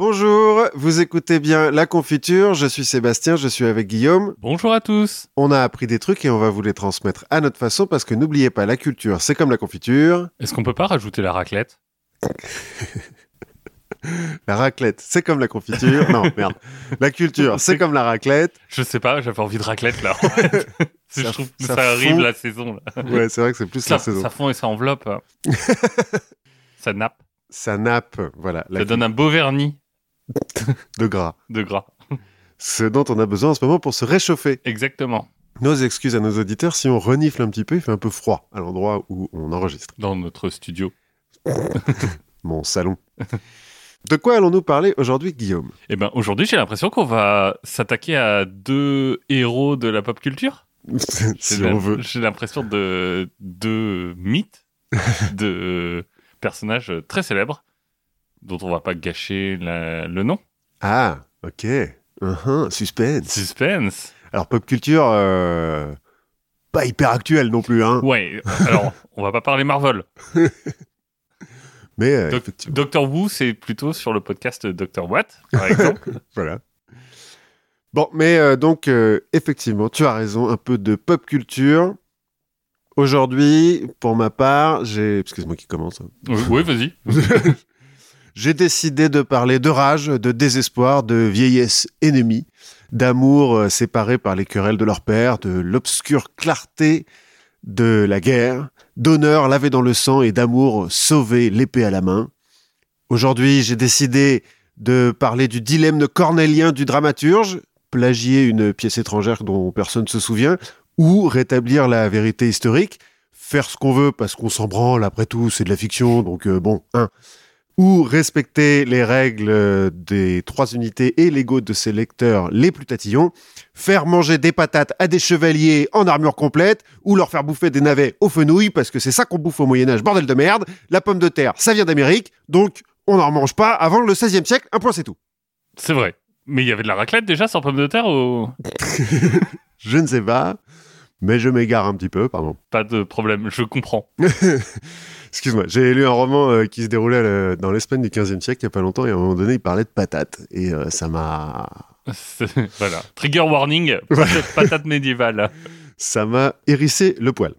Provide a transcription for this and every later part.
Bonjour, vous écoutez bien La Confiture, je suis Sébastien, je suis avec Guillaume. Bonjour à tous. On a appris des trucs et on va vous les transmettre à notre façon parce que n'oubliez pas, la culture, c'est comme la confiture. Est-ce qu'on peut pas rajouter la raclette? La raclette, c'est comme la confiture. non, merde. La culture, c'est comme la raclette. Je sais pas, j'avais envie de raclette là. je Ça- trouve que ça ça, arrive fond. la saison là. Ouais, c'est vrai que c'est plus Ça, la saison. ça fond et ça enveloppe. ça nappe. Ça nappe, voilà, la ça donne un beau vernis de gras. de gras. Ce dont on a besoin en ce moment pour se réchauffer. Exactement. Nos excuses à nos auditeurs si on renifle un petit peu, il fait un peu froid à l'endroit où on enregistre. Dans notre studio. Mon salon. De quoi allons-nous parler aujourd'hui, Guillaume? Eh ben aujourd'hui, j'ai l'impression qu'on va s'attaquer à deux héros de la pop culture. Si on veut. J'ai l'impression de deux mythes, de personnages très célèbres, dont on va pas gâcher la- le nom. Ah, ok. Uhum, suspense. Suspense. Alors, pop culture, euh, pas hyper actuelle non plus, hein. Ouais, alors, on va pas parler Marvel. Mais euh, effectivement, Doctor Who, c'est plutôt sur le podcast Doctor Watt, par exemple. voilà. Bon, mais euh, donc, euh, effectivement, tu as raison, un peu de pop culture. Aujourd'hui, pour ma part, j'ai... Excuse-moi qui commence. hein. oui, oui, vas-y. J'ai décidé de parler de rage, de désespoir, de vieillesse ennemie, d'amour euh, séparé par les querelles de leur père, de l'obscure clarté de la guerre, d'honneur lavé dans le sang et d'amour sauvé l'épée à la main. Aujourd'hui, j'ai décidé de parler du dilemme cornélien du dramaturge, plagier une pièce étrangère dont personne ne se souvient, ou rétablir la vérité historique, faire ce qu'on veut parce qu'on s'en branle, après tout, c'est de la fiction, donc euh, bon, hein ou respecter les règles euh, des trois unités et l'ego de ses lecteurs les plus tatillons, faire manger des patates à des chevaliers en armure complète, ou leur faire bouffer des navets aux fenouilles, parce que c'est ça qu'on bouffe au Moyen-Âge, bordel de merde, la pomme de terre, ça vient d'Amérique, donc on n'en mange pas avant le 16e siècle, un point c'est tout. C'est vrai. Mais il y avait de la raclette déjà sans pommes de terre ou Je ne sais pas, mais je m'égare un petit peu, pardon. Pas de problème, je comprends. Excuse-moi, j'ai lu un roman euh, qui se déroulait euh, dans l'Espagne du 15e siècle il n'y a pas longtemps, et à un moment donné, il parlait de patates, et euh, ça m'a Voilà. Trigger warning, patate, patate médiévale. ça m'a hérissé le poil.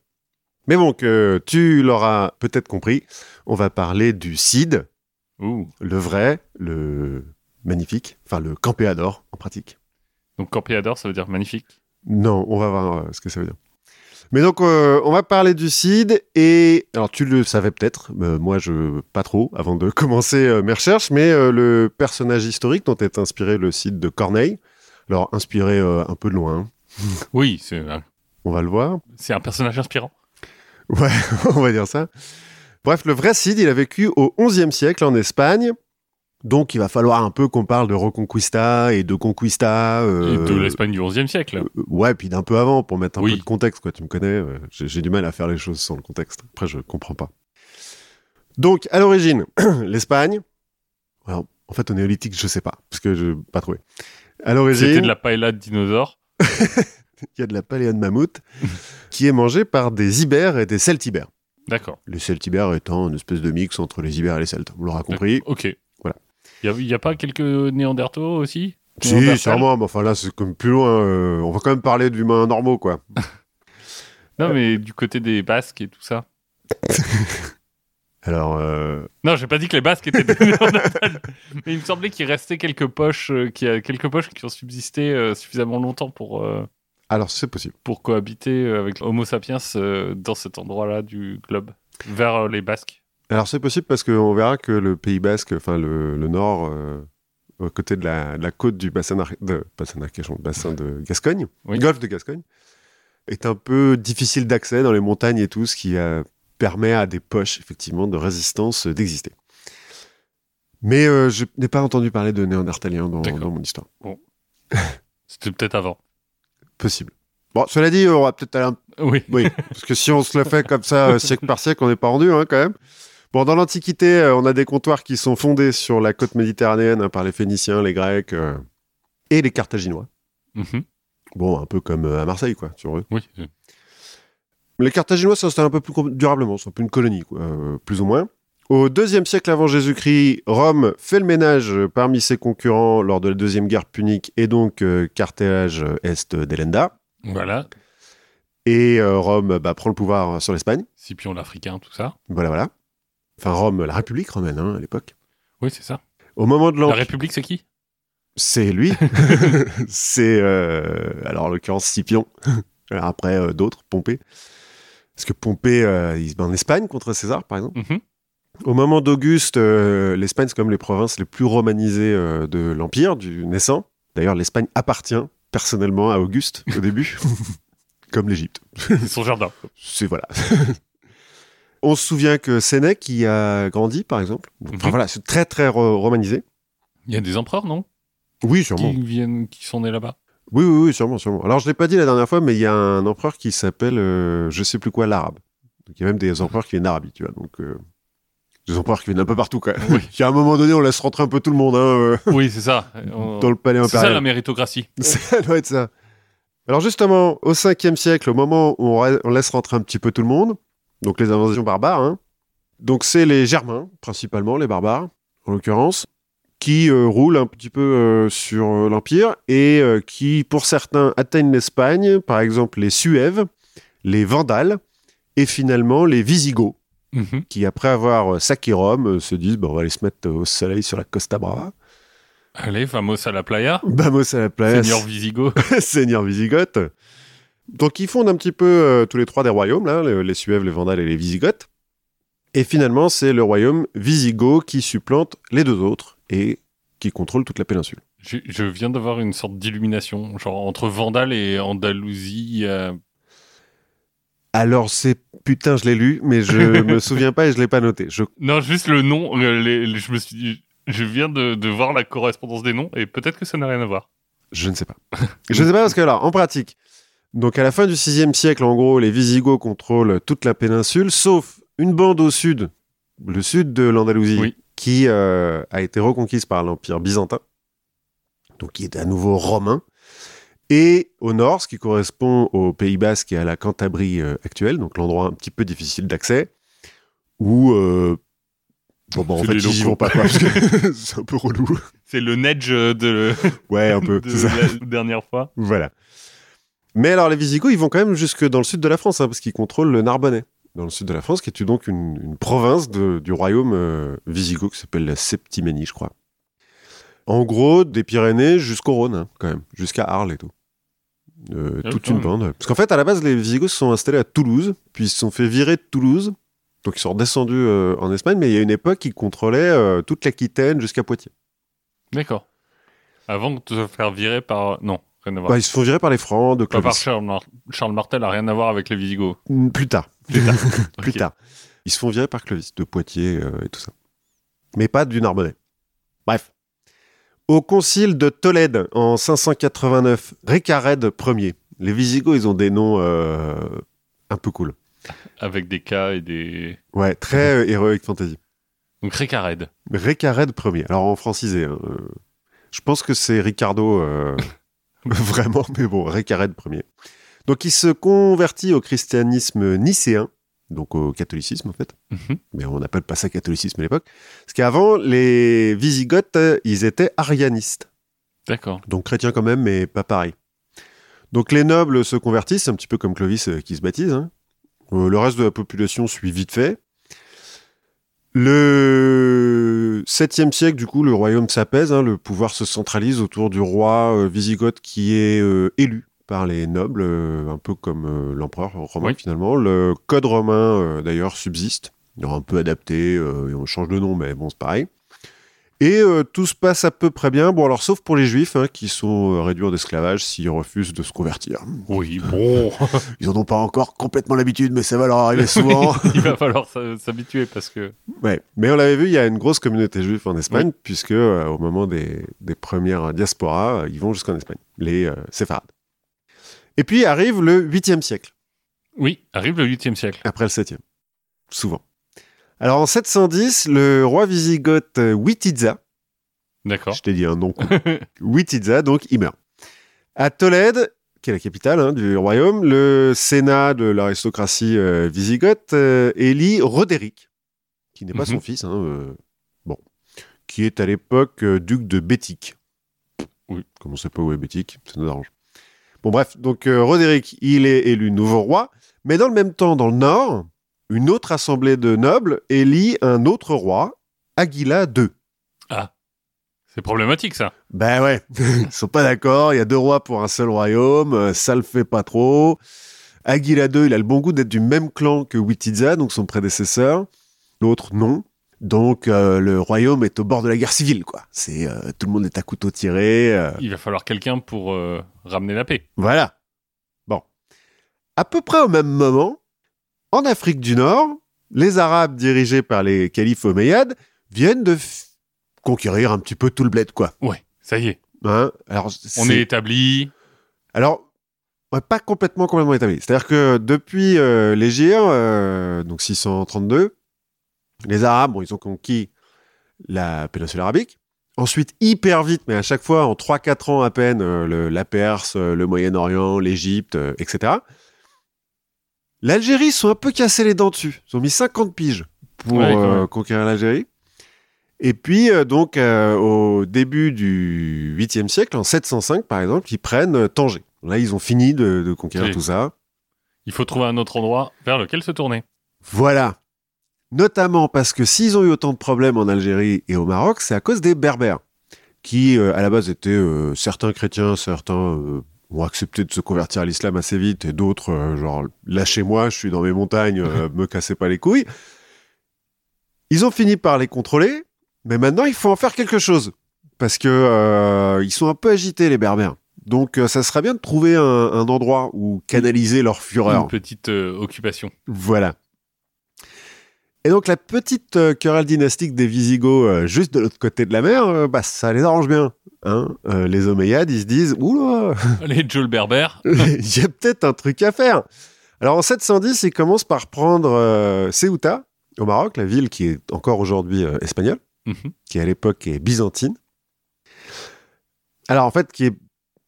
Mais bon, que tu l'auras peut-être compris, on va parler du Cid, Ouh. le vrai, le magnifique, enfin le campéador en pratique. Donc Campéador, ça veut dire magnifique. Non, on va voir euh, ce que ça veut dire. Mais donc, euh, on va parler du Cid, et alors tu le savais peut-être, mais moi je pas trop avant de commencer euh, mes recherches, mais euh, le personnage historique dont est inspiré le Cid de Corneille, alors inspiré euh, un peu de loin, Oui, c'est on va le voir. c'est un personnage inspirant. Ouais, on va dire ça. Bref, le vrai Cid, il a vécu au XIe siècle en Espagne. Donc, il va falloir un peu qu'on parle de Reconquista et de Conquista. euh, Et de l'Espagne du XIe siècle. euh, ouais, puis d'un peu avant, pour mettre un Oui. peu de contexte, quoi. Tu me connais, euh, j'ai du mal à faire les choses sans le contexte. Après, je comprends pas. Donc, à l'origine, l'Espagne. Alors, en fait, au néolithique, je sais pas, parce que je pas trouvé. À C'était l'origine, de la paella de dinosaures. il y a de la paléa de mammouth qui est mangée par des ibères et des celtibères. D'accord. Les celtibères étant une espèce de mix entre les ibères et les celtes. On l'aura compris. Ok. Il n'y a, pas quelques néandertaux aussi? Si, sûrement, mais enfin là, c'est comme plus loin. euh, on va quand même parler d'humains normaux, quoi. Non, mais du côté des Basques et tout ça. Alors, euh, Non, j'ai pas dit que les Basques étaient des Néandertals. Mais il me semblait qu'il restait quelques poches, euh, qu'il y a quelques poches qui ont subsisté euh, suffisamment longtemps pour, alors c'est possible. pour cohabiter avec Homo sapiens dans cet endroit-là du globe, vers les Basques. Alors c'est possible parce qu'on verra que le Pays Basque, enfin le, le nord, euh, aux côtés de la, de la côte du bassin, de, bassin d'Arcachon, bassin de Gascogne, Oui. golfe de Gascogne, est un peu difficile d'accès dans les montagnes et tout, ce qui euh, permet à des poches, effectivement, de résistance euh, d'exister. Mais euh, je n'ai pas entendu parler de néandertaliens dans, D'accord. dans mon histoire. C'était peut-être avant. Possible. Bon, cela dit, on va peut-être aller un Oui. Oui, parce que si on se le fait comme ça, euh, siècle par siècle, on n'est pas rendu, hein, quand même. Bon, dans l'Antiquité, euh, on a des comptoirs qui sont fondés sur la côte méditerranéenne hein, par les Phéniciens, les Grecs euh, et les Carthaginois. Mhm. Bon, un peu comme euh, à Marseille, quoi, sur eux. Oui. Les Carthaginois s'installent un peu plus durablement, sont un peu une colonie, quoi, euh, plus ou moins. Au deuxième siècle avant Jésus-Christ, Rome fait le ménage parmi ses concurrents lors de la deuxième guerre punique et donc euh, Carthage est d'Elenda. Voilà. Et euh, Rome bah, prend le pouvoir sur l'Espagne. Scipion l'Africain, tout ça. Voilà, voilà. Enfin, Rome, la République romaine hein, à l'époque. Oui, c'est ça. Au moment de La République, c'est qui? C'est lui. c'est euh, alors en l'occurrence Scipion. Alors Après euh, d'autres, Pompée. Parce que Pompée, euh, il se bat en Espagne contre César, par exemple. Mhm. Au moment d'Auguste, l'Espagne, c'est comme les provinces les plus romanisées de l'Empire, du naissant. D'ailleurs, l'Espagne appartient personnellement à Auguste au début, comme l'Égypte. C'est son jardin. C'est voilà. On se souvient que Sénèque qui a grandi, par exemple. Enfin Mhm. voilà, c'est très très ro- romanisé. Il y a des empereurs, non? Oui, sûrement. Qui viennent, qui sont nés là-bas? Oui, oui, oui, sûrement, sûrement. Alors, je l'ai pas dit la dernière fois, mais il y a un empereur qui s'appelle, euh, je sais plus quoi, l'arabe. Donc, il y a même des empereurs qui viennent d'Arabie, tu vois. Donc, euh, des empereurs qui viennent un peu partout, quoi. Oui. Qui, à un moment donné, on laisse rentrer un peu tout le monde, hein, euh, Oui, c'est ça. Dans le palais C'est ça la impérial. méritocratie. Ça doit être ça. Alors, justement, au 5e siècle, au moment où on laisse rentrer un petit peu tout le monde, donc les invasions barbares, hein, donc c'est les Germains, principalement, les barbares, en l'occurrence, qui euh, roulent un petit peu euh, sur euh, l'Empire et euh, qui, pour certains, atteignent l'Espagne, par exemple les Suèves, les Vandales et finalement les Visigoths, Mhm. qui, après avoir saqué Rome, se disent bon, on va aller se mettre au soleil sur la Costa Brava. Allez, famos à la playa. Vamos à la place. Seigneur Visigoth. Seigneur Visigoth. Donc ils fondent un petit peu euh, tous les trois des royaumes, là, les, Suèves, les Vandales et les Visigoths. Et finalement, c'est le royaume Visigoth qui supplante les deux autres et qui contrôle toute la péninsule. Je, je viens d'avoir une sorte d'illumination. Genre, entre Vandale et Andalousie. euh, Alors c'est putain, je l'ai lu, mais je me souviens pas et je l'ai pas noté. Je... Non, juste le nom. les- les- je me suis Je viens de, de voir la correspondance des noms et peut-être que ça n'a rien à voir. je ne sais pas. je ne sais pas parce que alors, en pratique, donc à la fin du 6e siècle, en gros, les Visigoths contrôlent toute la péninsule, sauf une bande au sud, le sud de l'Andalousie, Oui. qui euh, a été reconquise par l'Empire byzantin, donc qui est à nouveau romain, et au nord, ce qui correspond au Pays Basque et à la Cantabrie euh, actuelle, donc l'endroit un petit peu difficile d'accès, où euh, bon, bon, en fait ils y vont pas quoi, parce que c'est un peu relou. C'est le Nedge de, Ouais, un peu. de la dernière fois. Voilà. Mais alors, les Visigoths, ils vont quand même jusque dans le sud de la France, hein, parce qu'ils contrôlent le Narbonnais. Dans le sud de la France, qui est donc une, une province de- du royaume euh, Visigoth, qui s'appelle la Septiménie, je crois. En gros, des Pyrénées jusqu'au Rhône, hein, quand même, jusqu'à Arles et tout. Euh, Ah, toute une même. bande. Parce qu'en fait, à la base, les Visigoths se sont installés à Toulouse, puis ils se sont fait virer de Toulouse. Donc, ils sont redescendus euh, en Espagne, mais il y a une époque, ils contrôlaient euh, toute l'Aquitaine jusqu'à Poitiers. D'accord. Avant de te faire virer par. Non. Bah, ils se font virer par les Francs de Pas par Clovis. Charles, Mar- Charles Martel a rien à voir avec les Visigoths. Mm, Plus tard. Plus tard. plus tard. Ils se font virer par Clovis, de Poitiers euh, et tout ça. Mais pas du Narbonnais. Bref. Au concile de Tolède en 589, Récared Ier. Les Visigoths, ils ont des noms euh, un peu cool. Avec des cas et des. Ouais, très euh, Heroic Fantasy. Donc Récared. Récared Ier. Alors en francisé. hein, euh, je pense que c'est Ricardo vraiment, mais bon, Récared Ier. Donc il se convertit au christianisme nicéen, donc au catholicisme en fait. Mhm. mais on n'appelle pas ça catholicisme à l'époque. Parce qu'avant, les Visigoths, ils étaient arianistes. D'accord. Donc chrétiens quand même, mais pas pareil. Donc les nobles se convertissent, un petit peu comme Clovis euh, qui se baptise. hein. Euh, le reste de la population suit vite fait. Le 7e siècle, du coup, le royaume s'apaise, hein, le pouvoir se centralise autour du roi euh, Visigoth qui est euh, élu par les nobles, euh, un peu comme euh, l'empereur romain Oui. finalement. Le code romain, d'ailleurs, subsiste. Un peu adapté, et on change de nom, mais bon, c'est pareil. Et euh, tout se passe à peu près bien. Bon, alors, sauf pour les juifs, hein, qui sont euh, réduits en esclavage s'ils refusent de se convertir. Oui, bon. Ils en ont pas encore complètement l'habitude, mais ça va leur arriver souvent. Il va falloir s'habituer parce que. ouais. Mais on l'avait vu, il y a une grosse communauté juive en Espagne, puisque euh, au moment des, des premières diasporas, ils vont jusqu'en Espagne, les euh, séfarades. Et puis arrive le 8e siècle, Oui, arrive le 8e siècle. après le 7e. Souvent. Alors en 710, le roi visigoth euh, Witiza, D'accord. je t'ai dit un nom Witiza, donc il meurt. À Tolède, qui est la capitale hein, du royaume, le sénat de l'aristocratie euh, euh, élit Roderick, qui n'est pas Mhm. son fils, hein, euh, bon, qui est à l'époque duc de Bétique. Oui. Comme on sait pas où est Bétique, ça nous arrange. Bon, bref, donc Roderick, il est élu nouveau roi, mais dans le même temps, dans le nord, une autre assemblée de nobles élit un autre roi, Aguila II. Ah. C'est problématique, ça. Ben ouais, ils sont pas d'accord, il y a deux rois pour un seul royaume, euh, ça le fait pas trop. Aguila II, il a le bon goût d'être du même clan que Witiza, donc son prédécesseur. L'autre, non. Donc euh, le royaume est au bord de la guerre civile, quoi. C'est euh, tout le monde est à couteau tiré. euh, Il va falloir quelqu'un pour ramener la paix. voilà. Bon. À peu près au même moment, en Afrique du Nord, les Arabes dirigés par les califes omeyyades viennent de conquérir un petit peu tout le bled, quoi. Ouais, ça y est. Hein Alors, On est établi. Alors, ouais, pas complètement complètement établi. C'est-à-dire que depuis euh, euh, donc 632, les Arabes, bon, ils ont conquis la péninsule arabique. Ensuite, hyper vite, mais à chaque fois, en 3-4 ans à peine, euh, le- la Perse, euh, le Moyen-Orient, l'Égypte, etc. L'Algérie sont un peu cassés les dents dessus. Ils ont mis 50 piges pour Ouais, euh, conquérir l'Algérie. Et puis, euh, donc, euh, au début du 8e siècle, en 705 par exemple, ils prennent Tanger. Là, ils ont fini de, de conquérir Oui. tout ça. Il faut trouver un autre endroit vers lequel se tourner. Voilà. Notamment parce que s'ils ont eu autant de problèmes en Algérie et au Maroc, c'est à cause des Berbères, qui à la base étaient certains chrétiens, certains ont accepté de se convertir à l'islam assez vite, et d'autres, euh, genre, lâchez-moi, je suis dans mes montagnes, euh, me cassez pas les couilles. Ils ont fini par les contrôler, mais maintenant il faut en faire quelque chose, parce que euh, ils sont un peu agités les Berbères. Donc euh, ça serait bien de trouver un, un endroit où canaliser leur fureur. Une petite occupation. Voilà. Et donc la petite querelle dynastique des Visigoths juste de l'autre côté de la mer, bah ça les arrange bien. Hein Euh, les Omeyyades, ils se disent oula, Allez, Joe le berbère. il y a peut-être un truc à faire. Alors en 710, ils commencent par prendre euh, Ceuta au Maroc, la ville qui est encore aujourd'hui euh, espagnole, Mhm. qui à l'époque est byzantine. Alors en fait, qui est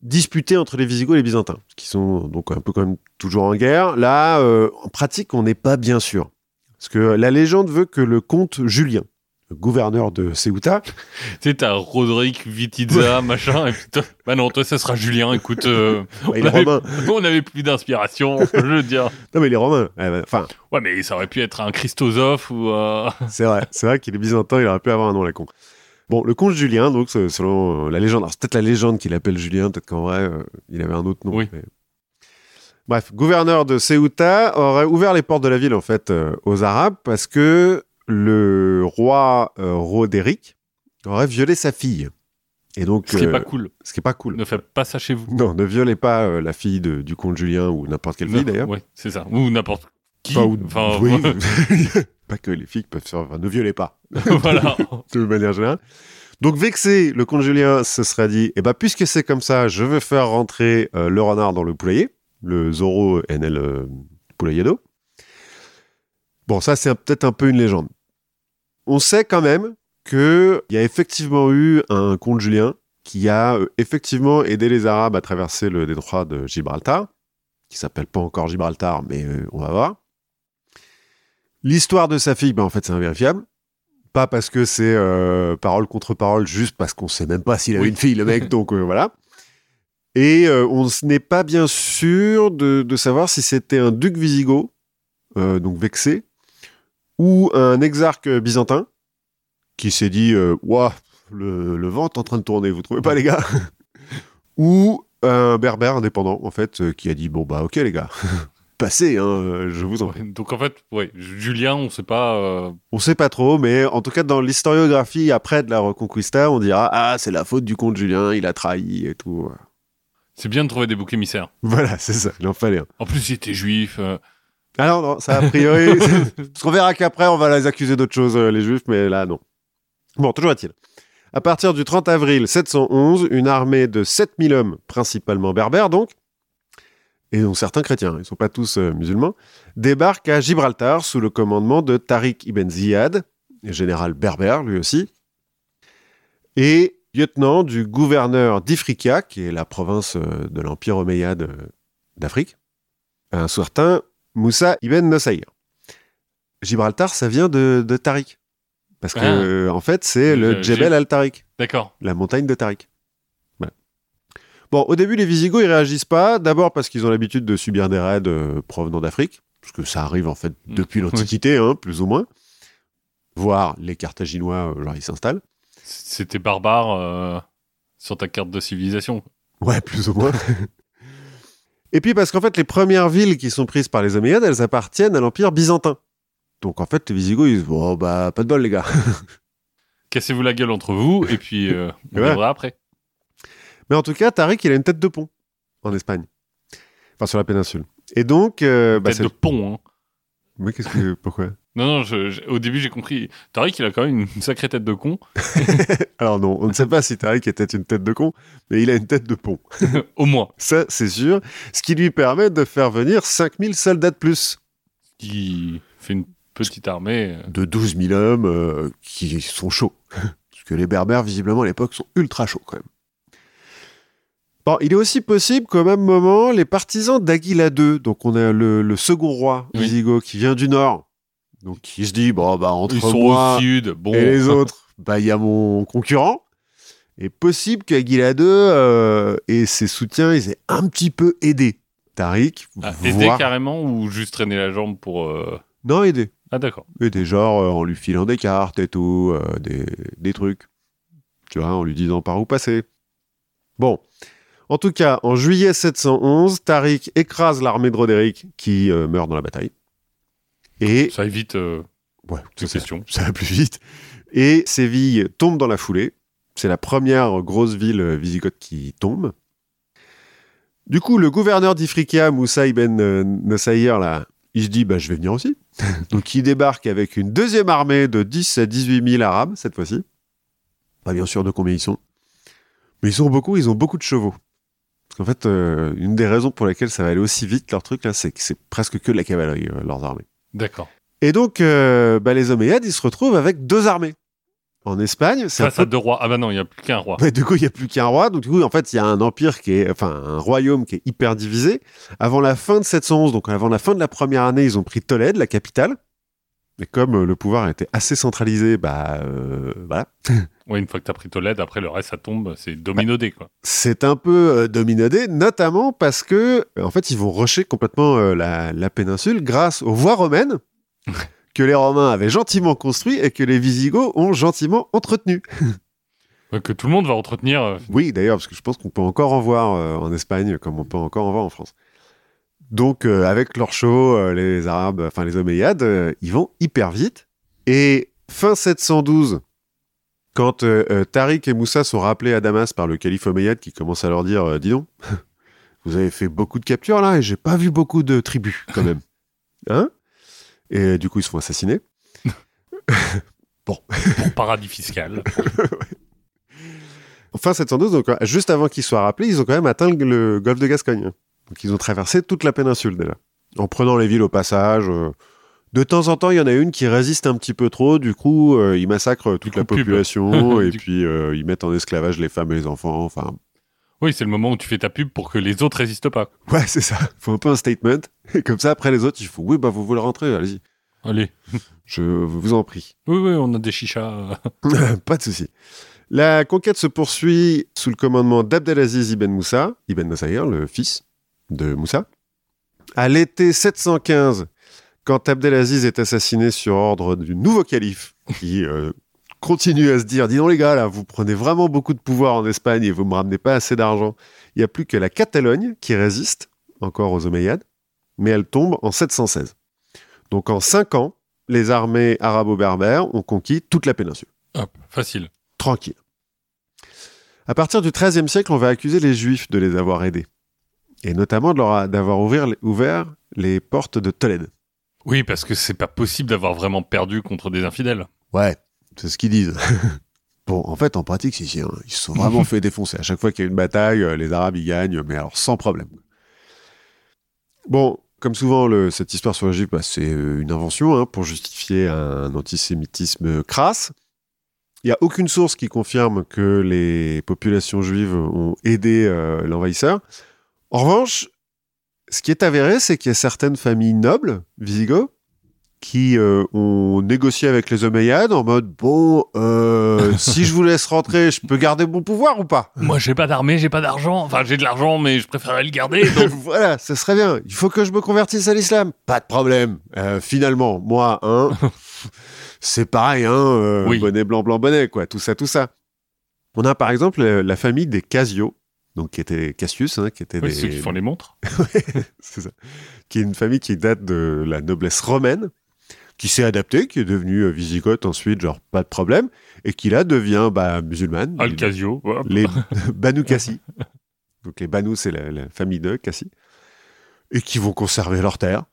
disputée entre les Visigoths et les Byzantins, qui sont donc un peu quand même toujours en guerre. Là, en pratique, on n'est pas bien sûr. Parce que la légende veut que le comte Julien, gouverneur de Ceuta, Tu sais, t'as Roderick, Vitiza, machin, et puis bah non, toi, ça sera Julien, écoute, euh, bah, on, avait, on avait plus d'inspiration, je veux dire. Non, mais il est romain. Ouais, ouais, Enfin, Ouais, mais ça aurait pu être un Christosophe ou... euh, C'est vrai, c'est vrai qu'il est byzantin, il aurait pu avoir un nom la con. Bon, le comte Julien, donc selon euh, la légende, alors c'est peut-être la légende qu'il appelle Julien, peut-être qu'en vrai euh, il avait un autre nom. Oui. mais- Bref, gouverneur de Ceuta aurait ouvert les portes de la ville en fait euh, aux Arabes parce que le roi euh, Roderick aurait violé sa fille. Et donc, Ce qui est euh, pas cool. ce qui est pas cool. Ne faites pas ça chez vous. Non, ne violez pas euh, la fille de- du comte Julien ou n'importe quelle fille d'ailleurs. Ouais, c'est ça. Ou n'importe qui. Enfin, ou- Enfin, oui. pas que les filles peuvent faire. enfin, ne violez pas. voilà. de manière générale. Donc vexé, le comte Julien se serait dit, eh ben puisque c'est comme ça, je veux faire rentrer euh, le renard dans le poulailler, le Zorro NL euh, Poulayado. Bon, ça c'est peut-être un peu une légende. On sait quand même qu'il y a effectivement eu un comte Julien qui a euh, effectivement aidé les Arabes à traverser le détroit de Gibraltar, qui s'appelle pas encore Gibraltar, mais euh, on va voir. L'histoire de sa fille, ben, en fait, c'est invérifiable. Pas parce que c'est euh, parole contre parole, juste parce qu'on sait même pas s'il avait Oui. une fille, le mec, donc euh, voilà. Et euh, on n'est pas bien sûr de, de savoir si c'était un duc wisigoth, euh, donc vexé, ou un exarque byzantin, qui s'est dit euh, Ouah, le, le vent est en train de tourner, vous trouvez pas, les gars? Ou un berbère indépendant, en fait, euh, qui a dit Bon, bah, ok, les gars, passez, hein, euh, je vous en prie. Donc en fait, ouais, Julien, on sait pas. euh, On sait pas trop, mais en tout cas, dans l'historiographie après de la Reconquista, on dira Ah, c'est la faute du comte Julien, il a trahi et tout. C'est bien de trouver des boucs émissaires. Voilà, c'est ça, il en fallait un. En plus, il était juif. euh, Alors, non, ça a priori. parce qu'on verra qu'après, on va les accuser d'autres choses, euh, les juifs, mais là, non. Bon, toujours est-il. À partir du 30 avril 711, une armée de 7000 hommes, principalement berbères donc, et dont certains chrétiens, ils ne sont pas tous euh, musulmans, débarque à Gibraltar sous le commandement de Tariq ibn Ziyad, général berbère lui aussi, et lieutenant du gouverneur d'Ifriqiya, qui est la province euh, de l'Empire omeyyade d'Afrique, un certain Moussa ibn Nusayr. Gibraltar, ça vient de, de Tariq. Parce que, Ah. euh, en fait, c'est le Le Djebel Dje- al-Tariq, D'accord. la montagne de Tariq. Voilà. Bon, au début, les Visigoths, ils réagissent pas. D'abord parce qu'ils ont l'habitude de subir des raids euh, provenant d'Afrique. Parce que ça arrive, en fait, depuis Mm, oui. l'Antiquité, hein, plus ou moins. Voire les Carthaginois, euh, genre, ils s'installent. C'était barbare euh, sur ta carte de civilisation. Ouais, plus ou moins. Et puis parce qu'en fait, les premières villes qui sont prises par les Omeyyades, elles appartiennent à l'Empire byzantin. Donc en fait, les Visigoths, ils disent, oh, bah, pas de bol, les gars. Cassez-vous la gueule entre vous et puis euh, on Ouais. verra après. Mais en tout cas, Tariq, il a une tête de pont en Espagne. Enfin, sur la péninsule. Et donc, euh, bah, Tête de pont. Hein. Mais qu'est-ce que. Pourquoi? Non, non, je- je- au début j'ai compris. Tariq, il a quand même une sacrée tête de con. Alors non, on ne sait pas si Tariq était une tête de con, mais il a une tête de pont. Au moins. Ça, c'est sûr. Ce qui lui permet de faire venir 5000 soldats de plus. Qui fait une petite armée. euh, De 12 000 hommes euh, qui sont chauds. Parce que les Berbères, visiblement, à l'époque, sont ultra chauds quand même. Bon, il est aussi possible qu'au même moment, les partisans d'Aguila II, donc on a le, le second roi Oui. Visigoth qui vient du nord, donc qui se dit, bon, bah, entre Ils sont moi au sud. Bon. et les autres, bah, il y a mon concurrent. Et possible qu'Aguila II euh, et ses soutiens, ils aient un petit peu aidé Tariq. Ah, aider voire- carrément ou juste traîner la jambe pour. euh, Non, aidé. Ah, d'accord. Aider, genre euh, en lui filant des cartes et tout, euh, des, des trucs. Tu vois, en lui disant par où passer. Bon. En tout cas, en juillet 711, Tariq écrase l'armée de Roderick qui euh, meurt dans la bataille. Et Ça évite euh, ouais, ces ça, questions. ça va plus vite. Et Séville tombe dans la foulée. C'est la première grosse ville euh, visigothe qui tombe. Du coup, le gouverneur d'Ifriqiya, Moussa ibn euh, Nusayr, là, il se dit bah, je vais venir aussi. Donc il débarque avec une deuxième armée de 10 à 18 000 Arabes, cette fois-ci. Pas bien sûr de combien ils sont. Mais ils sont beaucoup, ils ont beaucoup de chevaux. Parce qu'en fait, euh, une des raisons pour lesquelles ça va aller aussi vite, leur truc, là, c'est que c'est presque que de la cavalerie, euh, leurs armées. D'accord. Et donc, euh, bah, les Omeyyades, ils se retrouvent avec deux armées. En Espagne, c'est Face peu... à deux rois. Ah bah non, il n'y a plus qu'un roi. Ouais, du coup, il n'y a plus qu'un roi. Donc, du coup, en fait, il y a un empire qui est, enfin, un royaume qui est hyper divisé. Avant la fin de 711, donc avant la fin de la première année, ils ont pris Tolède, la capitale. Et comme euh, le pouvoir était assez centralisé, bah, euh, voilà. Une fois que t'as pris Tolède, après le reste ça tombe, c'est dominodé quoi. C'est un peu euh, dominodé, notamment parce que, euh, en fait, ils vont rusher complètement euh, la, la péninsule grâce aux voies romaines que les Romains avaient gentiment construites et que les Visigoths ont gentiment entretenues. Que tout le monde va entretenir. Oui, d'ailleurs, parce que je pense qu'on peut encore en voir euh, en Espagne comme on peut encore en voir en France. Donc, euh, avec leurs euh, les Arabes, enfin les Omeyyades, ils vont hyper vite. Et fin 712, quand euh, euh, Tariq et Moussa sont rappelés à Damas par le calife Omeyyade qui commence à leur dire euh, Dis donc, vous avez fait beaucoup de captures là et j'ai pas vu beaucoup de tribus quand même. Hein? Et du coup, ils se font assassiner. pour paradis fiscal. Fin 712, donc euh, juste avant qu'ils soient rappelés, ils ont quand même atteint le, le golfe de Gascogne. Donc ils ont traversé toute la péninsule déjà. En prenant les villes au passage. euh, de temps en temps, il y en a une qui résiste un petit peu trop. Du coup, euh, ils massacrent toute la coup population et puis euh, ils mettent en esclavage les femmes et les enfants. Enfin, Oui, c'est le moment où tu fais ta pub pour que les autres résistent pas. ouais, c'est ça. Faut un peu un statement. Et comme ça, après les autres, ils font oui, bah vous voulez rentrer, allez-y. Allez. Je vous en prie. Oui, oui, on a des chichas. Pas de souci. La conquête se poursuit sous le commandement d'Abdelaziz ibn Moussa, ibn Nassaïr, le fils de Moussa. À l'été 715, quand Abdelaziz est assassiné sur ordre du nouveau calife, qui euh, continue à se dire, dis donc les gars, là, vous prenez vraiment beaucoup de pouvoir en Espagne et vous me ramenez pas assez d'argent. Il n'y a plus que la Catalogne qui résiste encore aux Omeyyades, mais elle tombe en 716. Donc en cinq ans, les armées arabo-berbères ont conquis toute la péninsule Hop, facile. tranquille. À partir du XIIIe siècle, on va accuser les Juifs de les avoir aidés, et notamment d'avoir ouvert les portes de Tolède. Oui, parce que c'est pas possible d'avoir vraiment perdu contre des infidèles. Ouais, c'est ce qu'ils disent. bon, en fait, en pratique, si, si, hein, ils se sont vraiment fait défoncer. À chaque fois qu'il y a une bataille, euh, les Arabes, ils gagnent, mais alors sans problème. Bon, comme souvent, le- cette histoire sur Juifs, bah, c'est euh, une invention hein, pour justifier un antisémitisme crasse. Il n'y a aucune source qui confirme que les populations juives ont aidé euh, l'envahisseur. En revanche, ce qui est avéré, c'est qu'il y a certaines familles nobles, Visigoths, qui euh, ont négocié avec les Omeyyades en mode bon, euh, si je vous laisse rentrer, je peux garder mon pouvoir ou pas? Moi, j'ai pas d'armée, j'ai pas d'argent. Enfin, j'ai de l'argent, mais je préférerais le garder. Donc... Voilà, ça serait bien. Il faut que je me convertisse à l'islam. Pas de problème. Euh, finalement, moi, hein, c'est pareil, hein, Oui. bonnet blanc, blanc, bonnet, quoi, tout ça, tout ça. On a par exemple la famille des Casio, donc qui était Cassius, hein, qui était Oui, des, ceux qui font les montres. c'est ça. Qui est une famille qui date de la noblesse romaine, qui s'est adaptée, qui est devenue euh, wisigoth ensuite, genre pas de problème, et qui là devient bah, musulmane. Al Casio. voilà. Les Banu Kassi. Donc les Banu, c'est la, la famille de Kassi. Et qui vont conserver leurs terres.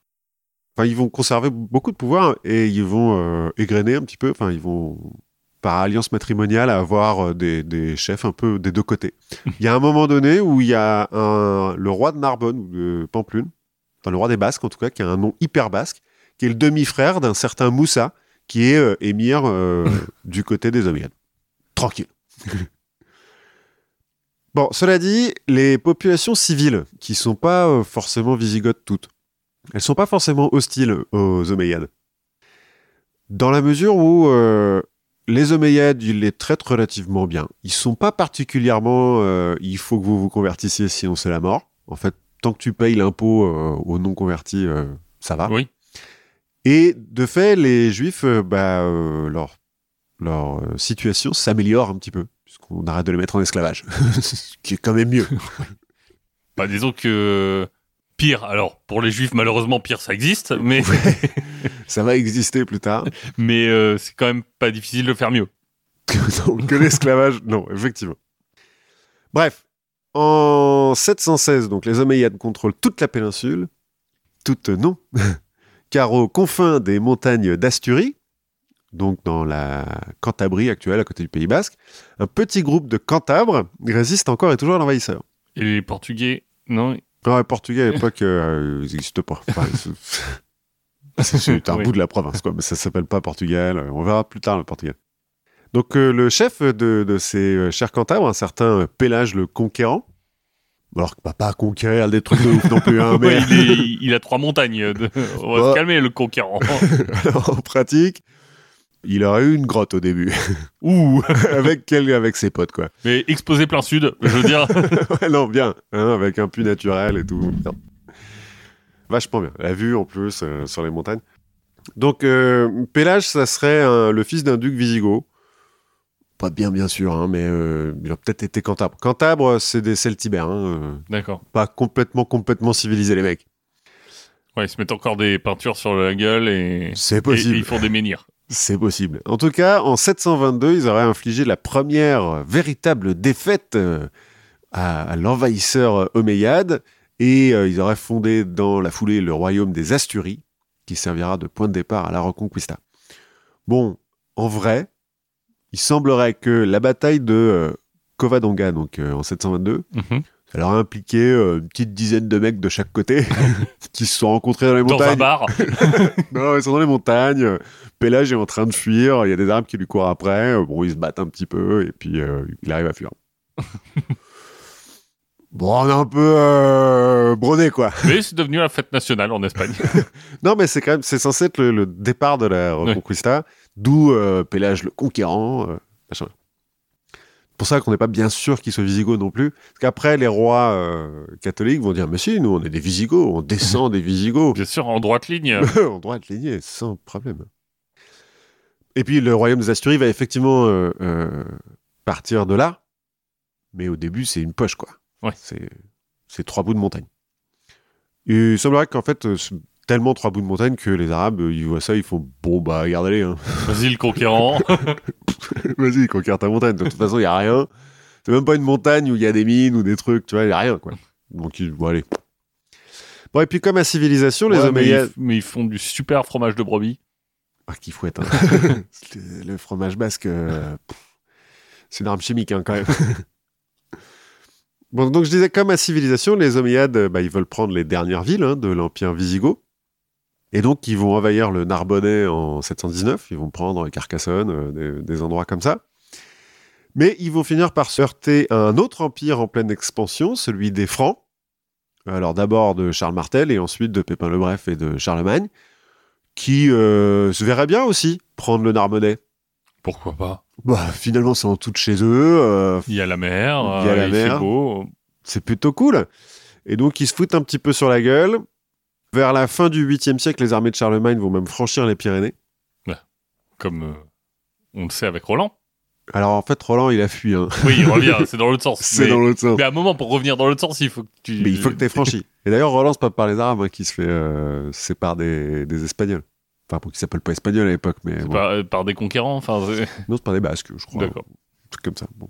Enfin, ils vont conserver beaucoup de pouvoir et ils vont euh, égrener un petit peu. Enfin, ils vont, par alliance matrimoniale, avoir euh, des, chefs un peu des deux côtés. Il y a un moment donné où il y a le roi de Narbonne ou de Pamplune, enfin le roi des Basques en tout cas, qui a un nom hyper basque, qui est le demi-frère d'un certain Moussa, qui est euh, émir euh, du côté des Omeyyades. Tranquille. Bon, cela dit, les populations civiles, qui sont pas forcément visigothes toutes, elles sont pas forcément hostiles aux Omeyyades. Dans la mesure où les Omeyyades, ils les traitent relativement bien. Ils sont pas particulièrement euh, il faut que vous vous convertissiez sinon c'est la mort. En fait, tant que tu payes l'impôt euh, aux non-convertis, euh, ça va. Oui. Et de fait, les Juifs, euh, bah, euh, leur, leur euh, situation s'améliore un petit peu, puisqu'on arrête de les mettre en esclavage, ce qui est quand même mieux. Bah, disons que pire. Alors, pour les juifs, malheureusement, pire, ça existe, mais, Ça va exister plus tard. mais euh, c'est quand même pas difficile de faire mieux. Non, que l'esclavage, non, effectivement. Bref, en 716, donc les Omeyyades contrôlent toute la péninsule, toute non, car aux confins des montagnes d'Asturie, donc dans la Cantabrie actuelle, à côté du Pays Basque, un petit groupe de Cantabres résiste encore et toujours à l'envahisseur. Et les Portugais, non Non, les Portugais à l'époque, euh, ils n'existent pas. Enfin, c'est- un Oui. bout de la province, quoi, mais ça s'appelle pas Portugal. On verra plus tard le Portugal. Donc euh, le chef de, de ces euh, chers Cantabres, un certain euh, Pélage le Conquérant, alors qu'il va pas conquérir des trucs de ouf non plus, hein, mais il, est- il a trois montagnes. de- On va Ouais. se calmer, le conquérant. en pratique, il aurait eu une grotte au début, Ouh avec, quel, avec ses potes, quoi. Mais exposé plein sud, je veux dire. ouais, non, bien, hein, avec un puits naturel et tout. Vachement bien. La vue en plus euh, sur les montagnes. Donc, euh, Pélage, ça serait un- le fils d'un duc wisigoth. Pas bien, bien sûr, hein, mais euh, il a peut-être été Cantabre. Cantabre, c'est des Celtibères, hein, euh, D'accord. pas complètement, complètement civilisés, les mecs. Ouais, ils se mettent encore des peintures sur la gueule et, C'est et- et possible. ils font des menhirs. C'est possible. En tout cas, en 722, ils auraient infligé la première véritable défaite euh, à, l'envahisseur euh, omeyyade et euh, ils auraient fondé dans la foulée le royaume des Asturies, qui servira de point de départ à la Reconquista. Bon, en vrai, il semblerait que la bataille de Covadonga, donc en 722, Mhm. ça leur a impliqué euh, une petite dizaine de mecs de chaque côté qui se sont rencontrés dans les Dans un montagnes. bar. Non, ils sont dans les montagnes. Pélage est en train de fuir. Il y a des arbres qui lui courent après. Bon, ils se battent un petit peu et puis euh, il arrive à fuir. bon, on est un peu euh, brodé, quoi. Mais c'est devenu la fête nationale en Espagne. Non, mais c'est quand même, c'est censé être le, le départ de la Reconquista, d'où euh, Pélage le conquérant. euh, machin. C'est pour ça qu'on n'est pas bien sûr qu'il soit Visigoth non plus. Parce qu'après, les rois euh, catholiques vont dire Mais si, nous, on est des Visigoths, on descend des Visigoths. Bien sûr, en droite ligne. en droite lignée, sans problème. Et puis le royaume des Asturies va effectivement euh, euh, partir de là, mais au début c'est une poche quoi. Ouais. C'est trois bouts de montagne. Et il semblerait qu'en fait tellement trois bouts de montagne que les Arabes euh, ils voient ça ils font bon bah regardez hein. Vas-y, le conquérant. vas-y conquiert ta montagne. De toute façon il y a rien. C'est même pas une montagne où il y a des mines ou des trucs tu vois il y a rien quoi. Donc ils bon allez. Bon et puis comme à civilisation les Ouais, mais, Omeyyades ils, mais ils font du super fromage de brebis. Ah, qui fouette. hein. le, le fromage basque, euh, c'est une arme chimique hein, quand même. bon, donc je disais, comme à civilisation, les Omeyyades, euh, bah, ils veulent prendre les dernières villes hein, de l'Empire wisigoth. Et donc, ils vont envahir le Narbonnais en 719. Ils vont prendre Carcassonne, euh, des, des endroits comme ça. Mais ils vont finir par se heurter à un autre empire en pleine expansion, celui des Francs. Alors d'abord de Charles Martel et ensuite de Pépin le Bref et de Charlemagne qui euh, se verrait bien aussi prendre le Narbonnais. Pourquoi pas? Bah, finalement, c'est en tout chez eux. euh, Il y a la mer, Il y a la il mer. c'est plutôt cool. Et donc, ils se foutent un petit peu sur la gueule. Vers la fin du 8e siècle, les armées de Charlemagne vont même franchir les Pyrénées. Comme euh, on le sait avec Roland. Alors, en fait, Roland, il a fui. hein. Oui, il revient, c'est dans l'autre sens. C'est dans l'autre sens. mais à un moment, pour revenir dans l'autre sens, il faut que tu. Mais il faut que tu aies franchi. Et d'ailleurs, Roland, c'est pas par les Arabes hein, qui se fait euh, sépare des, des Espagnols. Enfin, pour qu'ils s'appellent pas Espagnols à l'époque, mais bon. Par, euh, par des conquérants, enfin. non, c'est par des Basques, je crois. D'accord. Un truc comme ça. Bon.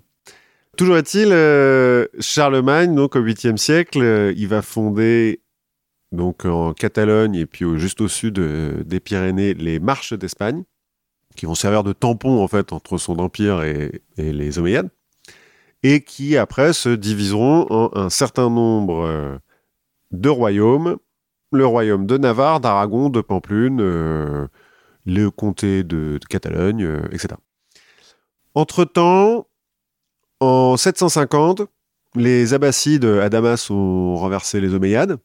Toujours est-il, euh, Charlemagne, donc au 8e siècle, il va fonder donc en Catalogne et puis juste au sud euh, des Pyrénées les marches d'Espagne, qui vont servir de tampon en fait entre son empire et, les Omeyyades, et qui après se diviseront en un certain nombre euh, de royaumes, le royaume de Navarre, d'Aragon, de Pamplune, euh, le comté de, Catalogne, etc. Entre-temps, en 750, les Abbassides à Damas ont renversé les Omeyyades.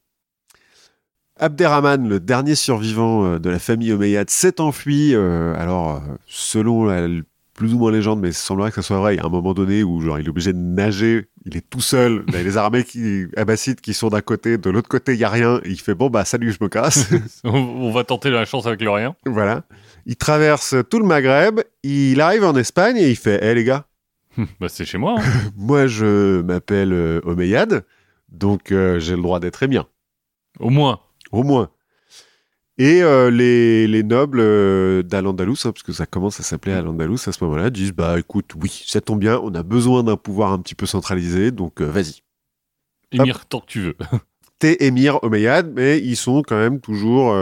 Abderrahman, le dernier survivant euh, de la famille Omeyyade, s'est enfui. euh, alors, euh, selon la plus ou moins légende, mais il semblerait que ça soit vrai, il y a un moment donné où genre, il est obligé de nager, il est tout seul, il y a les armées qui, abbassides qui sont d'un côté, de l'autre côté, il n'y a rien, et il fait bon, bah salut, je me casse. on, va tenter la chance avec le rien. voilà. Il traverse tout le Maghreb, il arrive en Espagne et il fait Hé les gars, bah, c'est chez moi. hein. moi je m'appelle Omeyyade, donc euh, j'ai le droit d'être émir, Au moins. Au moins. Et euh, les, les nobles euh, d'Al-Andalus, hein, parce que ça commence à s'appeler Al-Andalus à ce moment-là, disent Bah écoute, oui, ça tombe bien, on a besoin d'un pouvoir un petit peu centralisé, donc euh, vas-y. Émir, tant que tu veux. T'es émir Omeyyade, mais ils sont quand même toujours,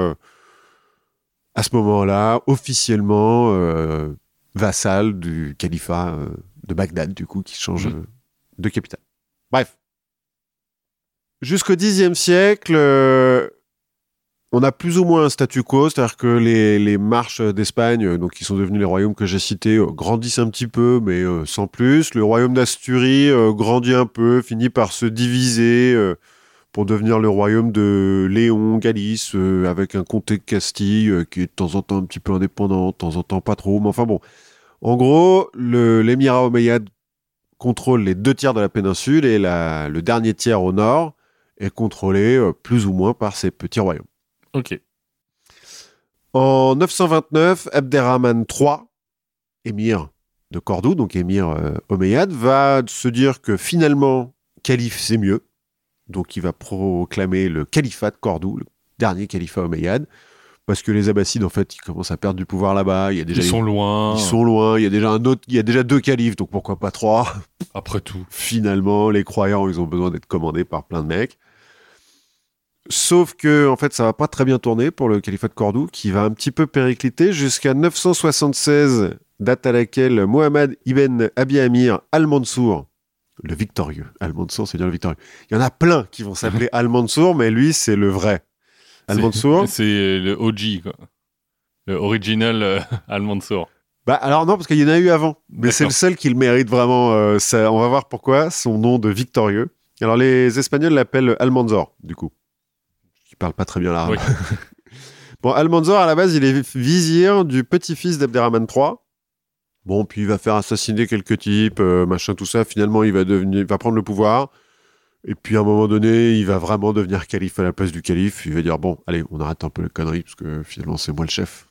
à ce moment-là, officiellement vassals du califat de Bagdad, du coup, qui change Mhm. de capitale. Bref. Jusqu'au Xe siècle, on a plus ou moins un statu quo, c'est-à-dire que les, marches d'Espagne, euh, donc qui sont devenus les royaumes que j'ai cités, euh, grandissent un petit peu, mais euh, sans plus. Le royaume d'Asturie grandit un peu, finit par se diviser euh, pour devenir le royaume de Léon, Galice, avec un comté de Castille qui est de temps en temps un petit peu indépendant, de temps en temps pas trop, mais enfin bon. En gros, l'émirat omeyyade contrôle les deux tiers de la péninsule et le dernier tiers au nord est contrôlé plus ou moins par ces petits royaumes. Ok. En 929, Abderrahman III, émir de Cordoue, donc émir euh, omeyyade, va se dire que finalement, calife c'est mieux. Donc il va proclamer le califat de Cordoue, le dernier califat omeyyade, parce que les Abbassides, en fait, ils commencent à perdre du pouvoir là-bas. Il y a déjà Ils sont loin. ils sont loin. Il y a déjà un autre, il y a déjà deux califes, donc pourquoi pas trois? Après tout. finalement, les croyants, ils ont besoin d'être commandés par plein de mecs. Sauf que, en fait, ça va pas très bien tourner pour le califat de Cordoue, qui va un petit peu péricliter jusqu'à 976, date à laquelle Mohamed ibn Abi Amir al-Mansour, le victorieux, al-Mansour, c'est bien le victorieux. Il y en a plein qui vont s'appeler al-Mansour, mais lui, c'est le vrai. Al-Mansour. C'est le OG, quoi. Le original euh, Al-Mansour. Bah alors non, parce qu'il y en a eu avant. Mais c'est le seul qui le mérite vraiment. euh, ça, on va voir pourquoi. Son nom de victorieux. Alors les Espagnols l'appellent Almanzor, du coup. Parle pas très bien l'arabe. Oui. Bon, Almanzor, à la base, il est vizir du petit-fils d'Abderrahman III. Bon, puis il va faire assassiner quelques types, euh, machin, tout ça. Finalement, il va devenir, il va prendre le pouvoir. Et puis, à un moment donné, il va vraiment devenir calife à la place du calife. Il va dire, bon, allez, on arrête un peu les conneries, parce que finalement, c'est moi le chef.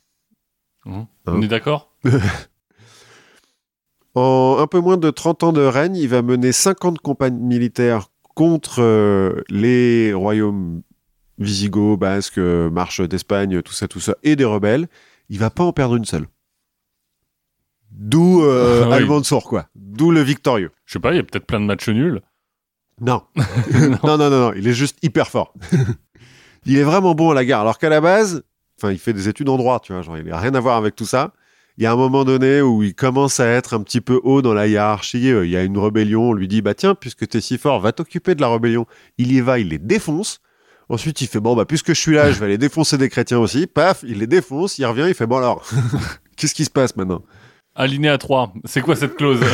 Hein Hein On est d'accord? En un peu moins de 30 ans de règne, il va mener 50 campagnes militaires contre euh, les royaumes visigoths, basques, marches d'Espagne, tout ça, tout ça, et des rebelles. Il va pas en perdre une seule. D'où euh, Oui. Almansour, quoi. D'où le victorieux. Je sais pas, il y a peut-être plein de matchs nuls. Non. non, non, non, non, il est juste hyper fort. il est vraiment bon à la gare. Alors qu'à la base, enfin, il fait des études en droit, tu vois, genre, il n'a rien à voir avec tout ça. Il y a un moment donné où il commence à être un petit peu haut dans la hiérarchie. Euh, Il y a une rébellion. On lui dit, bah tiens, puisque t'es si fort, va t'occuper de la rébellion. Il y va, il les défonce. Ensuite, il fait, bon, bah, puisque je suis là, je vais aller défoncer des chrétiens aussi. Paf, il les défonce, il revient, il fait, bon alors, qu'est-ce qui se passe maintenant? Alinéa 3, c'est quoi cette clause?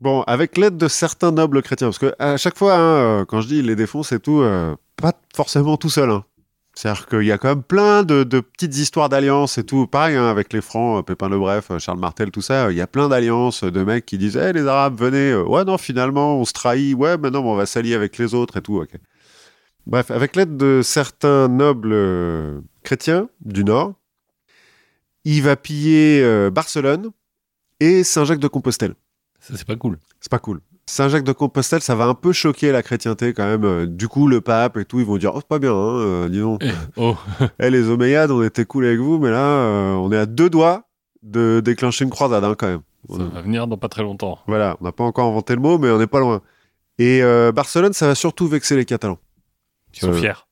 Bon, avec l'aide de certains nobles chrétiens, parce que à chaque fois, hein, euh, quand je dis il les défonce et tout, euh, pas forcément tout seul. hein. C'est-à-dire qu'il y a quand même plein de, de petites histoires d'alliances et tout. Pareil, hein, avec les Francs, euh, Pépin le Bref, Charles Martel, tout ça. Il y a plein d'alliances de mecs qui disent Eh, les Arabes, venez. Ouais, non, finalement, on se trahit. Ouais, maintenant, on va s'allier avec les autres et tout. ok. Bref, avec l'aide de certains nobles euh, chrétiens du Nord, il va piller euh, Barcelone et Saint-Jacques-de-Compostelle. Ça, c'est pas cool. C'est pas cool. Saint-Jacques-de-Compostelle, ça va un peu choquer la chrétienté quand même. Euh, Du coup, le pape et tout, ils vont dire Oh, c'est pas bien, hein, euh, dis donc. Eh, oh, Eh, les Omeyyades, on était cool avec vous, mais là, euh, on est à deux doigts de déclencher une croisade hein, quand même. ça va venir dans pas très longtemps. Voilà, on n'a pas encore inventé le mot, mais on n'est pas loin. Et Barcelone, ça va surtout vexer les Catalans. Ils sont Euh, fiers.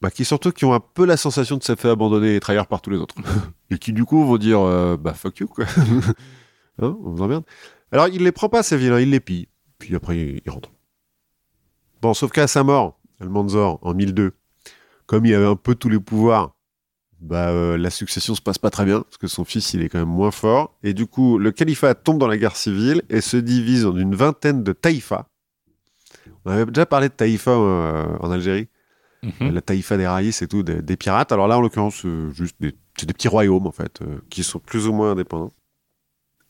Bah, qui surtout qui ont un peu la sensation de s'être fait abandonner et trahir par tous les autres. et qui du coup vont dire euh, bah fuck you quoi. hein, on vous emmerde. Alors il les prend pas ces hein, il les pille. Puis après il, il rentre. Bon, sauf qu'à sa mort, Almanzor en 1002, comme il avait un peu tous les pouvoirs, bah euh, la succession se passe pas très bien parce que son fils il est quand même moins fort et du coup le califat tombe dans la guerre civile et se divise en une vingtaine de taïfas. On avait déjà parlé de taïfas euh, en Algérie Mhm. la taïfa des raïs et tout, des, des pirates. Alors là, en l'occurrence, euh, juste des, c'est des petits royaumes, en fait, euh, qui sont plus ou moins indépendants.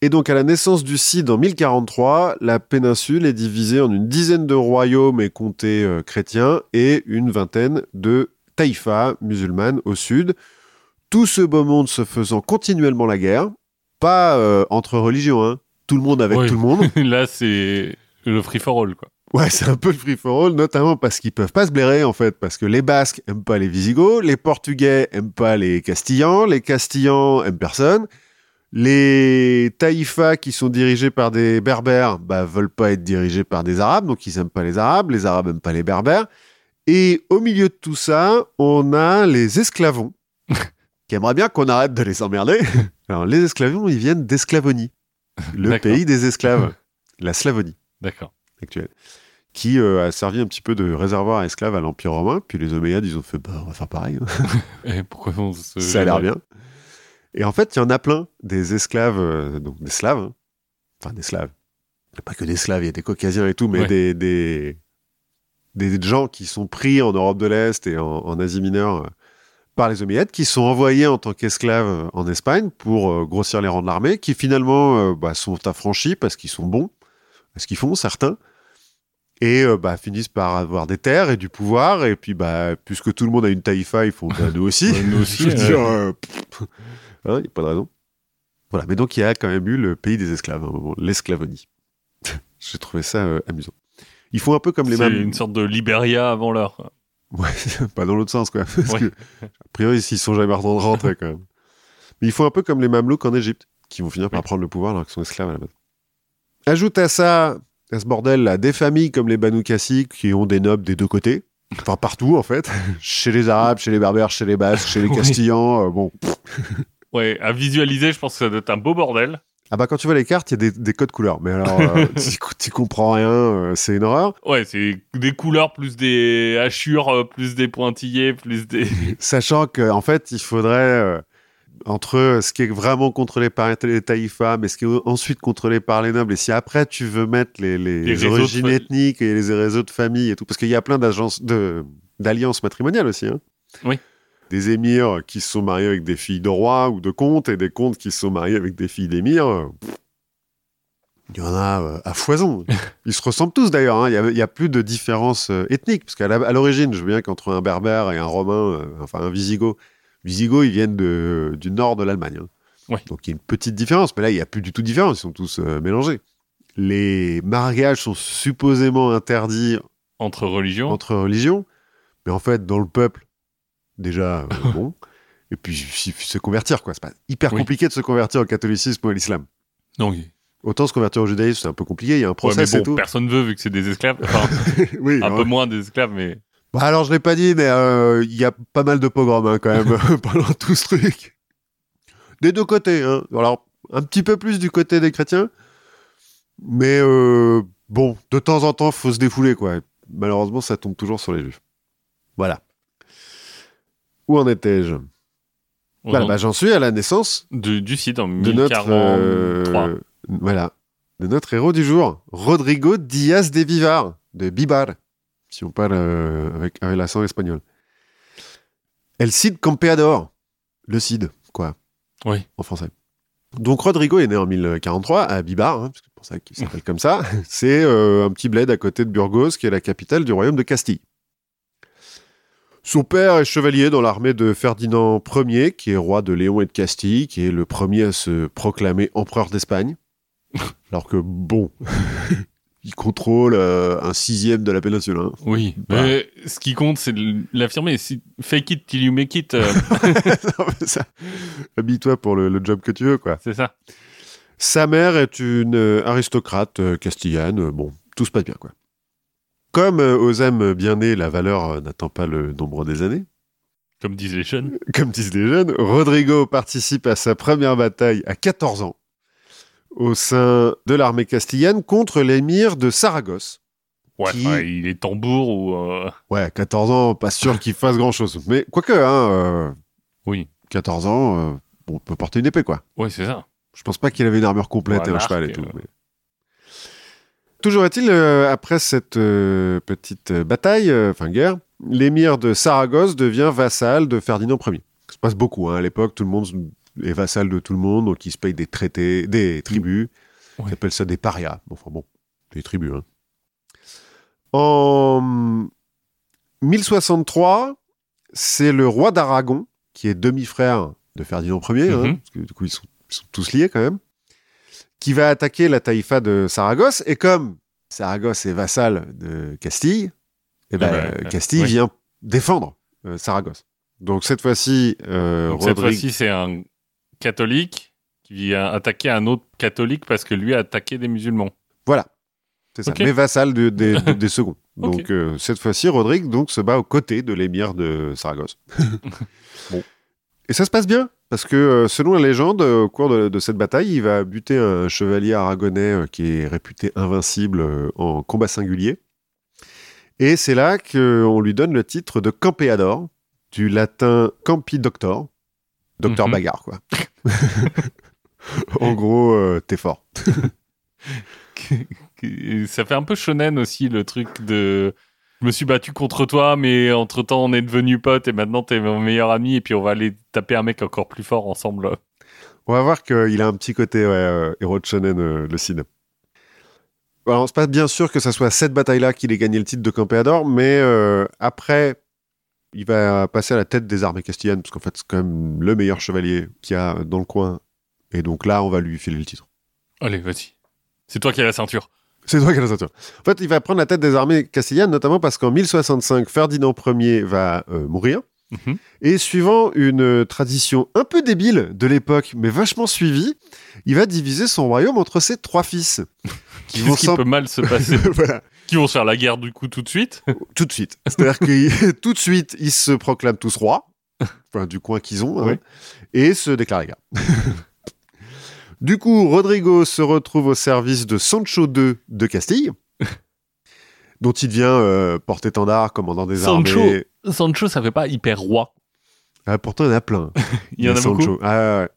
Et donc, à la naissance du Cid en 1043, la péninsule est divisée en une dizaine de royaumes et comtés euh, chrétiens et une vingtaine de taïfas musulmanes au sud. Tout ce beau monde se faisant continuellement la guerre, pas euh, entre religions, hein, tout le monde avec Oui. tout le monde. Là, c'est le free for all, quoi. Ouais, c'est un peu le free-for-all, notamment parce qu'ils peuvent pas se blairer, en fait, parce que les Basques aiment pas les Visigoths, les Portugais aiment pas les Castillans, les Castillans aiment personne, les Taïfas qui sont dirigés par des Berbères, bah, veulent pas être dirigés par des Arabes, donc ils aiment pas les Arabes, les Arabes aiment pas les Berbères, et au milieu de tout ça, on a les esclavons, qui aimeraient bien qu'on arrête de les emmerder. Alors, les esclavons, ils viennent d'Esclavonie, le pays des esclaves, la Slavonie D'accord. actuelle, qui euh, a servi un petit peu de réservoir à esclaves à l'Empire romain. Puis les Omeyyades, ils ont fait, bah, on va faire pareil. hein. Et pourquoi on se... Ça a l'air bien. Et en fait, il y en a plein, des esclaves, euh, donc des Slaves, hein. enfin des Slaves. Il n'y a pas que des Slaves, il y a des Caucasiens et tout, mais Ouais. des, des, des gens qui sont pris en Europe de l'Est et en, en Asie mineure euh, par les Omeyyades, qui sont envoyés en tant qu'esclaves en Espagne pour grossir les rangs de l'armée, qui finalement bah, sont affranchis parce qu'ils sont bons, à ce qu'ils font, certains, et euh, bah, finissent par avoir des terres et du pouvoir, et puis bah, puisque tout le monde a une taïfa, ils font bah, nous aussi. Nous aussi, Je veux euh. pff, hein, a pas de raison. Voilà, mais donc il y a quand même eu le pays des esclaves, moment, l'esclavonie. J'ai trouvé ça euh, amusant. Ils font un peu comme les C'est mêmes. une sorte de Libéria avant l'heure. Ouais, pas dans l'autre sens, quoi. Parce Ouais. que, a priori, s'ils sont jamais rentrés, quand même. Mais ils font un peu comme les Mamelouks en Égypte, qui vont finir par prendre le pouvoir alors qu'ils sont esclaves à la base. Ajoute à ça, à ce bordel là, des familles comme les Banu Kassi qui ont des nobles des deux côtés. Enfin, partout, en fait. chez les Arabes, chez les Berbères, chez les Basques, chez les. Castillans. euh, bon. Ouais, à visualiser, je pense que ça doit être un beau bordel. Ah bah, quand tu vois les cartes, il y a des, des codes couleurs. Mais alors, euh, tu tu comprends rien, euh, c'est une horreur. Ouais, c'est des couleurs plus des hachures, euh, plus des pointillés, plus des. Sachant qu'en fait, il faudrait, entre ce qui est vraiment contrôlé par les taïfas, mais ce qui est ensuite contrôlé par les nobles, et si après tu veux mettre les, origines ethniques et les réseaux de famille et tout, parce qu'il y a plein d'agences de, d'alliances matrimoniales aussi. Hein. Oui. Des émirs qui se sont mariés avec des filles de rois ou de comtes, et des comtes qui se sont mariés avec des filles d'émirs. Il y en a euh, à foison. Ils se ressemblent tous d'ailleurs. hein. Il y a- il y, a plus de différence euh, ethnique. Parce qu'à l'origine, je veux bien qu'entre un berbère et un romain, euh, enfin un visigoth, visigoth, ils viennent de, du nord de l'Allemagne. hein. Ouais. Donc il y a une petite différence. Mais là, il n'y a plus du tout de différence. Ils sont tous euh, mélangés. Les mariages sont supposément interdits Entre religions. entre religions. Mais en fait, dans le peuple, déjà, euh, bon. Et puis, se convertir, quoi. C'est pas hyper Oui. compliqué de se convertir au catholicisme ou à l'islam. Non, Autant se convertir au judaïsme, c'est un peu compliqué. Il y a un ouais, process mais et bon, tout. personne veut vu que c'est des esclaves. Enfin, oui, un ouais. peu moins des esclaves, mais. Bah alors, je l'ai pas dit, mais euh, il y a pas mal de pogroms hein, quand même pendant tout ce truc. Des deux côtés. Hein. Alors, un petit peu plus du côté des chrétiens, mais euh, bon, de temps en temps, faut se défouler, quoi. Malheureusement, ça tombe toujours sur les juifs. Voilà. Où en étais-je? Voilà, bah, J'en suis à la naissance du, du site en de notre, 1043. euh, voilà, de notre héros du jour, Rodrigo Diaz de Vivar, de Bibar, si on parle euh, avec, avec l'accent espagnol. El Cid Campeador. Le Cid, quoi, Oui. en français. Donc Rodrigo est né en 1043 à Bibar, hein, c'est pour ça qu'il s'appelle comme ça. C'est euh, un petit bled à côté de Burgos, qui est la capitale du royaume de Castille. Son père est chevalier dans l'armée de Ferdinand Ier, qui est roi de Léon et de Castille, qui est le premier à se proclamer empereur d'Espagne. Alors que, bon, il contrôle euh, un sixième de la péninsule. hein. Oui. Mais ce qui compte, c'est de l'affirmer. Si fake it till you make it, euh, Habille-toi pour le, le job que tu veux, quoi. c'est ça. Sa mère est une euh, aristocrate castillane. Bon, tout se passe bien, quoi. Comme aux âmes bien nées, la valeur n'attend pas le nombre des années. Comme disent les jeunes. Comme disent les jeunes, Rodrigo participe à sa première bataille à 14 ans au sein de l'armée castillane contre l'émir de Saragosse. Ouais, Qui- il est tambour ou. euh, Ouais, 14 ans, pas sûr qu'il fasse grand-chose. Mais quoique, hein, euh, Oui. 14 ans, euh, on peut porter une épée, quoi. Ouais, c'est ça. Je pense pas qu'il avait une armure complète Ouais, et un un cheval et tout. euh. mais- Toujours est-il, euh, après cette euh, petite euh, bataille, euh, enfin guerre, l'émir de Saragosse devient vassal de Ferdinand Ier. Ça se passe beaucoup, hein. à l'époque, tout le monde est vassal de tout le monde, donc il se paye des traités, des tribus. Ouais. On appelle ça des parias. Enfin bon, des tribus. hein. En 1063, c'est le roi d'Aragon, qui est demi-frère de Ferdinand Ier, hein, Mhm. parce que du coup ils sont, ils sont tous liés quand même, qui va attaquer la taïfa de Saragosse. Et comme Saragosse est vassal de Castille, eh ben, Eh ben, euh, Castille vient défendre euh, Saragosse. Donc cette fois-ci, euh, cette fois-ci, c'est un catholique qui vient attaquer un autre catholique parce que lui a attaqué des musulmans. Voilà. C'est ça. Mais vassal de- des- de- des seconds. Donc, euh, cette fois-ci, Rodrigue donc, se bat aux côtés de l'émir de Saragosse. bon. Et ça se passe bien. Parce que, euh, selon la légende, euh, au cours de, de cette bataille, il va buter un chevalier aragonais qui est réputé invincible en combat singulier. Et c'est là qu'on lui donne le titre de Campeador, du latin Campi Doctor, docteur Mhm. bagarre, quoi. en gros, euh, t'es fort. Ça fait un peu shonen aussi, le truc de. Je me suis battu contre toi, mais entre temps, on est devenus potes et maintenant, t'es mon meilleur ami et puis on va aller taper un mec encore plus fort ensemble. On va voir qu'il a un petit côté ouais, euh, héros de shonen, euh, le Cid. Alors, c'est pas bien sûr que ça soit cette bataille-là qu'il ait gagné le titre de Campeador, mais euh, après, il va passer à la tête des armées castillanes, parce qu'en fait, c'est quand même le meilleur chevalier qu'il y a dans le coin. Et donc là, on va lui filer le titre. Allez, vas-y. C'est toi qui as la ceinture. C'est toi qui as la ceinture. En fait, il va prendre la tête des armées castillanes, notamment parce qu'en 1065, Ferdinand Ier va euh, mourir. Mhm. Et suivant une tradition un peu débile de l'époque, mais vachement suivie, il va diviser son royaume entre ses trois fils. Qui vont qui peut mal se passer voilà, Qui vont se faire la guerre du coup tout de suite? Tout de suite. C'est-à-dire que tout de suite, ils se proclament tous rois, enfin, du coin qu'ils ont, hein, et se déclarent la guerre. du coup, Rodrigo se retrouve au service de Sancho II de Castille, dont il devient euh, porte-étendard, commandant des Sancho. armées. Sancho, ça fait pas hyper roi. Ah, pourtant, il y en a plein. Il y en a beaucoup. Ah.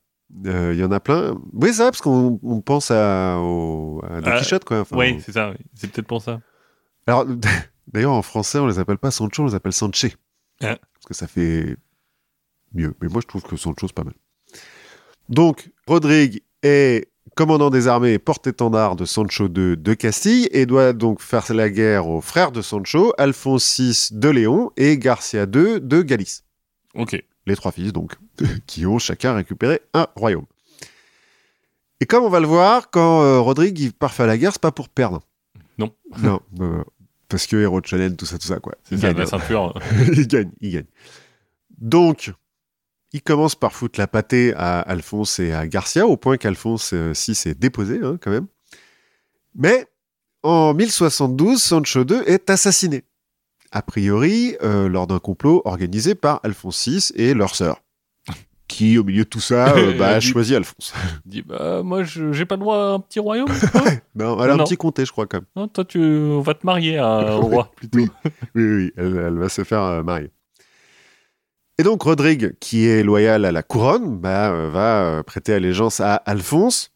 Euh, il y en a plein. Oui, ça, parce qu'on on pense à, au, à Don Ah, Quichotte, quoi. Enfin, Oui, c'est ça. C'est peut-être pour ça. Alors, d'ailleurs, en français, on les appelle pas Sancho, on les appelle Sanché. Ah. Parce que ça fait mieux. Mais moi, je trouve que Sancho, c'est pas mal. Donc, Rodrigue est commandant des armées et porte-étendard de Sancho II de Castille et doit donc faire la guerre aux frères de Sancho, Alphonse VI de Léon et Garcia II de Galice. Ok. Les trois fils, donc, qui ont chacun récupéré un royaume. Et comme on va le voir, quand euh, Rodrigue il part faire la guerre, c'est pas pour perdre. Non. Non, parce que héros de challenge, tout ça, tout ça, quoi. C'est ça, gagne, la ceinture. il gagne, il gagne. Donc, il commence par foutre la pâtée à Alphonse et à Garcia, au point qu'Alphonse euh, VI est déposé, hein, quand même. Mais, en 1072, Sancho II est assassiné. A priori, euh, lors d'un complot organisé par Alphonse VI et leur sœur. Qui, au milieu de tout ça, euh, bah, a choisi Alphonse. Il dit bah moi je- j'ai pas le droit à un petit royaume. Non, elle a un Non. petit comté, je crois, quand même. Non, toi tu on va te marier à un roi plutôt. Oui, oui, oui, elle, elle va se faire euh, marier. Et donc Rodrigue, qui est loyal à la couronne, bah, euh, va euh, prêter allégeance à Alphonse.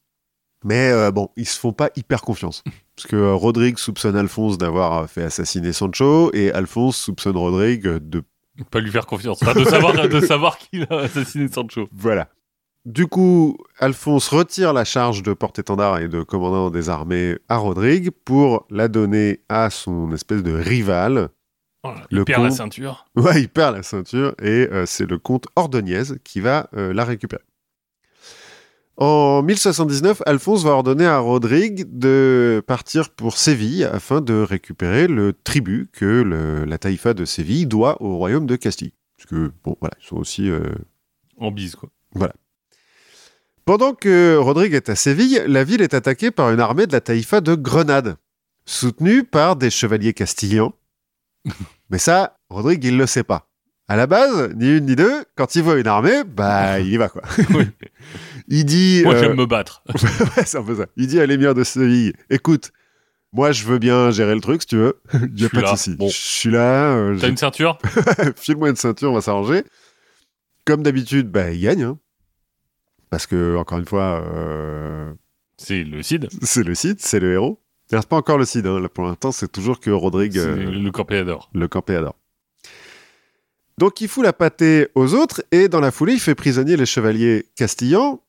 Mais euh, bon, ils se font pas hyper confiance. Parce que Rodrigue soupçonne Alphonse d'avoir fait assassiner Sancho, et Alphonse soupçonne Rodrigue de Pas lui faire confiance. Enfin, de savoir, de savoir qu'il a assassiné Sancho. Voilà. Du coup, Alphonse retire la charge de porte-étendard et de commandant des armées à Rodrigue pour la donner à son espèce de rival. Voilà, Le il perd la ceinture. Ouais, il perd la ceinture et euh, c'est le comte Ordonez qui va euh, la récupérer. En 1079, Alphonse va ordonner à Rodrigue de partir pour Séville afin de récupérer le tribut que le- la taïfa de Séville doit au royaume de Castille. Parce que, bon, voilà, ils sont aussi euh, En bise, quoi. Pendant que Rodrigue est à Séville, la ville est attaquée par une armée de la taïfa de Grenade, soutenue par des chevaliers castillans. Mais ça, Rodrigue, il le sait pas. À la base, ni une ni deux, quand il voit une armée, bah, il y va, quoi. Oui. Il dit... Moi, euh, j'aime me battre. ouais, c'est un peu ça. Il dit à l'émir de Séville, écoute, moi, je veux bien gérer le truc, si tu veux. Il y Je a suis pas de là. souci. Bon. Je suis là, euh, T'as une ceinture? File-moi une ceinture, on va s'arranger. Comme d'habitude, bah, il gagne. hein. Parce que, encore une fois, euh, C'est le Cid. c'est le Cid, c'est le héros. Reste pas encore le Cid, hein. là pour l'instant c'est toujours que Rodrigue, C'est euh, le campéador. le campéador. Donc il fout la pâtée aux autres et dans la foulée il fait prisonnier les chevaliers castillans,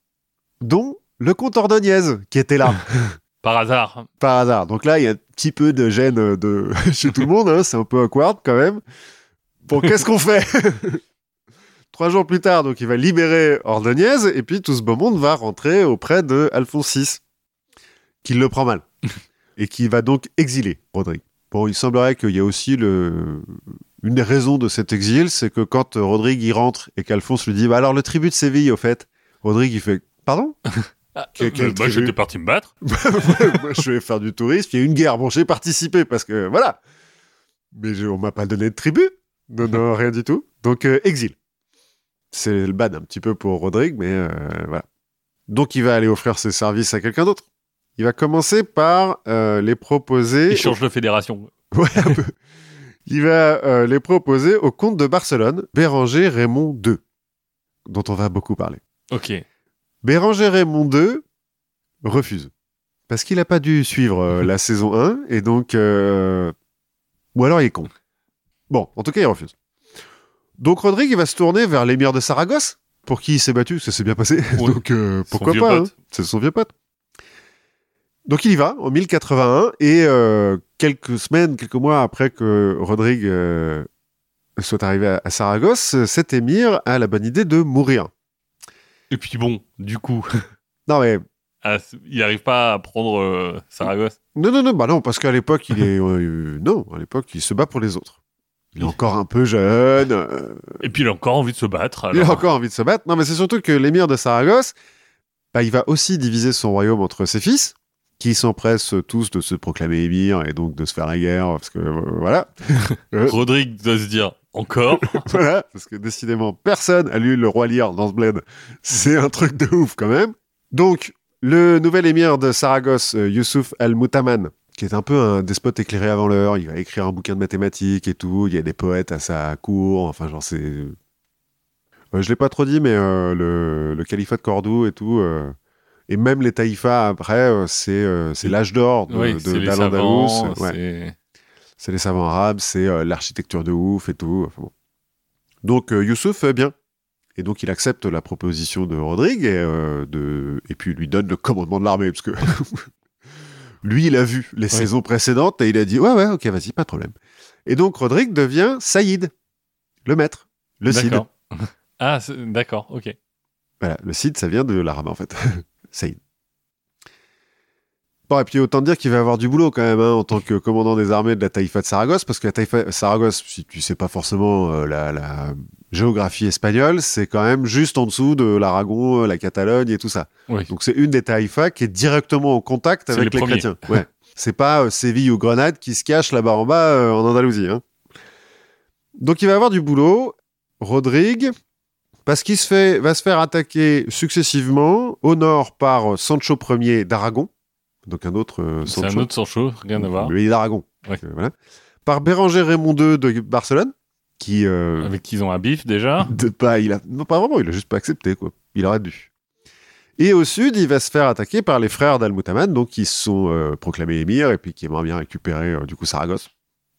dont le comte Ordonez qui était là Par hasard. par hasard. Donc là il y a un petit peu de gêne de chez tout le monde, hein. c'est un peu awkward quand même. Bon qu'est-ce qu'on fait? Trois jours plus tard, donc il va libérer Ordonez et puis tout ce beau monde va rentrer auprès de Alphonse VI, qui le prend mal et qui va donc exiler Rodrigue. Bon, il semblerait qu'il y ait aussi le... une des raisons de cet exil, c'est que quand Rodrigue y rentre et qu'Alphonse lui dit bah alors le tribut de Séville au fait, Rodrigue il fait pardon? Que- Euh, quel moi, j'étais parti me battre. Moi je vais faire du tourisme, il y a eu une guerre, bon j'ai participé parce que voilà, mais je- on m'a pas donné de tribut, non non rien du tout, donc euh, exil. C'est le bad un petit peu pour Rodrigue, mais euh, voilà. Donc il va aller offrir ses services à quelqu'un d'autre. Il va commencer par euh, les proposer. Il change de fédération. Ouais, un peu. Il va euh, les proposer au comte de Barcelone, Béranger Raymond II, dont on va beaucoup parler. Ok. Béranger Raymond II refuse. Parce qu'il n'a pas dû suivre euh, la saison 1, et donc... Ou alors il est con. Bon, en tout cas, il refuse. Donc Rodrigue, il va se tourner vers l'émir de Saragosse, pour qui il s'est battu, ça s'est bien passé. Ouais. donc pourquoi pas hein. C'est son vieux pote. Donc il y va, en 1081, et euh, quelques semaines, quelques mois après que Rodrigue euh, soit arrivé à, à Saragosse, cet émir a la bonne idée de mourir. Et puis bon, du coup, Non mais ah, il arrive pas à prendre euh, Saragosse. Non, non, non, bah non, parce qu'à l'époque, il est. non, à l'époque, il se bat pour les autres. Il est encore un peu jeune. Et puis il a encore envie de se battre. il a encore envie de se battre. Non, mais c'est surtout que l'émir de Saragosse, bah, il va aussi diviser son royaume entre ses fils, qui s'empressent tous de se proclamer émir et donc de se faire la guerre, parce que euh, voilà. Rodrigue doit se dire encore? voilà, parce que décidément, personne a lu le roi lire dans ce bled. C'est un truc de ouf quand même. Donc, le nouvel émir de Saragosse, euh, Youssouf al-Moutaman, qui est un peu un despote éclairé avant l'heure, il va écrire un bouquin de mathématiques et tout, il y a des poètes à sa cour, enfin genre c'est... Euh, je l'ai pas trop dit, mais euh, le, le califat de Cordoue et tout, euh, et même les taïfas après, euh, c'est euh, l'âge d'or oui, c'est d'Al-Andalus, ouais. c'est- les savants arabes, c'est euh, l'architecture de ouf et tout. enfin bon. Donc Youssouf bien. Et donc il accepte la proposition de Rodrigue et, de... et puis il lui donne le commandement de l'armée. Parce que lui, il a vu les saisons précédentes et il a dit Ouais, ouais, ok, vas-y, pas de problème. Et donc Rodrigue devient Saïd, le maître, le Cid. Ah, d'accord, ok. Voilà, le Cid, ça vient de l'arabe en fait. Saïd. Bon, et puis autant dire qu'il va avoir du boulot quand même hein, en tant que commandant des armées de la Taïfa de Saragosse, parce que la Taïfa de Saragosse, si tu sais pas forcément euh, la, la géographie espagnole, c'est quand même juste en dessous de l'Aragon, euh, la Catalogne et tout ça. Oui. Donc c'est une des taïfas qui est directement en contact avec les chrétiens. Ouais. c'est pas euh, Séville ou Grenade qui se cache là-bas en bas euh, en Andalousie. hein. Donc il va avoir du boulot. Rodrigue, parce qu'il se fait, va se faire attaquer successivement au nord par euh, Sancho Ier d'Aragon, donc un autre euh, C'est Sancho. un autre Sancho, rien à voir. Lui, d'Aragon. Ouais. Euh, voilà. Par Béranger Raymond II de Barcelone, qui euh, Avec qui ils ont un bif déjà. de pas, il a, non, pas vraiment, il a juste pas accepté, quoi. Il aurait dû. Et au sud, il va se faire attaquer par les frères d'Al-Moutaman, donc qui se sont euh, proclamés émirs et puis qui aimeraient bien récupérer, du coup, Saragosse.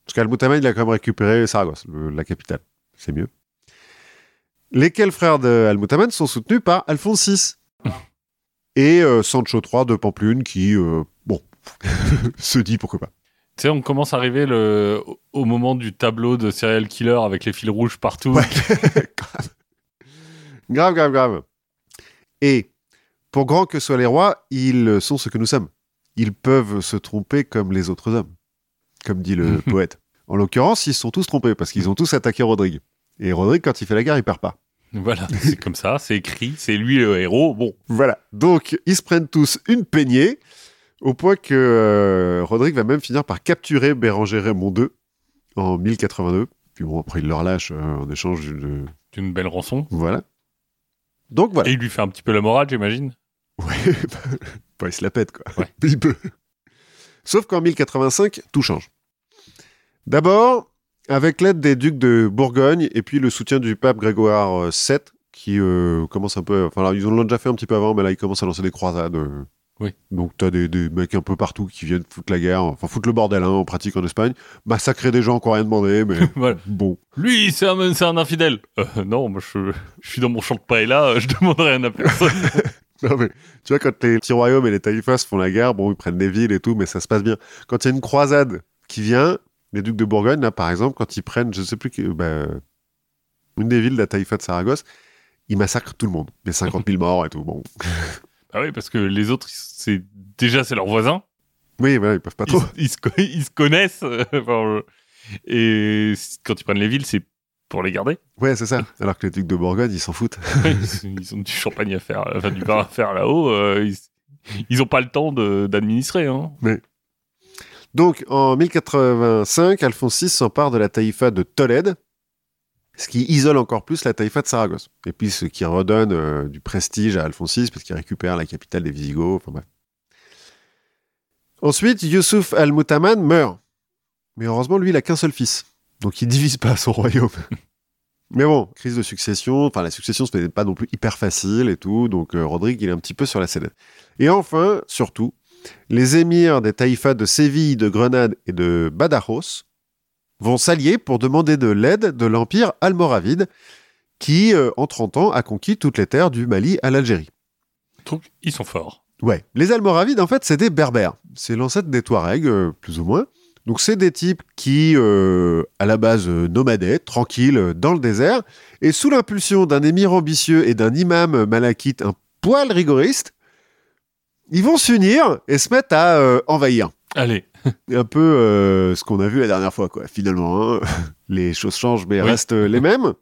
Parce qu'Al-Moutaman, il a quand même récupéré Saragosse, le- la capitale. c'est mieux. Lesquels frères de Al-Mutaman sont soutenus par Alphonse VI. Et euh, Sancho III de Pamplune qui, euh, bon, se dit pourquoi pas. Tu sais, on commence à arriver le... au moment du tableau de serial killer avec les fils rouges partout. Ouais. grave, grave, grave. Et pour grand que soient les rois, ils sont ce que nous sommes. Ils peuvent se tromper comme les autres hommes, comme dit le poète. En l'occurrence, ils se sont tous trompés parce qu'ils ont tous attaqué Rodrigue. Et Rodrigue, quand il fait la guerre, il perd pas. Voilà, c'est comme ça, c'est écrit, c'est lui le héros. Bon, Voilà. Donc, ils se prennent tous une peignée, au point que euh, Rodrigue va même finir par capturer Béranger Raymond II en 1082. Puis bon, après, il le relâche euh, en échange d'une... c'est une belle rançon. Voilà. Donc voilà. Et il lui fait un petit peu la morale, j'imagine. Ouais, bah, il se la pète, quoi. Ouais. Il peut. Sauf qu'en 1085, tout change. D'abord, avec l'aide des ducs de Bourgogne et puis le soutien du pape Grégoire euh, VII, qui euh, commence un peu. Enfin, là, ils l'ont déjà fait un petit peu avant, mais là, ils commencent à lancer des croisades. euh. Oui. Donc, t'as des, des mecs un peu partout qui viennent foutre la guerre, enfin, foutre le bordel, hein, en pratique en Espagne. Massacrer des gens qui n'ont rien demandé, mais voilà. bon. Lui, c'est un, infidèle. Euh, non, moi, je, je suis dans mon champ de paella, euh, je demande rien à personne. Non, mais, tu vois, quand les petits royaumes et les taïfas font la guerre, bon, ils prennent des villes et tout, mais ça se passe bien. Quand il y a une croisade qui vient, les ducs de Bourgogne, là, par exemple, quand ils prennent, je sais plus, bah, une des villes de la taïfa de Saragosse, ils massacrent tout le monde. Il y a 50 000 morts et tout. Bon. ah oui, parce que les autres, c'est déjà, c'est leurs voisins. Oui, voilà, ils peuvent pas trop. ils se, co- ils se connaissent. euh, enfin, euh, et quand ils prennent les villes, c'est pour les garder. Ouais, c'est ça. Alors que les ducs de Bourgogne, ils s'en foutent. ils ont du champagne à faire, enfin du vin à faire là-haut. euh, ils, ils ont pas le temps d'administrer. Hein. Donc, en 1085, Alphonse VI s'empare de la taïfa de Tolède, ce qui isole encore plus la taïfa de Saragosse. Et puis, ce qui redonne euh, du prestige à Alphonse VI, parce qu'il récupère la capitale des Visigoths. Enfin bref. Ensuite, Youssouf al-Mutaman meurt. Mais heureusement, lui, il a qu'un seul fils. Donc, il divise pas son royaume. Mais bon, crise de succession. Enfin, la succession, ce n'est pas non plus hyper facile et tout. Donc, euh, Rodrigue, il est un petit peu sur la sellette. Et enfin, surtout, les émirs des taïfas de Séville, de Grenade et de Badajoz vont s'allier pour demander de l'aide de l'empire almoravide qui, euh, en 30 ans, a conquis toutes les terres du Mali à l'Algérie. Donc ils sont forts. Ouais, les almoravides, en fait, c'est des berbères. C'est l'ancêtre des Touaregs, euh, plus ou moins. Donc, c'est des types qui, euh, à la base, nomadaient, tranquilles, dans le désert, et sous l'impulsion d'un émir ambitieux et d'un imam malakite un poil rigoriste, ils vont s'unir et se mettre à euh, envahir. Allez, un peu euh, ce qu'on a vu la dernière fois, quoi. Finalement, hein. les choses changent, mais Oui. restent euh, les mêmes.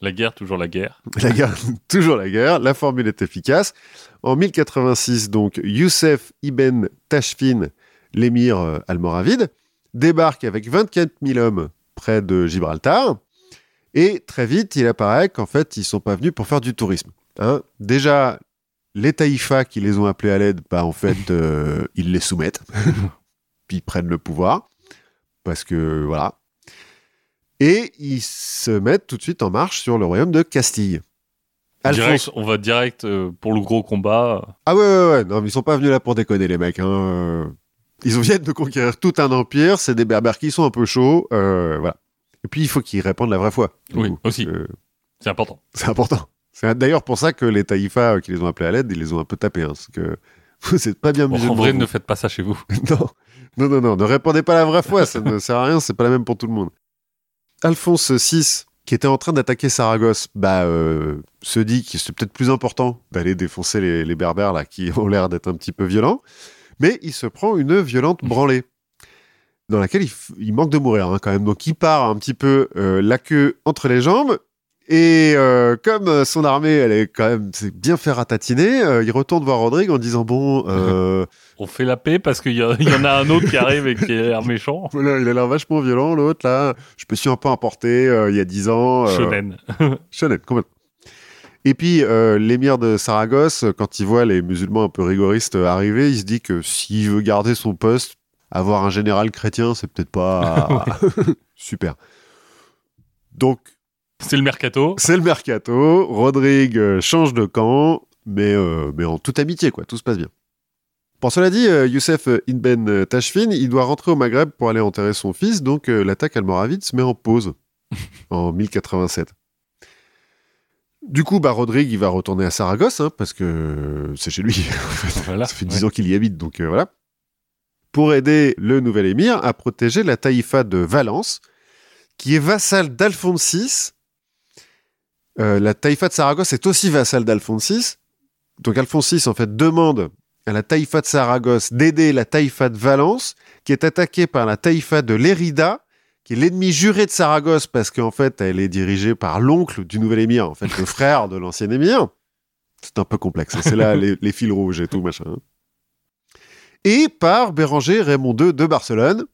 la guerre, toujours la guerre. La guerre, toujours la guerre. La formule est efficace. En 1086, donc, Youssef ibn Tashfin, l'émir euh, almoravide, débarque avec 24 000 hommes près de Gibraltar. Et très vite, il apparaît qu'en fait, ils sont pas venus pour faire du tourisme. hein. Déjà, les taïfas qui les ont appelés à l'aide, bah, en fait, euh, ils les soumettent. Puis ils prennent le pouvoir. Parce que, voilà. Et ils se mettent tout de suite en marche sur le royaume de Castille. Direct, on va direct euh, pour le gros combat. Ah ouais, ouais, ouais. Non, mais ils sont pas venus là pour déconner, les mecs. Hein. Ils viennent de conquérir tout un empire. C'est des berbères qui sont un peu chauds. euh, voilà. Et puis, il faut qu'ils répandent la vraie foi. Oui, coup. aussi. C'est important. c'est important. C'est d'ailleurs pour ça que les taïfas euh, qui les ont appelés à l'aide, ils les ont un peu tapés. Hein, parce que vous êtes pas bien Bon, en musulmans. vrai, vous. ne faites pas ça chez vous. non. non, non, non. Ne répandez pas la vraie foi. Ça ne sert à rien. C'est pas la même pour tout le monde. Alphonse VI, qui était en train d'attaquer Saragosse, bah, euh, se dit que c'est peut-être plus important d'aller défoncer les, les berbères là, qui ont l'air d'être un petit peu violents. Mais il se prend une violente branlée dans laquelle il manque de mourir hein, quand même. Donc il part un petit peu euh, la queue entre les jambes. Et euh, comme son armée, elle est quand même c'est bien fait ratatiner, euh, il retourne voir Rodrigue en disant bon, euh, On fait la paix parce qu'il y, en a un autre qui arrive et qui a l'air méchant. Voilà, il a l'air vachement violent, l'autre, là. Je me suis un peu importé euh, il y a 10 ans. euh, Shonen. Shonen, complètement. Et puis, euh, l'émir de Saragosse, quand il voit les musulmans un peu rigoristes arriver, il se dit que s'il veut garder son poste, avoir un général chrétien, c'est peut-être pas super. Donc, C'est le mercato. c'est le mercato. Rodrigue euh, change de camp, mais, euh, mais en toute amitié, quoi. Tout se passe bien. Pour cela dit, euh, Youssef Ibn Tashfin, il doit rentrer au Maghreb pour aller enterrer son fils, donc euh, l'attaque almoravide se met en pause. en 1087. Du coup, bah, Rodrigue, il va retourner à Saragosse, hein, parce que c'est chez lui. en fait. Voilà. Ça fait 10 ans qu'il y habite, donc euh, voilà. Pour aider le nouvel émir à protéger la taïfa de Valence, qui est vassale d'Alphonse VI. Euh, la taïfa de Saragosse est aussi vassale d'Alphonse VI. Donc Alphonse VI, en fait, demande à la taïfa de Saragosse d'aider la taïfa de Valence, qui est attaquée par la taïfa de Lérida, qui est l'ennemi juré de Saragosse parce qu'en fait, elle est dirigée par l'oncle du nouvel émir, en fait, le frère de l'ancien émir. C'est un peu complexe. hein. C'est là les, les fils rouges et tout, machin. hein. Et par Béranger Raymond II de Barcelone,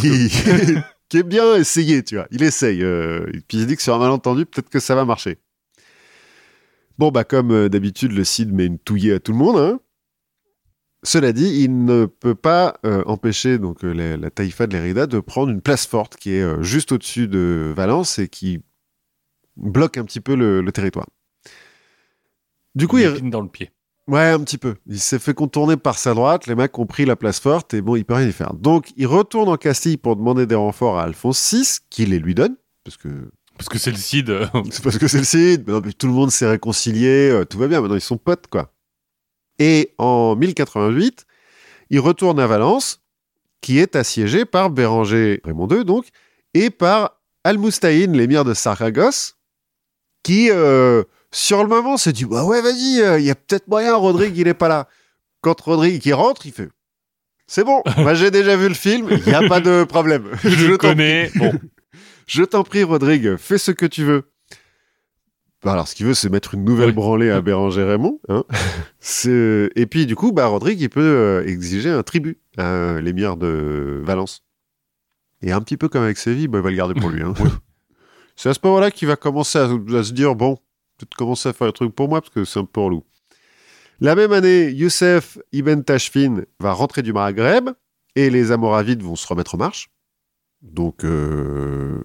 qui, qui est bien essayé, tu vois. Il essaye. euh, puis il dit que sur un malentendu, peut-être que ça va marcher. Bon, bah, comme euh, d'habitude, le Cid met une touillée à tout le monde. hein. Cela dit, il ne peut pas euh, empêcher donc la, la taïfa de l'Érida de prendre une place forte qui est juste au-dessus de Valence et qui bloque un petit peu le, le territoire. Du coup, il, épine dans le pied. Ouais, un petit peu. Il s'est fait contourner par sa droite, les mecs ont pris la place forte et bon, il peut rien y faire. Donc, il retourne en Castille pour demander des renforts à Alphonse VI, qui les lui donne, parce que Parce que c'est le Cid. c'est parce que c'est le Cid, mais non, mais tout le monde s'est réconcilié, euh, tout va bien, maintenant ils sont potes, quoi. Et en 1088, il retourne à Valence, qui est assiégé par Béranger Raymond II, donc, et par Al-Mustaïn, l'émir de Saragosse, qui, euh, sur le moment, se dit Bah ouais, vas-y, il y a peut-être moyen, Rodrigue, il est pas là. Quand Rodrigue qui rentre, il fait C'est bon, moi j'ai déjà vu le film, il n'y a pas de problème. Je, t'en connais. Bon, je t'en prie, Rodrigue, fais ce que tu veux. Bah, alors, ce qu'il veut, c'est mettre une nouvelle Oui. branlée à Béranger Raymond. Hein. C'est- Et puis, du coup, bah, Rodrigue, il peut euh, exiger un tribut à l'émir de Valence. Et un petit peu comme avec Séville, bah, il va le garder pour lui. hein. c'est à ce moment-là qu'il va commencer à, à se dire bon, peut-être commencer à faire un truc pour moi parce que c'est un peu relou. La même année, Youssef Ibn Tashfin va rentrer du Maghreb et les Amoravides vont se remettre en marche. Donc, euh,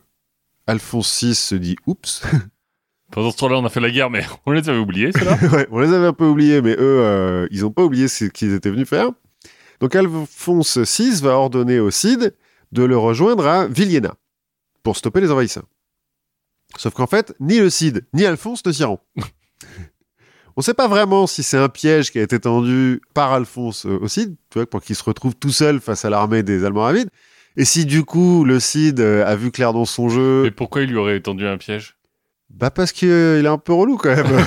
Alphonse VI se dit oups. pendant ce temps-là, on a fait la guerre, mais on les avait oubliés, ceux-là. ouais, on les avait un peu oubliés, mais eux, euh, ils n'ont pas oublié ce qu'ils étaient venus faire. Donc, Alphonse VI va ordonner au Cid de le rejoindre à Villena pour stopper les envahisseurs. Sauf qu'en fait, ni le Cid ni Alphonse ne s'y rendent. On ne sait pas vraiment si c'est un piège qui a été tendu par Alphonse euh, au Cid, tu vois, pour qu'il se retrouve tout seul face à l'armée des Almoravides. Et si du coup le Cid euh, a vu clair dans son jeu, Mais pourquoi il lui aurait tendu un piège? Bah parce qu'il est un peu relou quand même.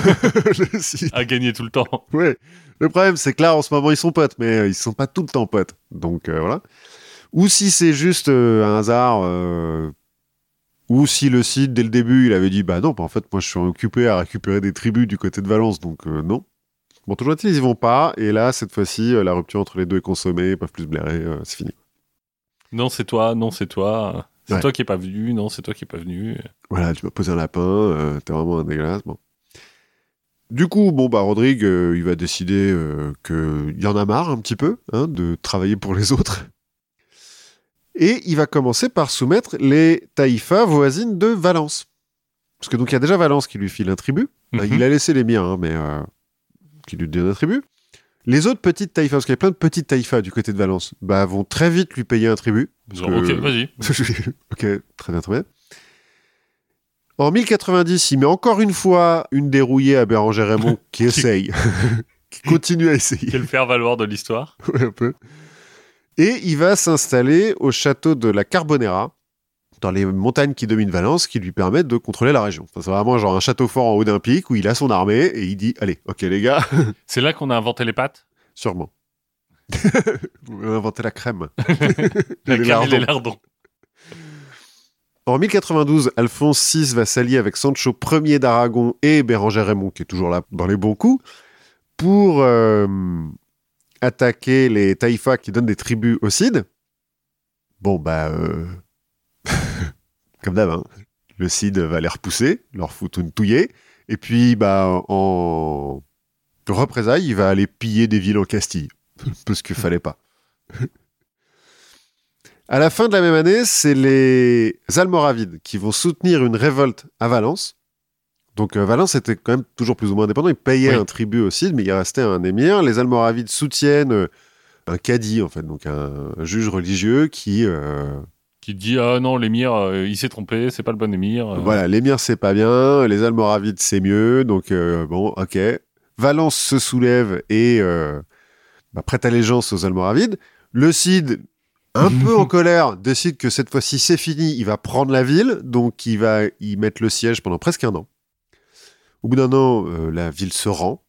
le Cid. À gagner tout le temps. Ouais. Le problème, c'est que là, en ce moment, ils sont potes, mais euh, ils sont pas tout le temps potes. Donc euh, voilà. Ou si c'est juste euh, un hasard, euh, ou si le Cid, dès le début, il avait dit Bah non, bah, en fait, moi, je suis occupé à récupérer des tribus du côté de Valence, donc euh, non. Bon, toujours est-il, ils y vont pas, et là, cette fois-ci, euh, la rupture entre les deux est consommée, ils peuvent plus se blairer, euh, c'est fini. Non, c'est toi, non, c'est toi. C'est Ouais. toi qui est pas venu, non, c'est toi qui est pas venu. Voilà, tu m'as posé un lapin, euh, t'es vraiment un dégueulasse. Bon. Du coup, bon, bah, Rodrigue, il va décider qu'il y en a marre un petit peu hein, de travailler pour les autres. Et il va commencer par soumettre les taïfas voisines de Valence. Parce que donc, il y a déjà Valence qui lui file un tribut. Enfin, Mhm. Il a laissé les miens, hein, mais euh, qui lui donne un tribut. Les autres petites taïfas, parce qu'il y a plein de petites taïfas du côté de Valence, bah, vont très vite lui payer un tribut. Genre, que- ok, vas-y. ok, très bien, très bien. En 1090, il met encore une fois une dérouillée à Béranger Raymond qui essaye, qui continue à essayer Quel faire valoir de l'histoire ouais, un peu. Et il va s'installer au château de la Carbonera, dans les montagnes qui dominent Valence, qui lui permettent de contrôler la région. Enfin, c'est vraiment genre un château fort en haut d'un pic où il a son armée et il dit Allez, ok les gars, C'est là qu'on a inventé les pâtes? Sûrement. Vous avez inventé la crème. La Les crème et lardons. les lardons. En 1092, Alphonse VI va s'allier avec Sancho Ier d'Aragon et Béranger Raymond, qui est toujours là dans les bons coups, pour euh, attaquer les taïfas qui donnent des tribus au Cid. Bon, bah, euh, comme d'hab, hein, le Cid va les repousser, leur foutre une touillée, et puis, bah, en représailles, il va aller piller des villes en Castille, parce qu'il fallait pas. À la fin de la même année, c'est les Almoravides qui vont soutenir une révolte à Valence. Donc euh, Valence était quand même toujours plus ou moins indépendant. Il payait Oui. un tribut au Cid, mais il restait un émir. Les Almoravides soutiennent euh, un cadi, en fait, donc un, un juge religieux qui, euh, Qui dit ah non l'émir euh, il s'est trompé, c'est pas le bon émir. Voilà, l'émir c'est pas bien, les Almoravides c'est mieux, donc bon, ok. Valence se soulève et bah, prête allégeance aux Almoravides. Le Cid, un peu en colère, décide que cette fois-ci c'est fini, il va prendre la ville, donc il va y mettre le siège pendant presque un an. Au bout d'un an, euh, la ville se rend.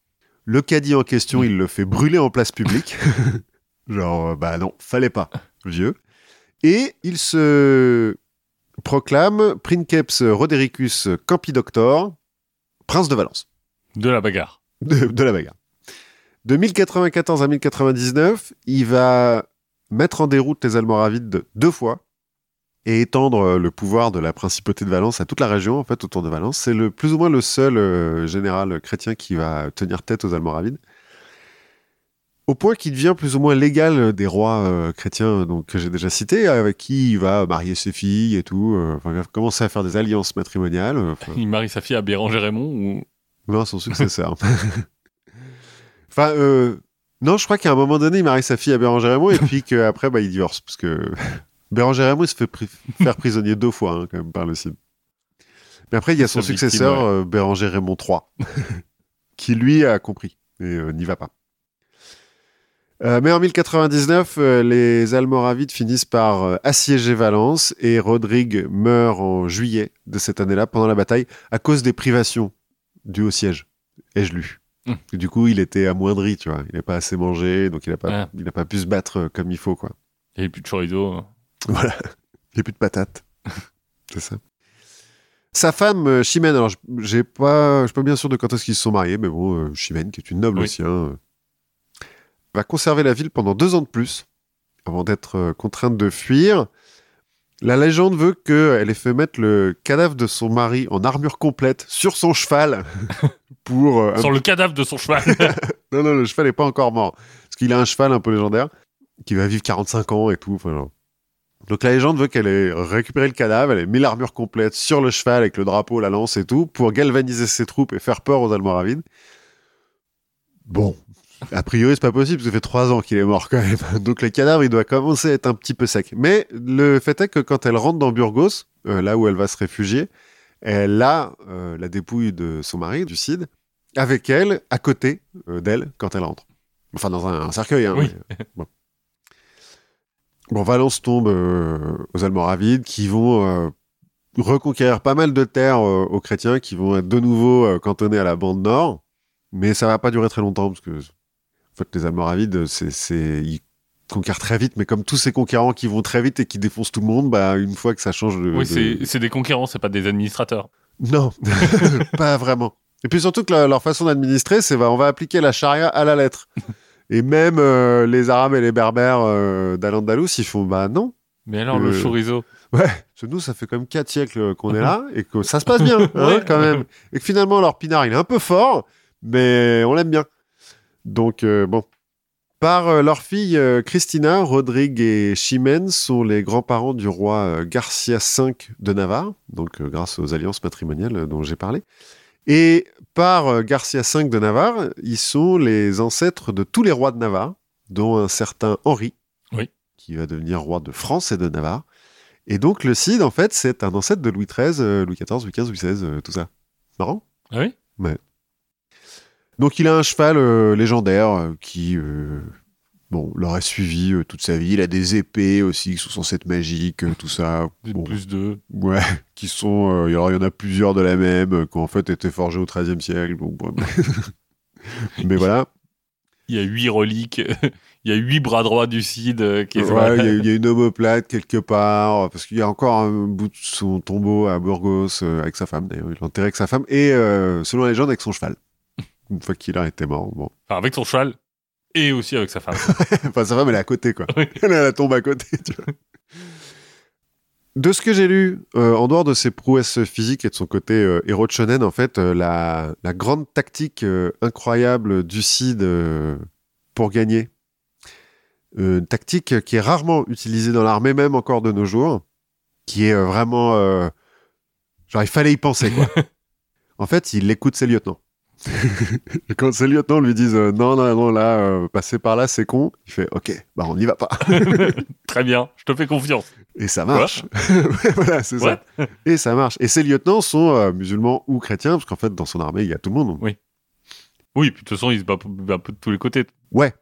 Le caddie en question, il le fait brûler en place publique. Genre, euh, bah non, fallait pas, vieux. Et il se proclame Princeps Rodericus Campidoctor, prince de Valence, De la bagarre. de, de la bagarre. De 1094 à 1099, il va mettre en déroute les Almoravides de- deux fois et étendre euh, le pouvoir de la principauté de Valence à toute la région, en fait, autour de Valence. C'est le, plus ou moins le seul euh, général chrétien qui va tenir tête aux Almoravides. Au point qu'il devient plus ou moins légal des rois euh, chrétiens donc, que j'ai déjà cités, avec qui il va marier ses filles et tout. euh, Enfin, il va commencer à faire des alliances matrimoniales. enfin, Il marie sa fille à Béranger Raymond ou? Non, son successeur. enfin, non, je crois qu'à un moment donné, il marie sa fille à Béranger Raymond et puis qu'après, bah, il divorce. Parce que Béranger Raymond, il se fait pri- faire prisonnier deux fois, hein, quand même, par le Cid. Mais après, il y a son victime, successeur, ouais. euh, Béranger Raymond III, qui lui a compris et euh, n'y va pas. Euh, mais en 1099, euh, les Almoravides finissent par assiéger Valence et Rodrigue meurt en juillet de cette année-là pendant la bataille à cause des privations dues au siège. Ai-je lu? Hmm. Du coup, il était amoindri, tu vois. Il n'a pas assez mangé, donc il n'a pas, il pas pu se battre comme il faut, quoi. il n'y avait plus de chorizo. Voilà. A plus de patates. C'est ça. Sa femme, euh, Chimène, alors je- j'ai pas, je suis pas bien sûr de quand est-ce qu'ils se sont mariés, mais bon, euh, Chimène, qui est une noble Oui. aussi, hein, euh, va conserver la ville pendant deux ans de plus, avant d'être contrainte de fuir. La légende veut qu'elle ait fait mettre le cadavre de son mari en armure complète sur son cheval pour. euh, Sur le cadavre de son cheval. non, non, le cheval n'est pas encore mort. Parce qu'il a un cheval un peu légendaire qui va vivre 45 ans et tout. enfin, genre. Donc la légende veut qu'elle ait récupéré le cadavre, elle ait mis l'armure complète sur le cheval avec le drapeau, la lance et tout, pour galvaniser ses troupes et faire peur aux Almoravides. Bon, a priori c'est pas possible, parce que ça fait trois ans qu'il est mort quand même. Donc le cadavre, il doit commencer à être un petit peu sec. Mais le fait est que quand elle rentre dans Burgos, euh, là où elle va se réfugier, elle a euh, la dépouille de son mari, du Cid, avec elle, à côté euh, d'elle, quand elle rentre. Enfin, dans un, un cercueil. Hein, Oui. mais, bon. Bon, Valence tombe euh, aux Almoravides, qui vont euh, reconquérir pas mal de terres euh, aux chrétiens, qui vont être de nouveau cantonnés à la bande nord. Mais ça va pas durer très longtemps, parce que en fait, les Almoravides, c'est, c'est, ils conquièrent très vite, mais comme tous ces conquérants qui vont très vite et qui défoncent tout le monde, bah, une fois que ça change de... oui, de- c'est c'est des conquérants, c'est pas des administrateurs. non, pas vraiment. Et puis surtout que la- leur façon d'administrer, c'est bah, on va appliquer la charia à la lettre. Et même euh, les Arabes et les Berbères euh, d'Al-Andalus, ils font bah non. Mais alors, le Euh, chorizo Ouais, parce que nous, ça fait comme 4 siècles qu'on est là et que ça se passe bien, hein, Ouais. quand même. Et que finalement, leur pinard, il est un peu fort, mais on l'aime bien. Donc, euh, bon. Par leur fille Christina, Rodrigue et Chimène sont les grands-parents du roi Garcia V de Navarre, donc grâce aux alliances matrimoniales dont j'ai parlé. Et par euh, Garcia V de Navarre, ils sont les ancêtres de tous les rois de Navarre, dont un certain Henri, Oui. qui va devenir roi de France et de Navarre. Et donc le Cid, en fait, c'est un ancêtre de Louis XIII, euh, Louis XIV, Louis XV, Louis XVI, euh, tout ça. Marrant? Ah oui? Donc il a un cheval euh, légendaire euh, qui, euh, bon, l'aurait suivi euh, toute sa vie. Il a des épées aussi qui sont censées être magiques, euh, tout ça. Des Bon, Plus de. ouais, qui sont. euh, alors, il y en a plusieurs de la même, qui ont en fait été forgées au XIIIe siècle. Donc, bon, mais voilà. Il y a huit reliques. Il y a huit bras droits du Cid qui est Ouais, il y, a- il y a une omoplate quelque part, parce qu'il y a encore un bout de son tombeau à Burgos euh, avec sa femme, d'ailleurs. Il l'a enterré avec sa femme, et selon la légende, avec son cheval. Une fois qu'il a été mort. Bon. Enfin, avec son cheval et aussi avec sa femme. enfin, sa femme, elle est à côté, quoi. Oui. Elle a la tombe à côté, tu vois. De ce que j'ai lu, euh, en dehors de ses prouesses physiques et de son côté euh, héros de shonen, en fait, euh, la, la grande tactique euh, incroyable du Cid pour gagner, une tactique qui est rarement utilisée dans l'armée, même encore de nos jours, qui est vraiment... genre, il fallait y penser, quoi. en fait, il écoute ses lieutenants. Quand ses lieutenants lui disent euh, non, non, non, là, euh, passer par là, c'est con, il fait ok, bah on n'y va pas. Très bien, je te fais confiance. Et ça marche. Ouais, voilà, c'est ça. Et ça marche. Et ses lieutenants sont euh, musulmans ou chrétiens, parce qu'en fait, dans son armée, il y a tout le monde. Oui. Oui, puis de toute façon, il se bat un peu de tous les côtés. Ouais.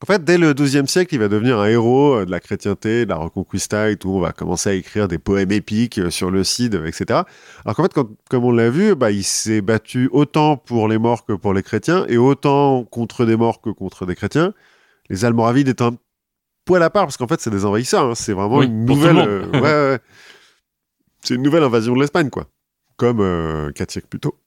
En fait, dès le XIIe siècle, il va devenir un héros euh, de la chrétienté, de la Reconquista et tout. On va commencer à écrire des poèmes épiques euh, sur le Cid, euh, etc. Alors qu'en fait, quand- comme on l'a vu, bah, il s'est battu autant pour les morts que pour les chrétiens, et autant contre des morts que contre des chrétiens. Les Almoravides étant un poil à part, parce qu'en fait, c'est des envahisseurs. hein. C'est vraiment Oui, une nouvelle. monde. euh, ouais, ouais. C'est une nouvelle invasion de l'Espagne, quoi. Comme euh, quatre siècles plus tôt.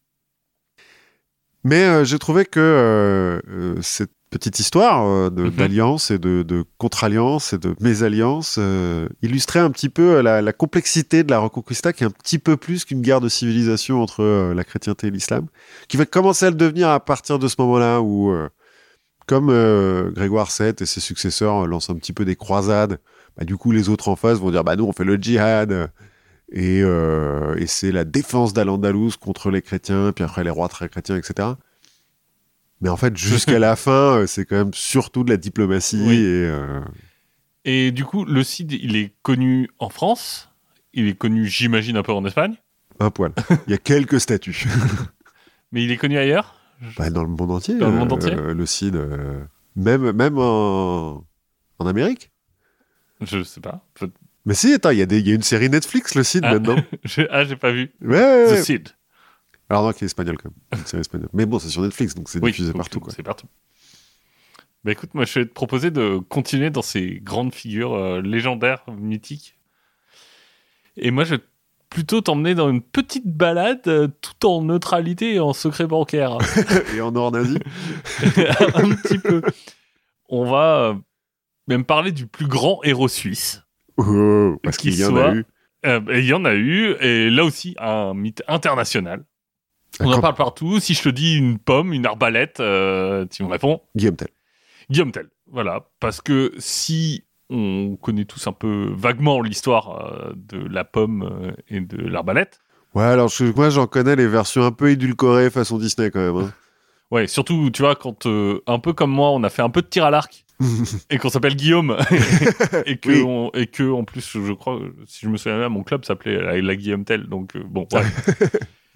Mais euh, j'ai trouvé que euh, cette petite histoire euh, Mhm. d'alliance et de, de contre-alliance et de mésalliance euh, illustrait un petit peu la, la complexité de la Reconquista, qui est un petit peu plus qu'une guerre de civilisation entre euh, la chrétienté et l'islam, qui va commencer à le devenir à partir de ce moment-là où, euh, comme euh, Grégoire VII et ses successeurs euh, lancent un petit peu des croisades, bah, du coup les autres en face vont dire bah nous on fait le djihad. Et, euh, et c'est la défense d'Al-Andalus contre les chrétiens, puis après les rois très chrétiens, etc. Mais en fait, jusqu'à la fin, euh, c'est quand même surtout de la diplomatie. Oui. Et, euh, Et du coup, le Cid, il est connu en France. Il est connu, j'imagine, un peu en Espagne. un poil. Il y a quelques statues. Mais il est connu ailleurs? Bah, dans le monde entier. Dans le monde euh, entier? Le Cid. euh, même, même en, en Amérique? Je sais pas. Peut- Mais si, attends, il y, a y une série Netflix, le Cid, Ah. maintenant. Je- Ah, j'ai pas vu. Ouais, The. Cid. Alors non, qui est espagnol quand même. Une série espagnole. Mais bon, c'est sur Netflix, donc c'est Oui, diffusé partout. Quoi. C'est partout. Bah écoute, moi je vais te proposer de continuer dans ces grandes figures euh, légendaires, mythiques. Et moi je vais plutôt t'emmener dans une petite balade euh, tout en neutralité et en secret bancaire. Et en or nazi un petit peu. On va euh, même parler du plus grand héros suisse. Oh, Parce Qu'il y en a eu. Il y en a eu, et là aussi un mythe international. On en parle partout. Si je te dis une pomme, une arbalète, euh, tu me réponds Guillaume Tell. Guillaume Tell. Voilà. Parce que si on connaît tous un peu vaguement l'histoire euh, de la pomme euh, et de l'arbalète, Ouais, alors je- moi j'en connais les versions un peu édulcorées façon Disney quand même. hein. ouais, surtout, tu vois, quand euh, un peu comme moi, on a fait un peu de tir à l'arc et qu'on s'appelle Guillaume et que Oui. on- et que en plus, je crois, si je me souviens bien, mon club s'appelait la, la Guillaume Tell. Donc euh, bon, ouais.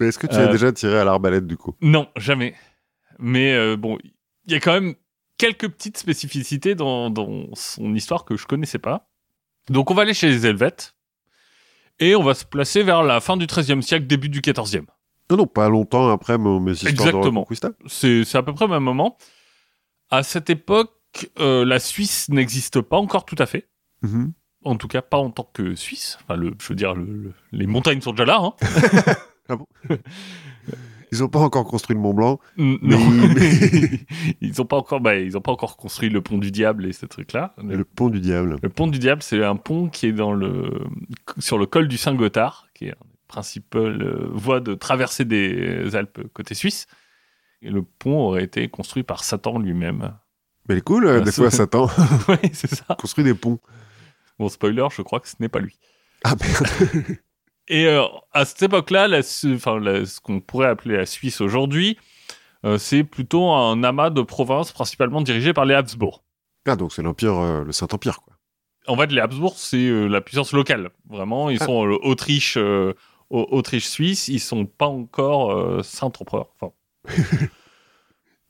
Mais est-ce que tu Euh, as déjà tiré à l'arbalète du coup? Non, jamais. Mais euh, bon, il y a quand même quelques petites spécificités dans, dans son histoire que je connaissais pas. Donc on va aller chez les Helvètes et on va se placer vers la fin du XIIIe siècle, début du XIVe. Non, non, pas longtemps après mes histoires de Exactement. C'est à peu près au même moment. À cette époque, euh, la Suisse n'existe pas encore tout à fait. Mhm. En tout cas, pas en tant que Suisse. Enfin, le, je veux dire, le- le- les montagnes sont déjà là. Hein. Ils ont pas encore construit le Mont Blanc. N- Mais- non, mais- ils ont pas encore, bah, ils ont pas encore construit le pont du diable et ces trucs-là. Le pont du diable. Le pont du diable, c'est un pont qui est dans le, sur le col du Saint-Gothard, qui est une des principales euh, voies de traversée des Alpes côté suisse. Et le pont aurait été construit par Satan lui-même. Mais elle est cool, euh, Ah, des fois Satan oui, c'est ça. construit des ponts. Bon, spoiler, je crois que ce n'est pas lui. Ah merde. Et euh, à cette époque-là, enfin, ce qu'on pourrait appeler la Suisse aujourd'hui, euh, c'est plutôt un amas de provinces principalement dirigées par les Habsbourg. Ah, donc c'est l'Empire, euh, le Saint-Empire, quoi. En fait, les Habsbourg, c'est la puissance locale. Vraiment, ils Ah. sont Autriche, Au- Autriche-Suisse. Ils sont pas encore Saint-Empereur. Enfin,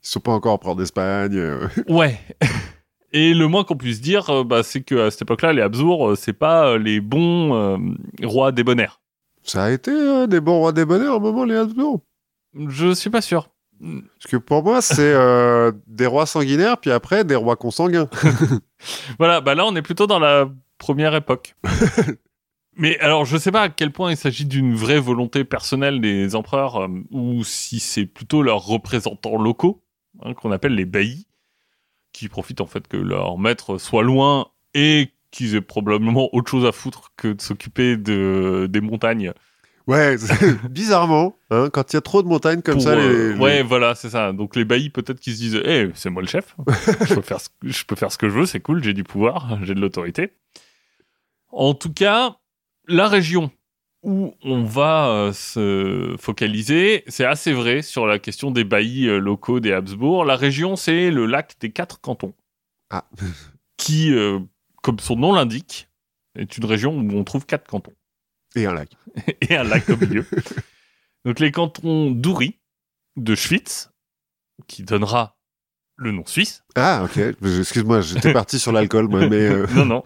Ils sont pas encore empereurs d'Espagne. ouais. Et le moins qu'on puisse dire, bah, c'est qu'à cette époque-là, les Habsbourg, c'est pas les bons euh, rois débonnaires. Ça a été euh, des bons rois des bonheurs au moment, les Habsbourg. Je suis pas sûr. Parce que pour moi, c'est euh, des rois sanguinaires, puis après, des rois consanguins. Voilà, bah là, on est plutôt dans la première époque. Mais alors, je sais pas à quel point il s'agit d'une vraie volonté personnelle des empereurs euh, ou si c'est plutôt leurs représentants locaux, hein, qu'on appelle les baillis, qui profitent en fait que leur maître soit loin et qu'ils aient probablement autre chose à foutre que de s'occuper de, des montagnes. Ouais, bizarrement, hein, quand il y a trop de montagnes comme pour, ça, euh, les, les- Ouais, voilà, c'est ça. Donc les baillis, peut-être qu'ils se disent Eh, c'est moi le chef. je, peux faire ce, je peux faire ce que je veux, c'est cool, j'ai du pouvoir, j'ai de l'autorité. En tout cas, la région où on va euh, se focaliser, c'est assez vrai sur la question des baillis euh, locaux des Habsbourg. La région, c'est le lac des quatre cantons. Ah. Qui, comme son nom l'indique, est une région où on trouve quatre cantons. Et un lac. et un lac au milieu. Donc les cantons d'Uri, de Schwytz, qui donnera le nom suisse. Ah, ok. Excuse-moi, j'étais parti sur l'alcool, moi, mais. euh, non, non.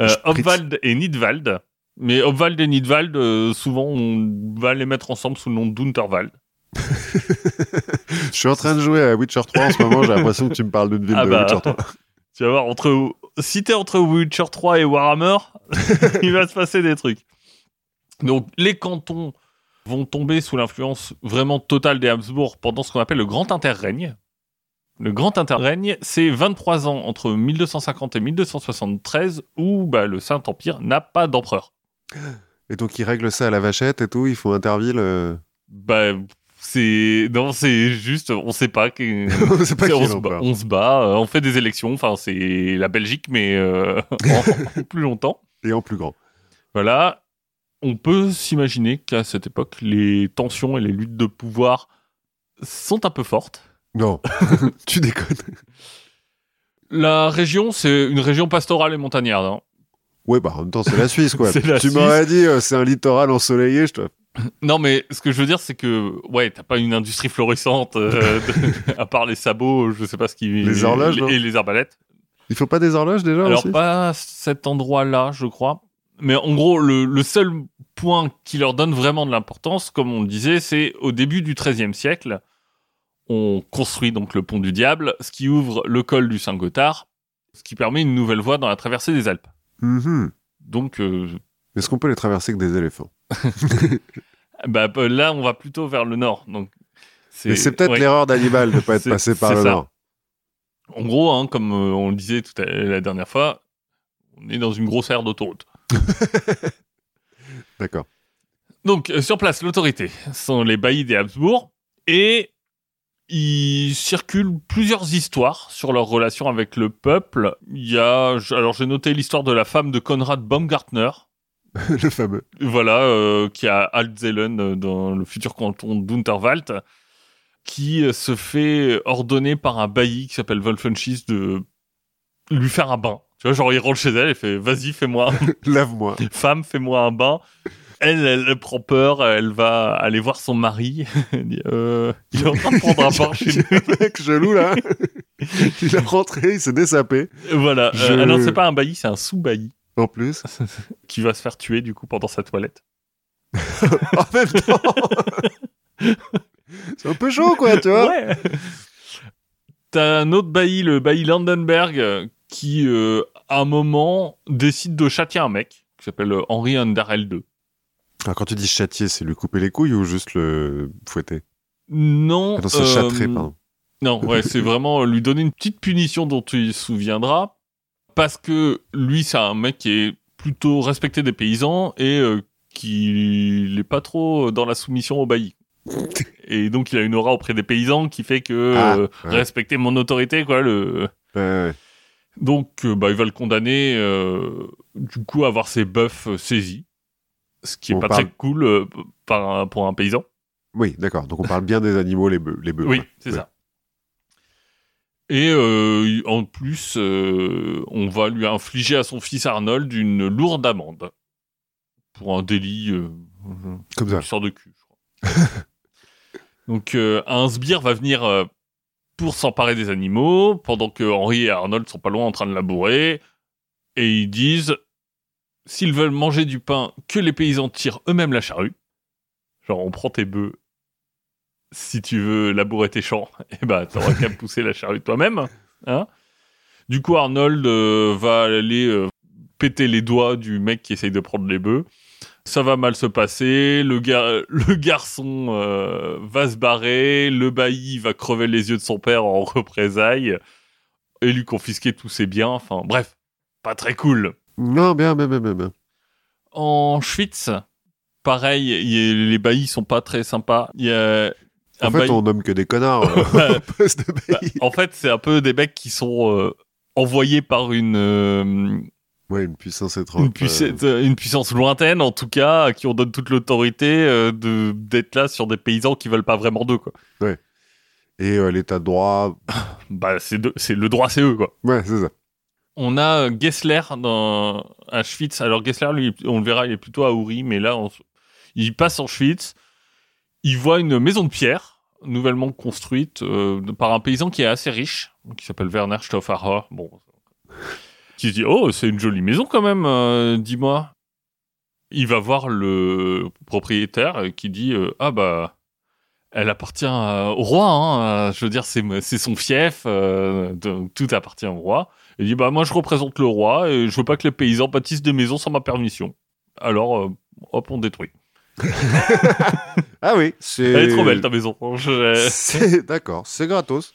Euh. Obwald et Nidwald. Mais Obwald et Nidwald, euh, souvent, on va les mettre ensemble sous le nom d'Unterwald. Je suis en train de jouer à Witcher 3 en ce moment, j'ai l'impression que tu me parles d'une ville Ah de bah. Witcher 3. Tu vas voir, entre, si t'es entre Witcher 3 et Warhammer, il va se passer des trucs. Donc, les cantons vont tomber sous l'influence vraiment totale des Habsbourg pendant ce qu'on appelle le Grand Interrègne. Le Grand Interrègne, c'est 23 ans entre 1250 et 1273 où bah, le Saint-Empire n'a pas d'empereur. Et donc ils règlent ça à la vachette et tout, ils font interville. euh, Bah, c'est non, c'est juste, on sait pas. que- pas C'est- qui on, se bat, on se bat, euh, on fait des élections. Enfin, c'est la Belgique, mais euh, en, en plus longtemps. Et en plus grand. Voilà. On peut s'imaginer qu'à cette époque, les tensions et les luttes de pouvoir sont un peu fortes. Non, tu déconnes. La région, c'est une région pastorale et montagnarde. hein. Ouais, bah en même temps, c'est la Suisse, quoi. Tu m'aurais dit, euh, c'est un littoral ensoleillé, je te. Non, mais ce que je veux dire, c'est que, ouais, t'as pas une industrie florissante, euh, de- à part les sabots, je sais pas ce qui. Les horloges, Et les arbalètes. Il faut pas des horloges déjà Alors, aussi? pas à cet endroit-là, je crois. Mais en gros, le, le seul point qui leur donne vraiment de l'importance, comme on le disait, c'est au début du XIIIe siècle, on construit donc le pont du Diable, ce qui ouvre le col du Saint-Gothard, ce qui permet une nouvelle voie dans la traversée des Alpes. Mhm. Donc, euh, Est-ce qu'on peut les traverser que des éléphants? bah, là, on va plutôt vers le nord. Donc, c'est peut-être ouais. l'erreur d'Hannibal de pas être passé par le ça. nord. En gros, hein, comme euh, on le disait tout à, la dernière fois, on est dans une grosse aire d'autoroute. D'accord. Donc, euh, sur place, l'autorité sont les baillis des Habsbourg et il circule plusieurs histoires sur leur relation avec le peuple. Il y a, alors j'ai noté l'histoire de la femme de Konrad Baumgartner, le fameux. voilà, euh, qui a Altzellen euh, dans le futur canton d'Unterwald, qui euh, se fait ordonner par un bailli qui s'appelle Wolfenschiss de lui faire un bain. Tu vois, genre il rentre chez elle et fait vas-y fais-moi Lave-moi. femme, fais-moi un bain. Elle, elle prend peur, elle va aller voir son mari. Elle dit, euh, il est en train de prendre un bain chez nous. Le mec gelou là. il est rentré, il s'est dessapé. Voilà. Euh, Je- ah non, c'est pas un bailli, c'est un sous-bailli En plus. qui va se faire tuer du coup pendant sa toilette. en même temps. c'est un peu chaud quoi, tu vois. Ouais. T'as un autre bailli, le bailli Landenberg, qui euh, à un moment décide de châtier un mec qui s'appelle euh, Henri Underel II. Alors, quand tu dis châtier, c'est lui couper les couilles ou juste le fouetter? Non. Ah Non, c'est euh, pardon. Non, ouais, c'est vraiment lui donner une petite punition dont il se souviendra. Parce que lui, c'est un mec qui est plutôt respecté des paysans et euh, qui n'est pas trop dans la soumission au bailli. Et donc, il a une aura auprès des paysans qui fait que Ah, euh, ouais. respecter mon autorité, quoi. Le... Ouais, ouais. Donc, euh, bah, il va le condamner, euh, du coup, à avoir ses bœufs saisis. Ce qui est On pas parle- très cool par un- pour un paysan. Oui, d'accord. Donc on parle bien des animaux, les bœufs. Les bœufs Oui, c'est ça. Et euh, en plus, euh, on va lui infliger à son fils Arnold une lourde amende pour un délit, euh, Comme ça. une sorte de cul, je crois. Donc, un sbire va venir pour s'emparer des animaux, pendant que Henri et Arnold sont pas loin en train de labourer, et ils disent s'ils veulent manger du pain, que les paysans tirent eux-mêmes la charrue. Genre, on prend tes bœufs. Si tu veux labourer tes champs, eh ben, t'auras qu'à pousser la charrue toi-même. Hein du coup, Arnold euh, va aller euh, péter les doigts du mec qui essaye de prendre les bœufs. Ça va mal se passer. Le, gar- le garçon euh, va se barrer. Le bailli va crever les yeux de son père en représailles et lui confisquer tous ses biens. Enfin, bref, pas très cool. Non, bien, bien, bien, bien. En Schwytz, pareil, y les baillis sont pas très sympas. Il y a En un fait, on nomme que des connards euh, de Bah, en fait, c'est un peu des mecs qui sont euh, envoyés par une euh, Ouais, une puissance étrange. une, puissance, une puissance lointaine, en tout cas, à qui on donne toute l'autorité de d'être là sur des paysans qui veulent pas vraiment d'eux, quoi. Et euh, l'état de droit. Bah, c'est le droit, c'est eux, quoi. Ouais, c'est ça. On a Gessler dans à Schwitz. Alors Gessler, lui, on le verra, il est plutôt à Uri, mais là, on il passe en Schwitz. Il voit une maison de pierre nouvellement construite euh, par un paysan qui est assez riche, qui s'appelle Werner Stauffacher. Bon, qui se dit oh c'est une jolie maison quand même, euh, dis-moi. Il va voir le propriétaire qui dit euh, ah bah elle appartient au roi. Hein, euh, je veux dire c'est c'est son fief, euh, donc tout appartient au roi. Il dit bah moi je représente le roi et je veux pas que les paysans bâtissent des maisons sans ma permission. Alors euh, hop on détruit. Ah oui, c'est. Elle est trop belle ta maison. Je- d'accord, c'est gratos.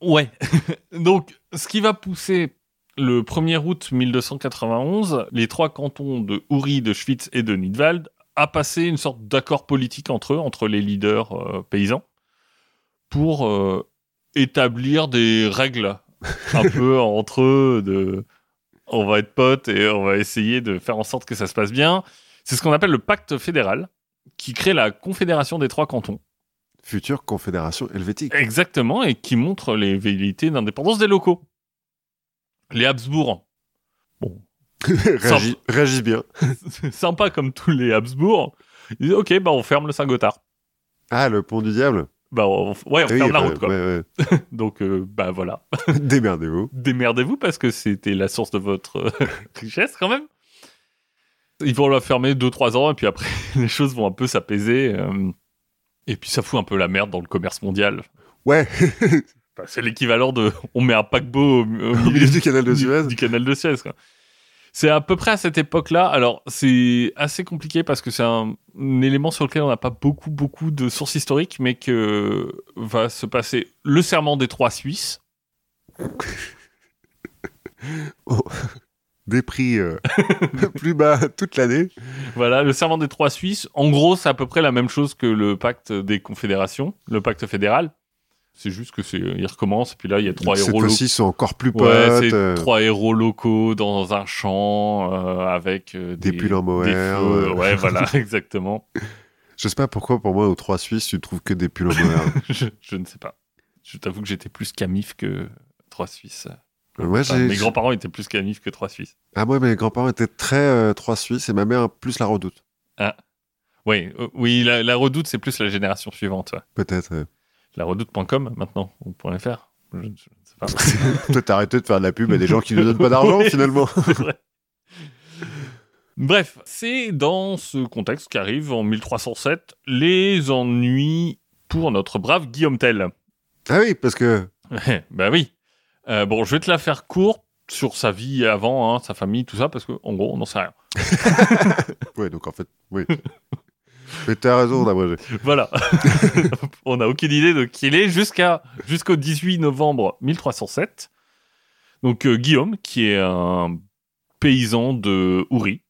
Ouais. Donc ce qui va pousser le 1er août 1291 les trois cantons de Uri, de Schwitz et de Nidwald à passer une sorte d'accord politique entre eux, entre les leaders euh, paysans, pour euh, établir des règles un peu entre eux de on va être potes et on va essayer de faire en sorte que ça se passe bien. C'est ce qu'on appelle le pacte fédéral qui crée la confédération des trois cantons. future confédération helvétique. Exactement, et qui montre les velléités d'indépendance des locaux. Les Habsbourg, bon, Réagis, réagis bien. sympa comme tous les Habsbourg, ils disent ok, bah on ferme le Saint-Gothard. Ah, le pont du diable. Bah on, ouais, on Oui, ferme la ouais, route quoi. ouais, ouais. Donc euh, bah voilà, Démerdez-vous. démerdez-vous parce que c'était la source de votre richesse quand même. Ils vont la fermer 2-3 ans et puis après les choses vont un peu s'apaiser. euh, et puis ça fout un peu la merde dans le commerce mondial. Ouais, Enfin, c'est l'équivalent de on met un paquebot au, milieu du canal de Suez. Du, canal de Suez, quoi. C'est à peu près à cette époque-là. Alors, c'est assez compliqué parce que c'est un, un élément sur lequel on n'a pas beaucoup, beaucoup de sources historiques, mais que va se passer le serment des trois Suisses. Des prix euh, plus bas toute l'année. Voilà, le serment des trois Suisses. En gros, c'est à peu près la même chose que le pacte des confédérations, le pacte fédéral. C'est juste que c'est, il recommence, et puis là, il y a trois Cette héros locaux. sont encore plus potes. Ouais, c'est euh, trois héros locaux dans un champ euh, avec euh, Des pulls en des mohair. Ouais, voilà, exactement. Je sais pas pourquoi, pour moi, aux trois Suisses, tu trouves que des pulls en mohair. je, je ne sais pas. Je t'avoue que j'étais plus camif que trois Suisses. Moi, Enfin, j'ai- mes grands-parents étaient plus camif que trois Suisses. Ah, moi, mes grands-parents étaient très euh, trois Suisses et ma mère plus la redoute. Oui, euh, oui, la, la redoute, c'est plus la génération suivante. ouais. Peut-être. euh. La redoute.com, maintenant, on pourrait faire. Je, je ne sais pas. Peut-être arrêter de faire de la pub à des gens qui ne donnent pas d'argent, Oui. finalement. Vrai. Bref, c'est dans ce contexte qu'arrivent en 1307 les ennuis pour notre brave Guillaume Tell. Ah oui, parce que. Bah oui. Euh, bon, je vais te la faire courte sur sa vie avant, hein, sa famille, tout ça, parce que en gros, on n'en sait rien. Ouais, donc en fait, oui. Mais t'as raison d'abrégé. Voilà. on n'a aucune idée de qui il est jusqu'à jusqu'au 18 novembre 1307. Donc euh, Guillaume, qui est un paysan de Oury,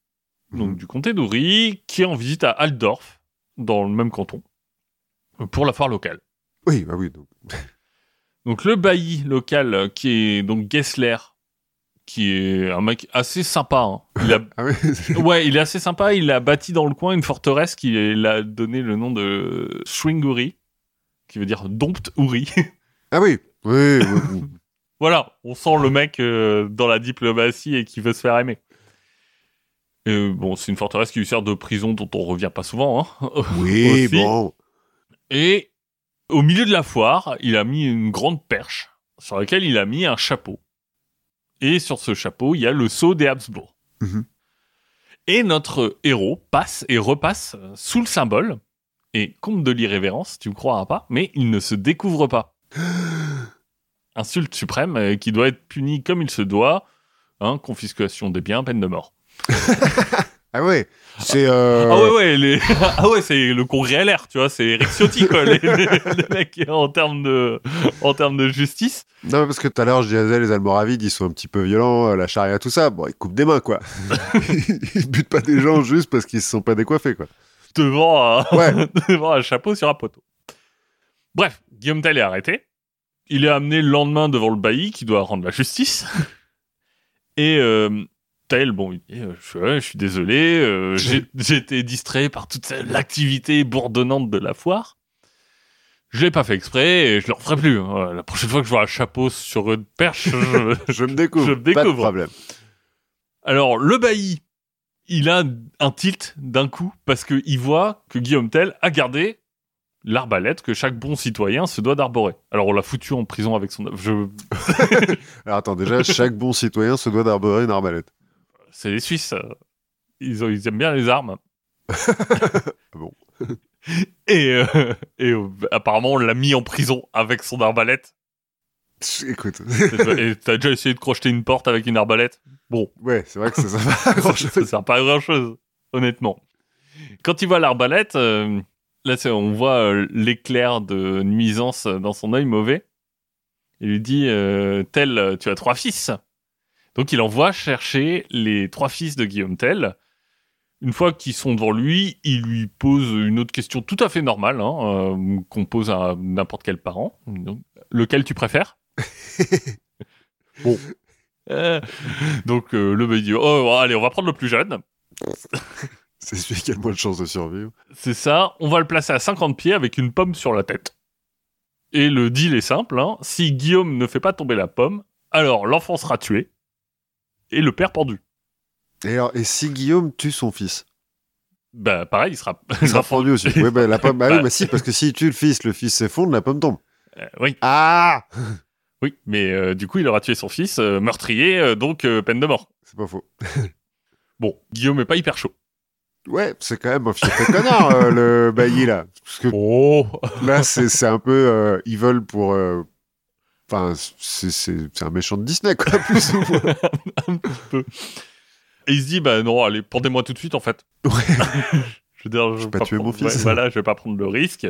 donc Mhm. du comté d'Oury, qui est en visite à Altdorf, dans le même canton, pour la foire locale. Oui, bah oui. donc. Donc le bailli local, euh, qui est donc Gessler, qui est un mec assez sympa. hein. Il a Ah oui. Ouais, il est assez sympa. Il a bâti dans le coin une forteresse qui a donné le nom de Swinguri, qui veut dire dompte Uri. ah oui. Oui, oui, oui. voilà, on sent le mec euh, dans la diplomatie et qui veut se faire aimer. Et, bon, c'est une forteresse qui lui sert de prison dont on revient pas souvent. Hein. Oui, bon. Et au milieu de la foire, il a mis une grande perche sur laquelle il a mis un chapeau. Et sur ce chapeau, il y a le sceau des Habsbourg. Mhm. Et notre héros passe et repasse sous le symbole. Et compte de l'irrévérence, tu me croiras pas, mais il ne se découvre pas. Insulte suprême euh, qui doit être punie comme il se doit. Hein, confiscation des biens, peine de mort. Ah ouais. C'est. euh, Ah ouais, ouais, les... ah ouais, c'est le congrès LR, tu vois, c'est Eric Ciotti, quoi, les, les- les mecs en termes de, en termes de justice. Non, parce que tout à l'heure, je disais, les Almoravides, ils sont un petit peu violents, euh, la charia, tout ça. Bon, ils coupent des mains, quoi. ils butent pas des gens juste parce qu'ils se sont pas décoiffés, quoi. devant un, Ouais. devant un chapeau sur un poteau. Bref, Guillaume Tell est arrêté. Il est amené le lendemain devant le bailli qui doit rendre la justice. Et euh, Tel, bon, euh, je, suis désolé, euh, été distrait par toute l'activité bourdonnante de la foire. Je l'ai pas fait exprès et je le referai plus. hein. La prochaine fois que je vois un chapeau sur une perche, je, Je me découvre. Je me Pas de découvre. problème. Alors, le bailli, il a un tilt d'un coup parce qu'il voit que Guillaume Tell a gardé l'arbalète que chaque bon citoyen se doit d'arborer. Alors, on l'a foutu en prison avec son... Je... Alors attends, déjà, chaque bon citoyen se doit d'arborer une arbalète. C'est les Suisses. euh, Ils, ont- ils aiment bien les armes. bon. Et, euh, et euh, apparemment, on l'a mis en prison avec son arbalète. Écoute, et t'as déjà essayé de crocheter une porte avec une arbalète? Bon, ouais, c'est vrai que ça sert pas à grand ça chose. sert pas à grand chose, honnêtement. Quand il voit l'arbalète, euh, là, on voit l'éclair de nuisance dans son œil mauvais. Il lui dit Tel, tu as trois fils. Donc il envoie chercher les trois fils de Guillaume Tell. Une fois qu'ils sont devant lui, il lui pose une autre question tout à fait normale, hein, euh, qu'on pose à n'importe quel parent. Donc, lequel tu préfères? Bon. Euh, donc euh, le mec dit Oh, allez, on va prendre le plus jeune. C'est celui qui a le moins de chances de survivre. C'est ça, on va le placer à 50 pieds avec une pomme sur la tête. Et le deal est simple, hein. si Guillaume ne fait pas tomber la pomme, alors l'enfant sera tué et le père pendu. Et, alors, et si Guillaume tue son fils? Bah pareil, il sera, Il sera pendu aussi. Ouais, bah, la pomme, bah oui, Bah. mais si, parce que s'il tue le fils, le fils s'effondre, la pomme tombe. Euh, oui, Ah oui, mais euh, du coup il aura tué son fils, euh, meurtrier, donc peine de mort. C'est pas faux. Bon, Guillaume est pas hyper chaud. Ouais, c'est quand même un fier connard, le bailli, là. Parce que Oh là, c'est un peu euh, evil pour... Enfin, c'est- un méchant de Disney, quoi, plus ou moins. Un petit peu. Et il se dit, bah non, allez, pendez-moi tout de suite en fait. Ouais. Je veux dire, je vais pas tuer mon prendre- fils. ouais, voilà, je vais pas prendre le risque.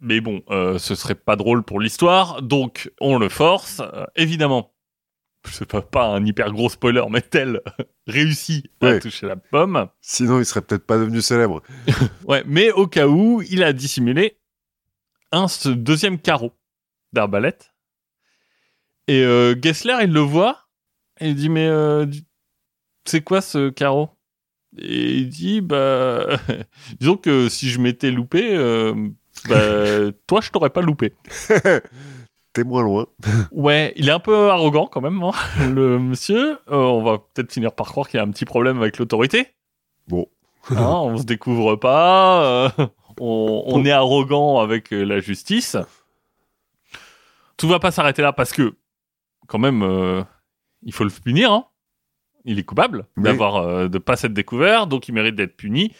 Mais bon, euh, ce serait pas drôle pour l'histoire, donc on le force. Euh, évidemment, c'est pas, pas un hyper gros spoiler, mais tel réussit à toucher la pomme. Sinon, il serait peut-être pas devenu célèbre. Ouais, mais au cas où, il a dissimulé un ce deuxième carreau d'arbalète. Et euh, Gessler, il le voit, et il dit, mais euh, c'est quoi ce carreau? Et il dit, bah, disons que si je m'étais loupé, euh, bah, toi, je t'aurais pas loupé. T'es moins loin. Ouais, il est un peu arrogant quand même, hein, le monsieur. Euh, on va peut-être finir par croire qu'il y a un petit problème avec l'autorité. Bon. Hein, on se découvre pas, on, on est arrogant avec la justice. Tout va pas s'arrêter là parce que, quand même, euh, il faut le punir. Hein. Il est coupable Oui. d'avoir euh, de pas s'être découvert, donc il mérite d'être puni.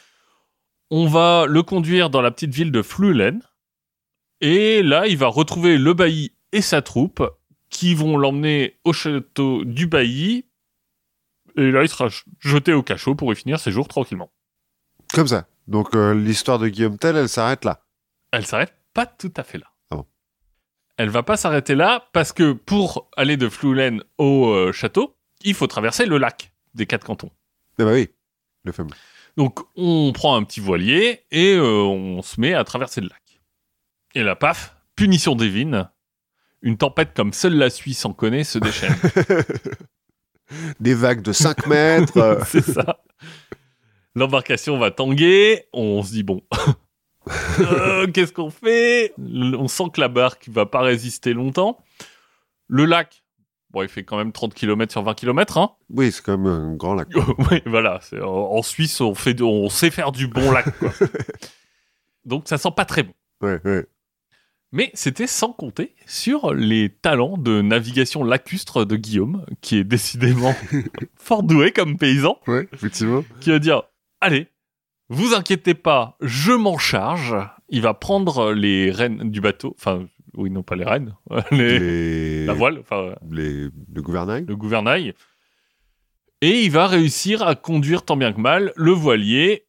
On va le conduire dans la petite ville de Fluelen. Et là, il va retrouver le bailli et sa troupe qui vont l'emmener au château du bailli. Et là, il sera jeté au cachot pour y finir ses jours tranquillement. Comme ça. Donc, euh, l'histoire de Guillaume Tell, elle s'arrête là. Elle s'arrête pas tout à fait là. Elle va pas s'arrêter là parce que pour aller de Fluelen au euh, château, il faut traverser le lac des quatre cantons. Ah bah oui, le fameux. Donc on prend un petit voilier et euh, on se met à traverser le lac. Et là, paf, punition divine. Une tempête comme seule la Suisse en connaît se déchaîne. Des vagues de 5 mètres. C'est ça. L'embarcation va tanguer. On se dit bon, Euh, qu'est-ce qu'on fait? On sent que la barque va pas résister longtemps. Le lac, bon, il fait quand même 30 km sur 20 km. Hein oui, c'est quand même un grand lac. oui, voilà. En, en Suisse, on fait, on sait faire du bon lac. Quoi. Donc ça sent pas très bon. Ouais, ouais. Mais c'était sans compter sur les talents de navigation lacustre de Guillaume, qui est décidément fort doué comme paysan. Ouais, effectivement. qui va dire Allez, vous inquiétez pas, je m'en charge. Il va prendre les rênes du bateau. Enfin, oui, non, pas les rênes. les- Les... La voile, enfin, Les... Le gouvernail. le gouvernail. Et il va réussir à conduire tant bien que mal le voilier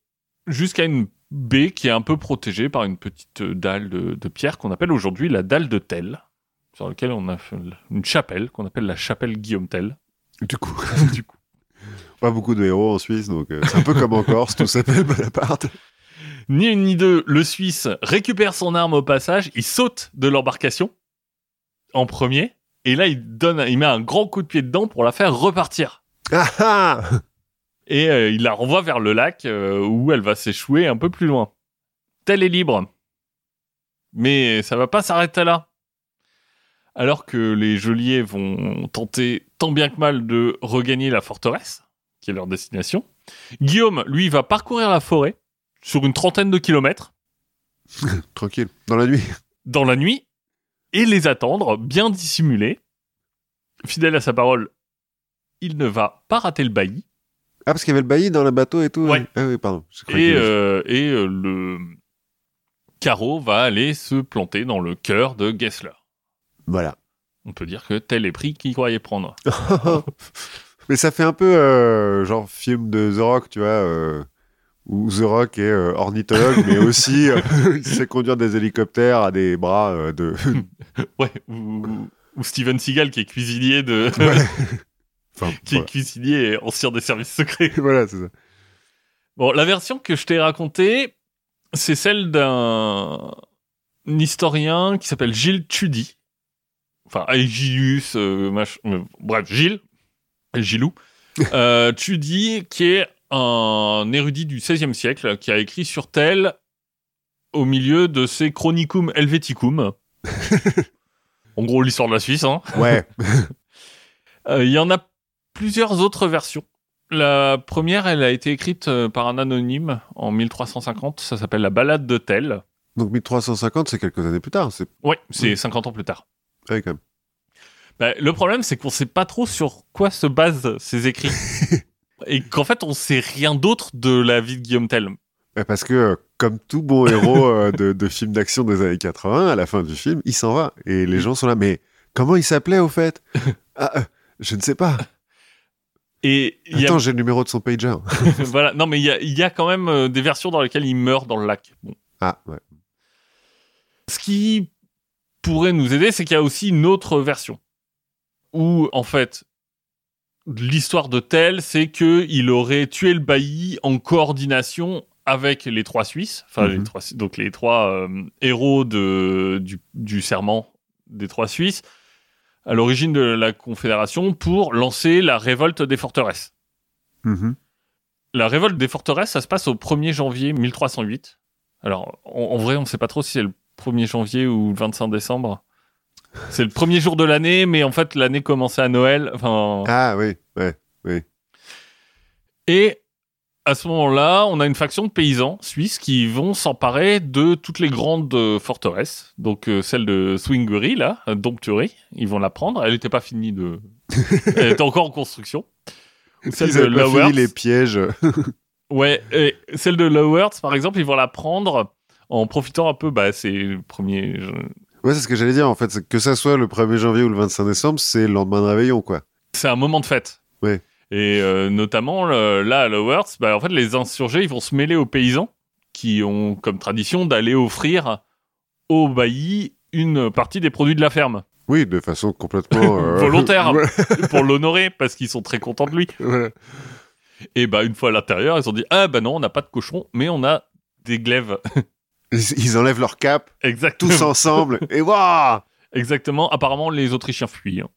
jusqu'à une baie qui est un peu protégée par une petite dalle de, de pierre qu'on appelle aujourd'hui la dalle de Tell, sur laquelle on a une chapelle qu'on appelle la chapelle Guillaume Tell. Du coup, du coup. Pas beaucoup de héros en Suisse, donc euh, c'est un peu comme en Corse, tout s'appelle Bonaparte. Ni une ni deux, le Suisse récupère son arme au passage, il saute de l'embarcation en premier, et là il donne, il met un grand coup de pied dedans pour la faire repartir. Ah ah et euh, il la renvoie vers le lac euh, où elle va s'échouer un peu plus loin. Tell est libre. Mais ça va pas s'arrêter là. Alors que les geôliers vont tenter tant bien que mal de regagner la forteresse, qui est leur destination, Guillaume, lui, va parcourir la forêt sur une trentaine de kilomètres Tranquille. Dans la nuit. dans la nuit et les attendre, bien dissimulés. Fidèle à sa parole, il ne va pas rater le bailli. Ah, parce qu'il y avait le bailli dans le bateau et tout Ouais. Ah oui, pardon. Et, euh, et euh, le carreau va aller se planter dans le cœur de Gessler. Voilà. On peut dire que tel est pris qu'il croyait prendre. Mais ça fait un peu euh, genre film de The Rock, tu vois, euh, où The Rock est euh, ornithologue, mais aussi euh, il sait conduire des hélicoptères à des bras de. Ouais, ou, ou Steven Seagal qui est cuisinier de... Enfin, qui est cuisinier et ancien des services secrets. voilà, c'est ça. Bon, la version que je t'ai racontée, c'est celle d'un historien qui s'appelle Gilles Tudy. Enfin, euh, mach- euh, bref, Gilles, Gilou. Euh, Tudy, qui est un érudit du XVIe siècle, qui a écrit sur tel au milieu de ses Chronicum Helveticum. en gros, l'histoire de la Suisse, hein. Ouais. Euh, Il y en a plusieurs autres versions. La première, elle a été écrite euh, par un anonyme en 1350. Ça s'appelle La Ballade de Tell. Donc 1350, c'est quelques années plus tard. C'est Ouais, c'est Oui. 50 ans plus tard. ouais, quand même. Bah, le problème, c'est qu'on sait pas trop sur quoi se basent ces écrits. Et qu'en fait, on sait rien d'autre de la vie de Guillaume Tell. Ouais, Parce que, euh, comme tout bon héros euh, de, de film d'action des années 80, à la fin du film, il s'en va. Et les gens sont là, mais comment il s'appelait au fait? Ah, euh, Je ne sais pas. Et y a, Attends, j'ai le numéro de son pager. voilà, non, mais il y a, il y a quand même des versions dans lesquelles il meurt dans le lac. Bon. Ah, ouais. Ce qui pourrait nous aider, c'est qu'il y a aussi une autre version. Où, en fait, l'histoire de Tell, c'est que il aurait tué le bailli en coordination avec les trois Suisses, enfin, les Mhm. trois, donc les trois euh, héros de, du, du serment des trois Suisses, à l'origine de la Confédération, pour lancer la révolte des forteresses. Mhm. La révolte des forteresses, ça se passe au 1er janvier 1308. Alors, en, en vrai, on ne sait pas trop si c'est le 1er janvier ou le 25 décembre. C'est le premier jour de l'année, mais en fait, l'année commençait à Noël. Enfin, Ah, oui, ouais. et à ce moment-là, on a une faction de paysans suisses qui vont s'emparer de toutes les grandes euh, forteresses. Donc, euh, celle de Swingery, là, Domptury, ils vont la prendre. Elle n'était pas finie de... Elle était encore en construction. Ou Celle Ils de pas fini les pièges. Ouais, et celle de Lowerth, par exemple, ils vont la prendre en profitant un peu, bah, c'est le premier. Ouais, c'est ce que j'allais dire en fait. Que ça soit le 1er janvier ou le 25 décembre, c'est le lendemain de réveillon, quoi. C'est un moment de fête. Ouais. Et euh, notamment, le- là, à Lowerth, bah, en fait, les insurgés, ils vont se mêler aux paysans qui ont comme tradition d'aller offrir au bailli une partie des produits de la ferme Oui, de façon complètement. euh, Volontaire. pour l'honorer parce qu'ils sont très contents de lui. Et bah, une fois à l'intérieur, ils ont dit Ah, bah non, on n'a pas de cochon, mais on a des glaives. Ils, enlèvent leur cap, Exactement. tous ensemble, et waouh Exactement. Apparemment, les Autrichiens fuient. hein.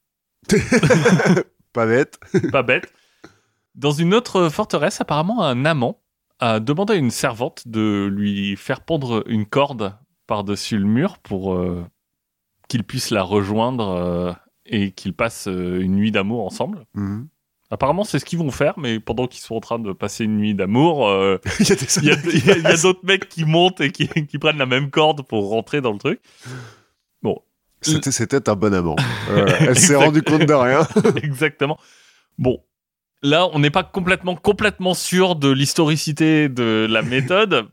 Pas bête. pas bête. Dans une autre forteresse, apparemment, un amant a demandé à une servante de lui faire pendre une corde par-dessus le mur pour euh, qu'il puisse la rejoindre euh, et qu'ils passent euh, une nuit d'amour ensemble. Mhm. Apparemment, c'est ce qu'ils vont faire, mais pendant qu'ils sont en train de passer une nuit d'amour, euh, Il y a d'autres mecs qui montent et qui, qui prennent la même corde pour rentrer dans le truc. C'était c'était un bon amant. Voilà. Elle s'est rendue compte de rien. Exactement. Bon, là, on n'est pas complètement, complètement sûr de l'historicité de la méthode,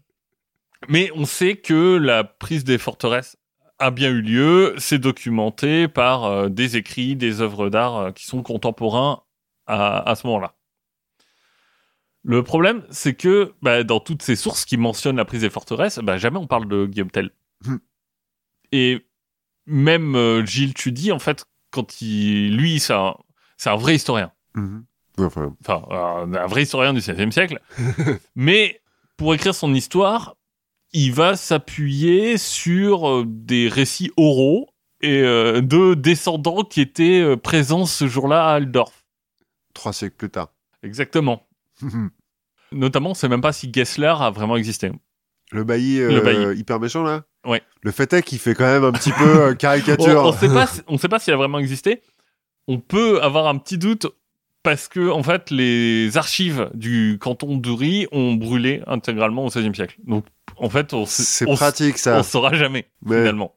mais on sait que la prise des forteresses a bien eu lieu. C'est documenté par euh, des écrits, des œuvres d'art euh, qui sont contemporains à, à ce moment-là. Le problème, c'est que bah, dans toutes ces sources qui mentionnent la prise des forteresses, bah, jamais on parle de Guillaume Tell. Hmm. Et même euh, Gilles Tudy, en fait, quand il, lui, c'est un, vrai historien. Mhm. Enfin, Enfin, un vrai historien du XVIe siècle. Mais pour écrire son histoire, il va s'appuyer sur euh, des récits oraux et euh, de descendants qui étaient présents ce jour-là à Aldorf. Trois siècles plus tard. Exactement. Notamment, on sait même pas si Gessler a vraiment existé. Le bailli, Le euh, bailli. hyper méchant là? Ouais. Le fait est qu'il fait quand même un petit peu euh, caricature. on sait pas, on sait pas s'il a vraiment existé. On peut avoir un petit doute parce que en fait, les archives du canton d'Uri ont brûlé intégralement au XVIe siècle. Donc, en fait, on, C'est on s- pratique ça. on saura jamais Mais- finalement.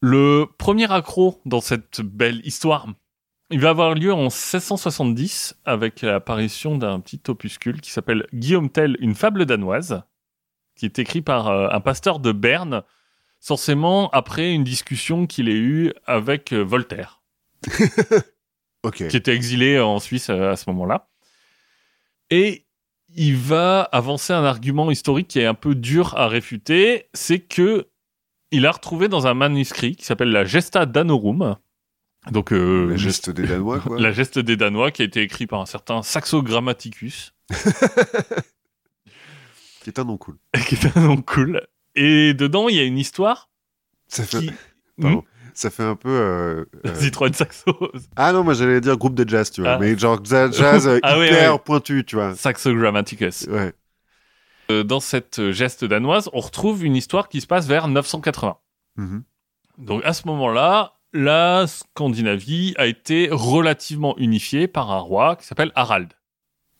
Le premier accro dans cette belle histoire, il va avoir lieu en 1670 avec l'apparition d'un petit opuscule qui s'appelle Guillaume Tell, une fable danoise, qui est écrit par euh, un pasteur de Berne, forcément après une discussion qu'il a eue avec euh, Voltaire, qui était exilé en Suisse euh, à ce moment-là. Et il va avancer un argument historique qui est un peu dur à réfuter, c'est que il a retrouvé dans un manuscrit qui s'appelle la Gesta Danorum, donc euh, Le geste des Danois quoi. la geste des Danois, qui a été écrit par un certain Saxo Grammaticus, Qui est un nom cool. qui est un nom cool. Et dedans, il y a une histoire Ça fait, qui... Pardon. Hmm ça fait un peu. euh, euh, Saxo. Ah non, moi j'allais dire groupe de jazz, tu vois. Ah. Mais genre jazz, jazz Ah hyper pointu, tu vois. Saxo Grammaticus. Ouais. Euh, dans cette geste danoise, on retrouve une histoire qui se passe vers 980. Mhm. Donc à ce moment-là, la Scandinavie a été relativement unifiée par un roi qui s'appelle Harald.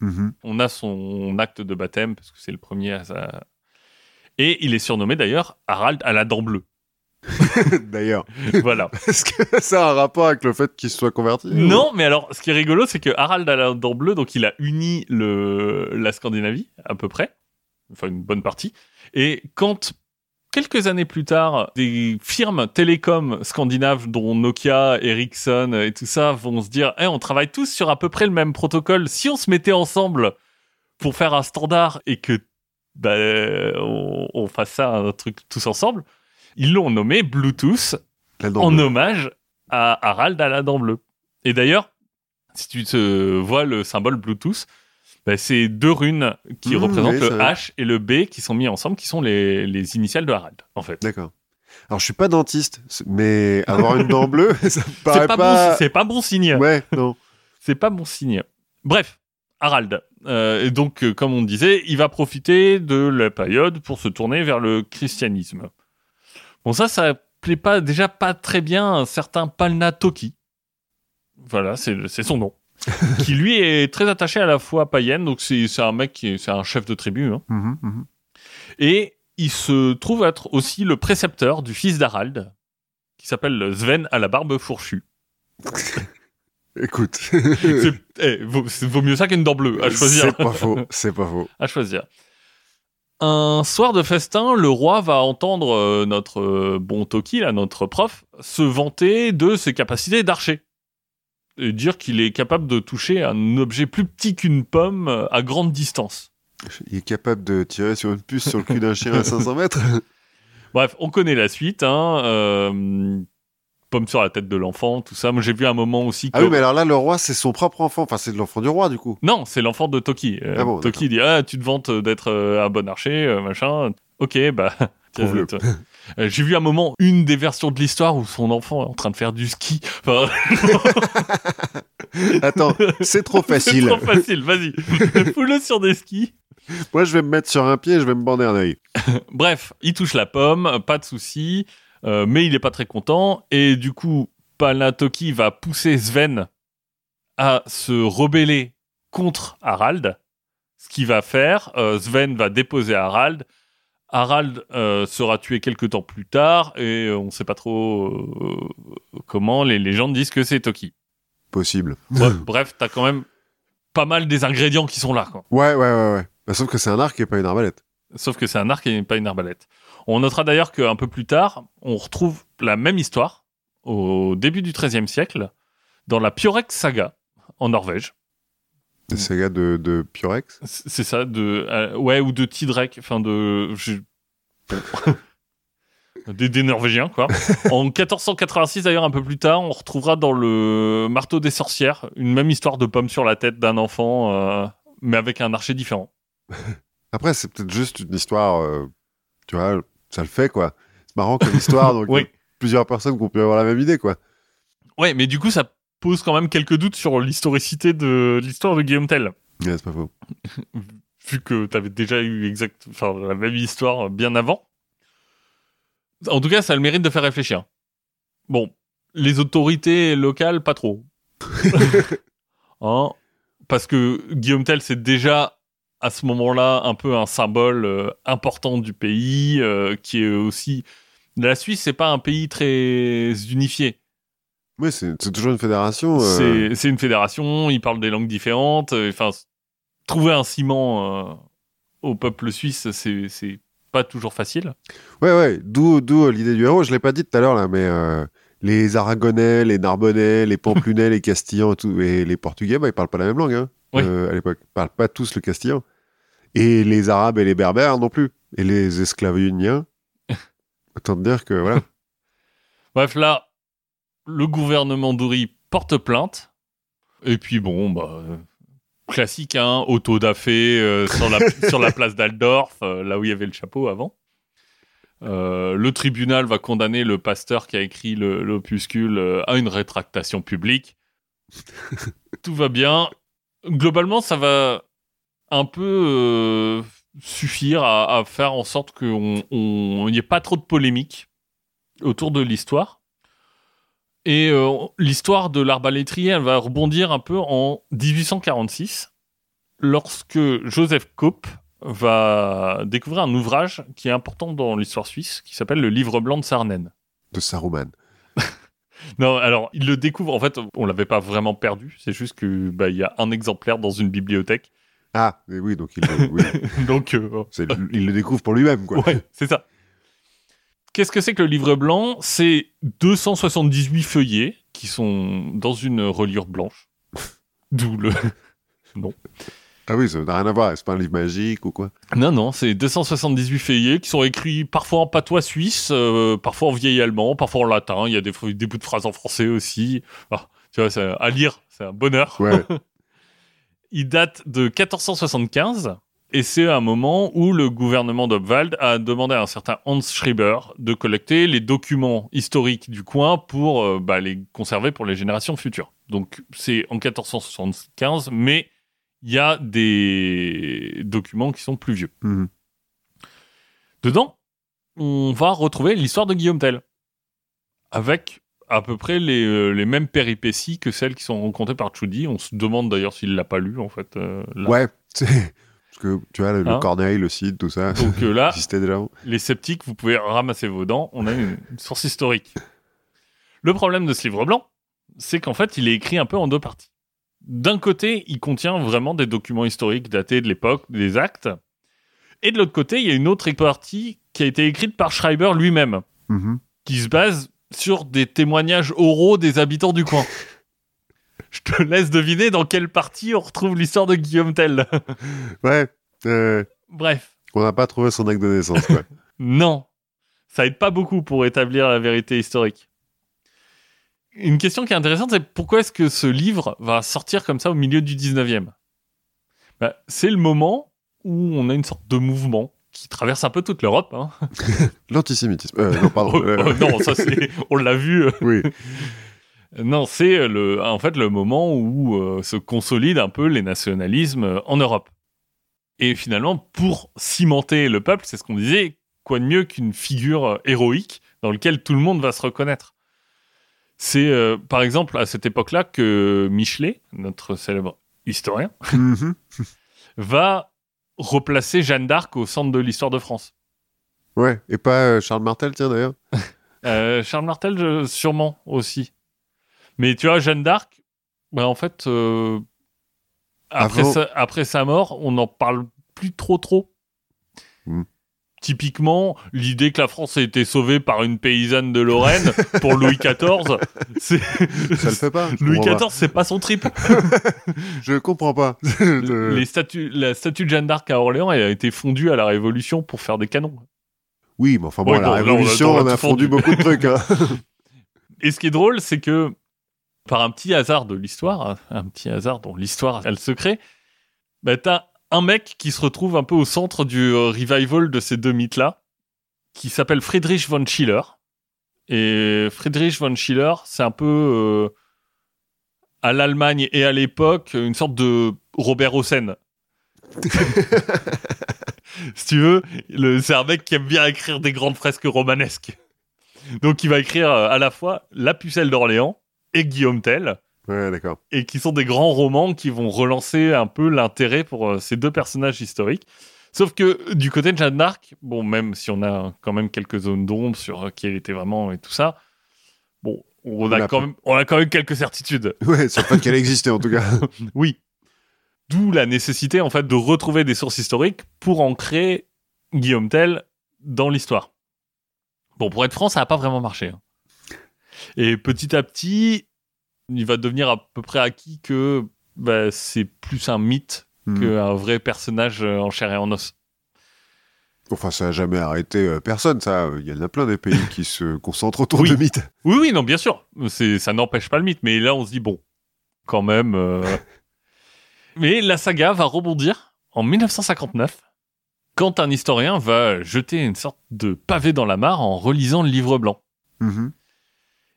Mhm. On a son acte de baptême parce que c'est le premier à sa... Et il est surnommé d'ailleurs Harald à la dent bleue. D'ailleurs. voilà. Est-ce que ça a un rapport avec le fait qu'il se soit converti Non, mais alors, ce qui est rigolo, c'est que Harald à la dent bleue, donc il a uni le, la Scandinavie, à peu près. Enfin, une bonne partie. Et quand, quelques années plus tard, des firmes télécom scandinaves, dont Nokia, Ericsson et tout ça, vont se dire, Eh, on travaille tous sur à peu près le même protocole. Si on se mettait ensemble pour faire un standard et que, bah, on, on fasse ça, un truc tous ensemble, ils l'ont nommé Bluetooth en hommage à Harald à la dent bleue. Et d'ailleurs, si tu te vois le symbole Bluetooth, bah, c'est deux runes qui Mmh, représentent oui, le H et le B qui sont mis ensemble, qui sont les, les initiales de Harald, en fait. D'accord. Alors je suis pas dentiste, mais avoir une dent bleue, ça me C'est paraît pas, pas. bon, c'est pas bon signe. Ouais, non. C'est pas bon signe. Bref, Harald. Euh, et donc, euh, comme on disait, il va profiter de la période pour se tourner vers le christianisme. Bon, ça, ça plaît pas déjà pas très bien à un certain Palna Toki. Voilà, c'est son nom. qui lui est très attaché à la foi païenne. Donc, c'est un mec qui est, c'est un chef de tribu. hein. Mhm, mhm. Et il se trouve être aussi le précepteur du fils d'Harald, qui s'appelle Sven à la barbe fourchue. Écoute, C'est- eh, vaut mieux ça qu'une dent bleue, à choisir. c'est pas faux, c'est pas faux. à choisir. Un soir de festin, le roi va entendre euh, notre euh, bon Toki, là, notre prof, se vanter de ses capacités d'archer. Et dire qu'il est capable de toucher un objet plus petit qu'une pomme à grande distance. Il est capable de tirer sur une puce sur le cul d'un chien à 500 mètres. Bref, on connaît la suite. Hein, euh, pomme sur la tête de l'enfant, tout ça. Moi, j'ai vu un moment aussi que... Ah oui, mais alors là, le roi, c'est son propre enfant. Enfin, c'est l'enfant du roi, du coup. Non, c'est l'enfant de Toki. Euh, Ah bon, Toki dit ah tu te vantes d'être euh, un bon archer, euh, machin. Ok, bah. Prouve-le. Euh, J'ai vu un moment une des versions de l'histoire où son enfant est en train de faire du ski. Enfin, Attends, c'est trop c'est facile. trop facile. Vas-y, fous-le sur des skis. Moi, je vais me mettre sur un pied, je vais me bander un œil. Bref, il touche la pomme, pas de souci, euh, mais il est pas très content et du coup, Palnatoki va pousser Sven à se rebeller contre Harald. Ce qu'il va faire, euh, Sven va déposer Harald. Harald euh, sera tué quelques temps plus tard et on sait pas trop euh, comment. Les légendes disent que c'est Toki. Possible. Bref, bref, t'as quand même pas mal des ingrédients qui sont là. Quoi. Ouais, ouais, ouais, ouais. Bah, sauf que c'est un arc et pas une arbalète. Sauf que c'est un arc et pas une arbalète. On notera d'ailleurs qu'un peu plus tard, on retrouve la même histoire au début du XIIIe siècle dans la Piorex saga en Norvège. Les sagas de, de Purex? C'est ça, de euh, ouais ou de Tidrek, enfin de je- des, des Norvégiens quoi. en 1486 d'ailleurs un peu plus tard, on retrouvera dans le Marteau des sorcières une même histoire de pomme sur la tête d'un enfant, euh, mais avec un archer différent. Après, c'est peut-être juste une histoire. euh, tu vois, ça le fait, quoi. C'est marrant comme histoire. Donc, Oui. plusieurs personnes qui ont pu avoir la même idée, quoi. Ouais, mais du coup, ça pose quand même quelques doutes sur l'historicité de l'histoire de Guillaume Tell. Ouais, c'est pas faux. vu que tu avais déjà eu exact, enfin, la même histoire bien avant. En tout cas, ça a le mérite de faire réfléchir. Bon, les autorités locales, pas trop. Hein Parce que Guillaume Tell, c'est déjà à ce moment-là un peu un symbole euh, important du pays, euh, qui est aussi... La Suisse, c'est pas un pays très unifié. Oui, c'est toujours une fédération. euh, C'est une fédération, ils parlent des langues différentes. euh, Enfin, trouver un ciment euh, au peuple suisse, c'est pas toujours facile. Ouais, ouais, d'où, l'idée du héros. Je l'ai pas dit tout à l'heure, là, mais euh, les Aragonais, les Narbonnais, les Pamplunais, les Castillans et, tout, et les Portugais, bah, ils parlent pas la même langue, hein, Oui. à l'époque. Ils parlent pas tous le castillan. Et les Arabes et les Berbères non plus. Et les Esclavoniens. Autant te dire que, voilà. Bref, là, le gouvernement d'Uri porte plainte. Et puis bon, bah, classique, hein, auto-dafé euh, sur, la, sur la place d'Aldorf, euh, là où il y avait le chapeau avant. Euh, le tribunal va condamner le pasteur qui a écrit le- l'opuscule euh, à une rétractation publique. Tout va bien. Globalement, ça va un peu suffire à, à faire en sorte qu'il n'y ait pas trop de polémique autour de l'histoire. Et euh, l'histoire de l'arbalétrier, elle va rebondir un peu en 1846, lorsque Joseph Cope va découvrir un ouvrage qui est important dans l'histoire suisse, qui s'appelle le Livre blanc de Sarnen. De Saruman. Non, alors il le découvre. En fait, on l'avait pas vraiment perdu. C'est juste que bah il y a un exemplaire dans une bibliothèque. Ah, mais oui, donc il, oui, Donc euh, il le découvre pour lui-même, quoi. Ouais, c'est ça. Qu'est-ce que c'est que le livre blanc? C'est 278 feuillets qui sont dans une reliure blanche. D'où le. Ah oui, ça n'a rien à voir. C'est pas un livre magique ou quoi? Non, non, c'est 278 feuillets qui sont écrits parfois en patois suisse, euh, parfois en vieil allemand, parfois en latin. Il y a des, des bouts de phrases en français aussi. Ah, tu vois, c'est- à lire, c'est un bonheur. Ouais. Il date de 1475 et c'est un moment où le gouvernement d'Obwald a demandé à un certain Hans Schreiber de collecter les documents historiques du coin pour euh, bah, les conserver pour les générations futures. Donc c'est en 1475, mais il y a des documents qui sont plus vieux. Mhm. Dedans, on va retrouver l'histoire de Guillaume Tell avec à peu près les, euh, les mêmes péripéties que celles qui sont racontées par Tchoudi. On se demande d'ailleurs s'il l'a pas lu en fait. euh, là. Ouais. Parce que, tu vois, le, Hein Corneille, le Cid, tout ça, Donc euh, là, déjà les sceptiques, vous pouvez ramasser vos dents. On a une, source historique. Le problème de ce livre blanc, c'est qu'en fait, il est écrit un peu en deux parties. D'un côté, il contient vraiment des documents historiques datés de l'époque, des actes. Et de l'autre côté, il y a une autre partie qui a été écrite par Schreiber lui-même, Mhm. qui se base sur des témoignages oraux des habitants du coin. Je te laisse deviner dans quelle partie on retrouve l'histoire de Guillaume Tell. Ouais. euh, Bref. on n'a pas trouvé son acte de naissance, quoi. Non, ça aide pas beaucoup pour établir la vérité historique. Une question qui est intéressante, c'est pourquoi est-ce que ce livre va sortir comme ça au milieu du 19e Bah, C'est le moment où on a une sorte de mouvement qui traverse un peu toute l'Europe. hein. L'antisémitisme. Euh, non, pardon. Oh, Euh, oh, non, ça c'est, on l'a vu. oui. Non, c'est le, en fait le moment où euh, se consolident un peu les nationalismes euh, en Europe. Et finalement, pour cimenter le peuple, c'est ce qu'on disait, quoi de mieux qu'une figure euh, héroïque dans laquelle tout le monde va se reconnaître. C'est euh, par exemple à cette époque-là que Michelet, notre célèbre historien, Mhm. va replacer Jeanne d'Arc au centre de l'histoire de France. Ouais. Et pas euh, Charles Martel, tiens, d'ailleurs. Euh, Charles Martel, je- sûrement aussi. Mais tu vois, Jeanne d'Arc, bah, en fait, euh, après, Avant- sa, après sa mort, on n'en parle plus trop trop. Hmm. Typiquement, l'idée que la France a été sauvée par une paysanne de Lorraine pour Louis XIV, c'est Ça le fait pas. Louis. XIV, c'est pas son trip. Je comprends pas. De- Les statues, la statue de Jeanne d'Arc à Orléans, elle a été fondue à la Révolution pour faire des canons. Oui, mais enfin bon, la non, là, on a- Révolution, on a on fondu. beaucoup de trucs. Hein. Et ce qui est drôle, c'est que par un petit hasard de l'histoire, un petit hasard dont l'histoire elle se crée, bah, t'as un mec qui se retrouve un peu au centre du euh, revival de ces deux mythes-là, qui s'appelle Friedrich von Schiller. Et Friedrich von Schiller, c'est un peu euh, à l'Allemagne et à l'époque une sorte de Robert Hossein. si tu veux, le- c'est un mec qui aime bien écrire des grandes fresques romanesques. Donc il va écrire euh, à la fois La pucelle d'Orléans et Guillaume Tell, Ouais, d'accord. et qui sont des grands romans qui vont relancer un peu l'intérêt pour euh, ces deux personnages historiques. Sauf que du côté de Jeanne d'Arc, bon, même si on a quand même quelques zones d'ombre sur euh, qui elle était vraiment et tout ça, bon, on On a, a quand pas. même, on a quand même quelques certitudes. Ouais, sur le fait qu'elle existait en tout cas. Oui. D'où la nécessité, en fait, de retrouver des sources historiques pour ancrer Guillaume Tell dans l'histoire. Bon, pour être franc, ça n'a pas vraiment marché. hein. Et petit à petit, il va devenir à peu près acquis que bah, c'est plus un mythe Hmm. qu'un vrai personnage euh, en chair et en os. Enfin, ça a jamais arrêté euh, personne, ça. Il y en a plein des pays qui se concentrent autour Oui. de mythes. Oui, oui, non, bien sûr. Ça n'empêche pas le mythe. Mais là, on se dit, bon, quand même. euh. mais la saga va rebondir en 1959, quand un historien va jeter une sorte de pavé dans la mare en relisant le livre blanc. Mhm.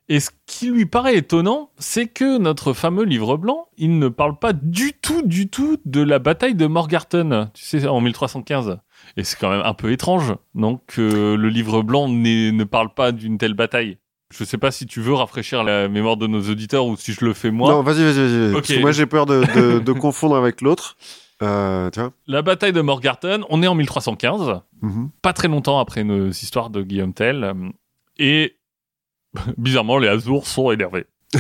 Et ce qui lui paraît étonnant, c'est que notre fameux livre blanc, il ne parle pas du tout, du tout de la bataille de Morgarten, tu sais, en 1315. Et c'est quand même un peu étrange, non, que le livre blanc ne parle pas d'une telle bataille. Je sais pas si tu veux rafraîchir la mémoire de nos auditeurs ou si je le fais moi. Non, vas-y, vas-y, vas-y. vas-y. Parce Ok. que moi, j'ai peur de, de, de confondre avec l'autre. Euh, La bataille de Morgarten, on est en 1315, Mhm. pas très longtemps après nos histoires de Guillaume Tell, et bizarrement, les Habsbourg sont énervés.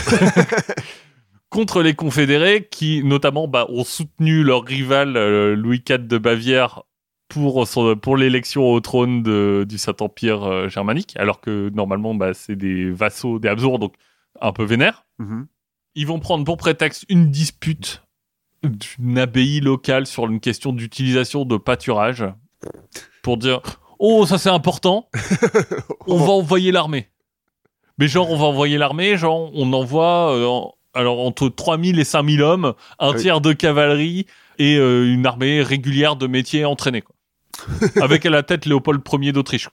Contre les confédérés qui, notamment, bah, ont soutenu leur rival euh, Louis IV de Bavière pour, son- pour l'élection au trône de- du Saint-Empire euh, germanique, alors que normalement, bah, c'est des vassaux des Habsbourg, donc un peu vénères. Mhm. Ils vont prendre pour prétexte une dispute d'une abbaye locale sur une question d'utilisation de pâturage pour dire Oh, ça c'est important, on va envoyer l'armée. Mais genre, on va envoyer l'armée, genre, on envoie euh, alors entre 3000 et 5000 hommes, un Oui. tiers de cavalerie et euh, une armée régulière de métiers entraînés. Quoi. Avec à la tête Léopold Ier d'Autriche.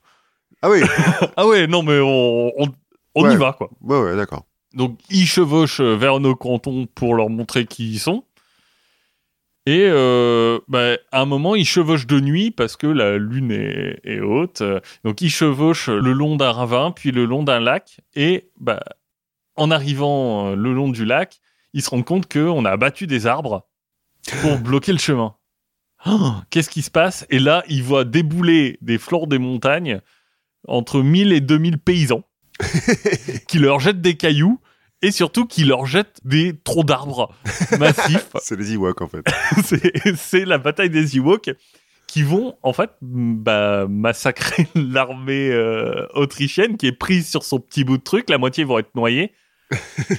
Ah oui, Ah ouais, non mais on, on, on y va quoi. ouais, ouais, d'accord. Donc ils chevauchent vers nos cantons pour leur montrer qui ils sont. Et euh, bah, à un moment, ils chevauchent de nuit parce que la lune est, est haute. Donc ils chevauchent le long d'un ravin, puis le long d'un lac. Et bah, en arrivant euh, le long du lac, ils se rendent compte qu'on a abattu des arbres pour bloquer le chemin. Oh, Qu'est-ce qui se passe? Et là, ils voient débouler des flancs des montagnes entre 1000 et 2000 paysans qui leur jettent des cailloux et surtout qui leur jettent des troncs d'arbres massifs. C'est les Ewoks, en fait. c'est la bataille des Ewoks qui vont en fait bah, massacrer l'armée euh, autrichienne qui est prise sur son petit bout de truc. La moitié vont être noyés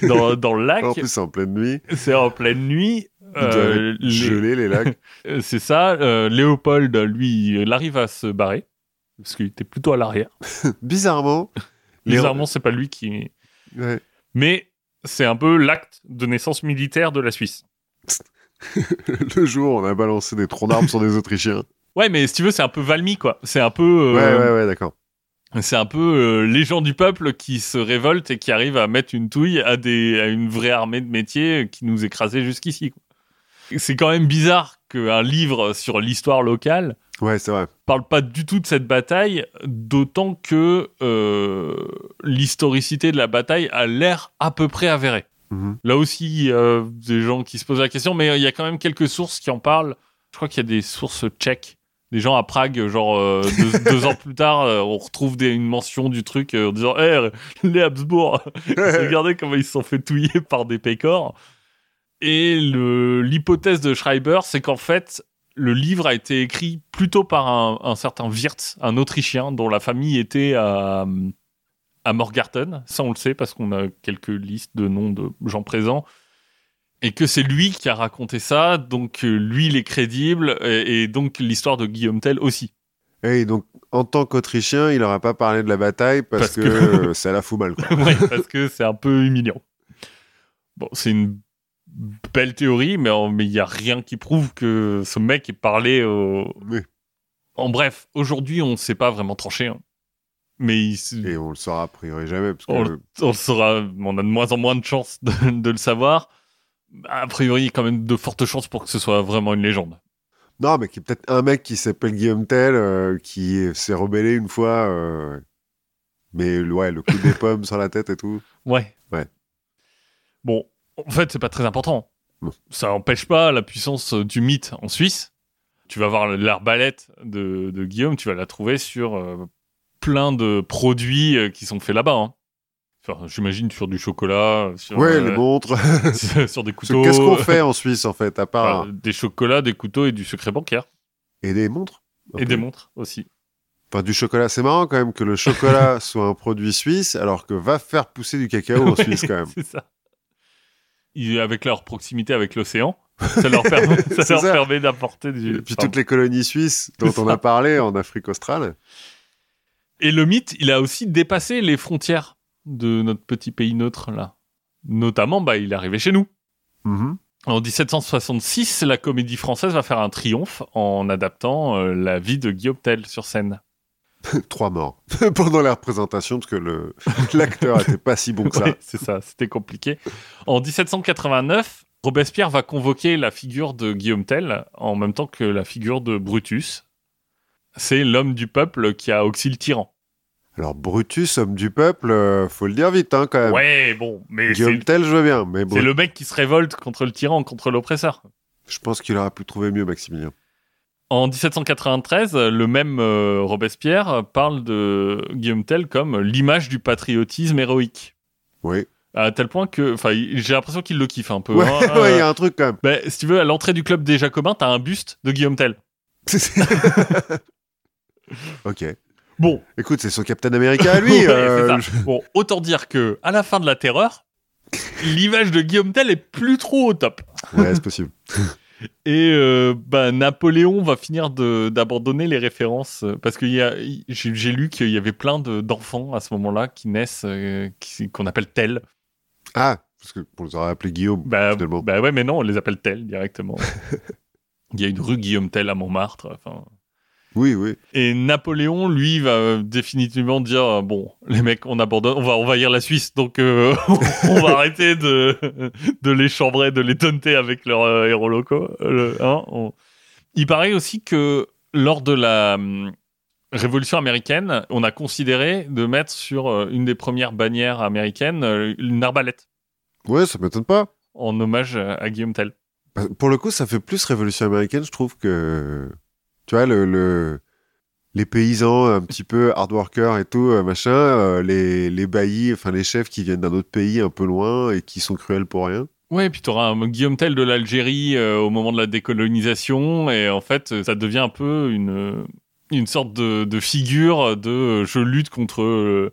dans, dans le lac. En plus, c'est en pleine nuit. C'est en pleine nuit. Euh, les- gelés, les lacs. euh, C'est ça. euh, Léopold, lui, il arrive à se barrer parce qu'il était plutôt à l'arrière. Bizarrement. Bizarrement, c'est pas lui qui. Ouais. Mais c'est un peu l'acte de naissance militaire de la Suisse. Le jour, on a balancé des troncs d'arbres sur des Autrichiens. Ouais, mais si tu veux, c'est un peu Valmy, quoi. C'est un peu, euh, Ouais, ouais, ouais, d'accord. c'est un peu euh, les gens du peuple qui se révoltent et qui arrivent à mettre une touille à des, à une vraie armée de métiers qui nous écrasait jusqu'ici. C'est quand même bizarre qu'un livre sur l'histoire locale Ouais, c'est vrai. parle pas du tout de cette bataille, d'autant que euh, l'historicité de la bataille a l'air à peu près avérée. Mhm. Là aussi, il y a des gens qui se posent la question, mais il y a quand même quelques sources qui en parlent. Je crois qu'il y a des sources tchèques. Des gens à Prague, genre euh, deux, deux ans plus tard, euh, on retrouve des- une mention du truc euh, en disant hey, les Habsbourg, regardez comment ils se sont fait touiller par des pécores. Et l'hypothèse de Schreiber, c'est qu'en fait, le livre a été écrit plutôt par un, un certain Wirtz, un Autrichien dont la famille était à, à Morgarten. Ça, on le sait parce qu'on a quelques listes de noms de gens présents. Et que c'est lui qui a raconté ça, donc euh, lui, il est crédible, et, et donc l'histoire de Guillaume Tell aussi. Et donc, en tant qu'Autrichien, il n'aurait pas parlé de la bataille parce, Parce que, que- ça la fout mal. Quoi. ouais, parce que c'est un peu humiliant. Bon, c'est une belle théorie, mais il y a rien qui prouve que ce mec ait parlé au... Oui. En bref, aujourd'hui, on ne sait pas vraiment trancher. hein. Mais il Et on le saura a priori jamais. Parce que, on, on le saura, on a de moins en moins de chances de, de le savoir. a priori, il y a quand même de fortes chances pour que ce soit vraiment une légende. Non, mais qu'il y a peut-être un mec qui s'appelle Guillaume Tell euh, qui s'est rebellé une fois. euh, Mais ouais, le coup des pommes sur la tête et tout. Ouais. Ouais. Bon, en fait, c'est pas très important. Ça n'empêche pas la puissance euh, du mythe en Suisse. Tu vas voir l'arbalète de, de Guillaume, tu vas la trouver sur euh, plein de produits euh, qui sont faits là-bas. hein. Enfin, j'imagine sur du chocolat, sur, Ouais, euh, les montres. sur- des couteaux. que Qu'est-ce qu'on fait en Suisse en fait, à part. Enfin, des chocolats, des couteaux et du secret bancaire. Et des montres Et peu. des montres aussi. Enfin, du chocolat. C'est marrant quand même que le chocolat soit un produit suisse alors que va faire pousser du cacao en Suisse quand même. C'est ça. Ils- avec leur proximité avec l'océan, ça leur permet, ça C'est leur ça. permet d'apporter du. Et puis toutes les colonies suisses dont on a parlé en Afrique australe. Et le mythe, il a aussi dépassé les frontières de notre petit pays neutre là. Notamment, bah, il est arrivé chez nous. Mhm. En 1766, la comédie française va faire un triomphe en adaptant euh, la vie de Guillaume Tell sur scène. Trois morts pendant la représentation parce que le l'acteur était pas si bon que ça. Ouais, c'est ça, c'était compliqué. En 1789, Robespierre va convoquer la figure de Guillaume Tell en même temps que la figure de Brutus. C'est l'homme du peuple qui a oxy le tyran. Alors Brutus, homme du peuple, euh, faut le dire vite hein, quand même. Ouais, bon, mais Guillaume Tell, je veux bien, mais c'est le mec qui se révolte contre le tyran, contre l'oppresseur. je pense qu'il aurait pu trouver mieux Maximilien. En 1793, le même euh, Robespierre parle de Guillaume Tell comme l'image du patriotisme héroïque. Oui. À tel point que, enfin, j'ai l'impression qu'il le kiffe un peu. Ouais, hein. ouais, il y a un truc quand même. bah, si tu veux, à l'entrée du club des Jacobins, t'as un buste de Guillaume Tell. ok. Bon, Écoute, c'est son Captain America à lui. Ouais, euh. Bon, autant dire que à la fin de la Terreur, l'image de Guillaume Tell est plus trop au top. Ouais, c'est possible. Et euh, bah, Napoléon va finir d'abandonner les références euh, parce que j'ai lu qu'il y avait plein de- d'enfants à ce moment-là qui naissent, euh, qu'on appelle Tell. Ah, parce que on les aurait appelés Guillaume, Bah, finalement. bah ouais, mais non, on les appelle Tell directement. Il y a une rue Guillaume Tell à Montmartre. Enfin, Oui, oui. Et Napoléon, lui, va euh, définitivement dire euh, bon, les mecs, on abandonne, on va envahir la Suisse, donc euh, on va arrêter de de les chambrer, de les taunter avec leurs euh, héros locaux. hein, on- Il paraît aussi que lors de la hum, Révolution américaine, on a considéré de mettre sur euh, une des premières bannières américaines une arbalète Ouais, ça m'étonne pas. en hommage à à Guillaume Tell. Bah, Pour le coup, ça fait plus révolution américaine, je trouve, que. Tu vois, le, le- les paysans un petit peu hard workers et tout, euh, machin, euh, les, les baillis, enfin les chefs qui viennent d'un autre pays un peu loin et qui sont cruels pour rien. Ouais, et puis t'auras un Guillaume Tell de l'Algérie euh, au moment de la décolonisation, et en fait, ça devient un peu une, une sorte de, de figure de euh, je lutte contre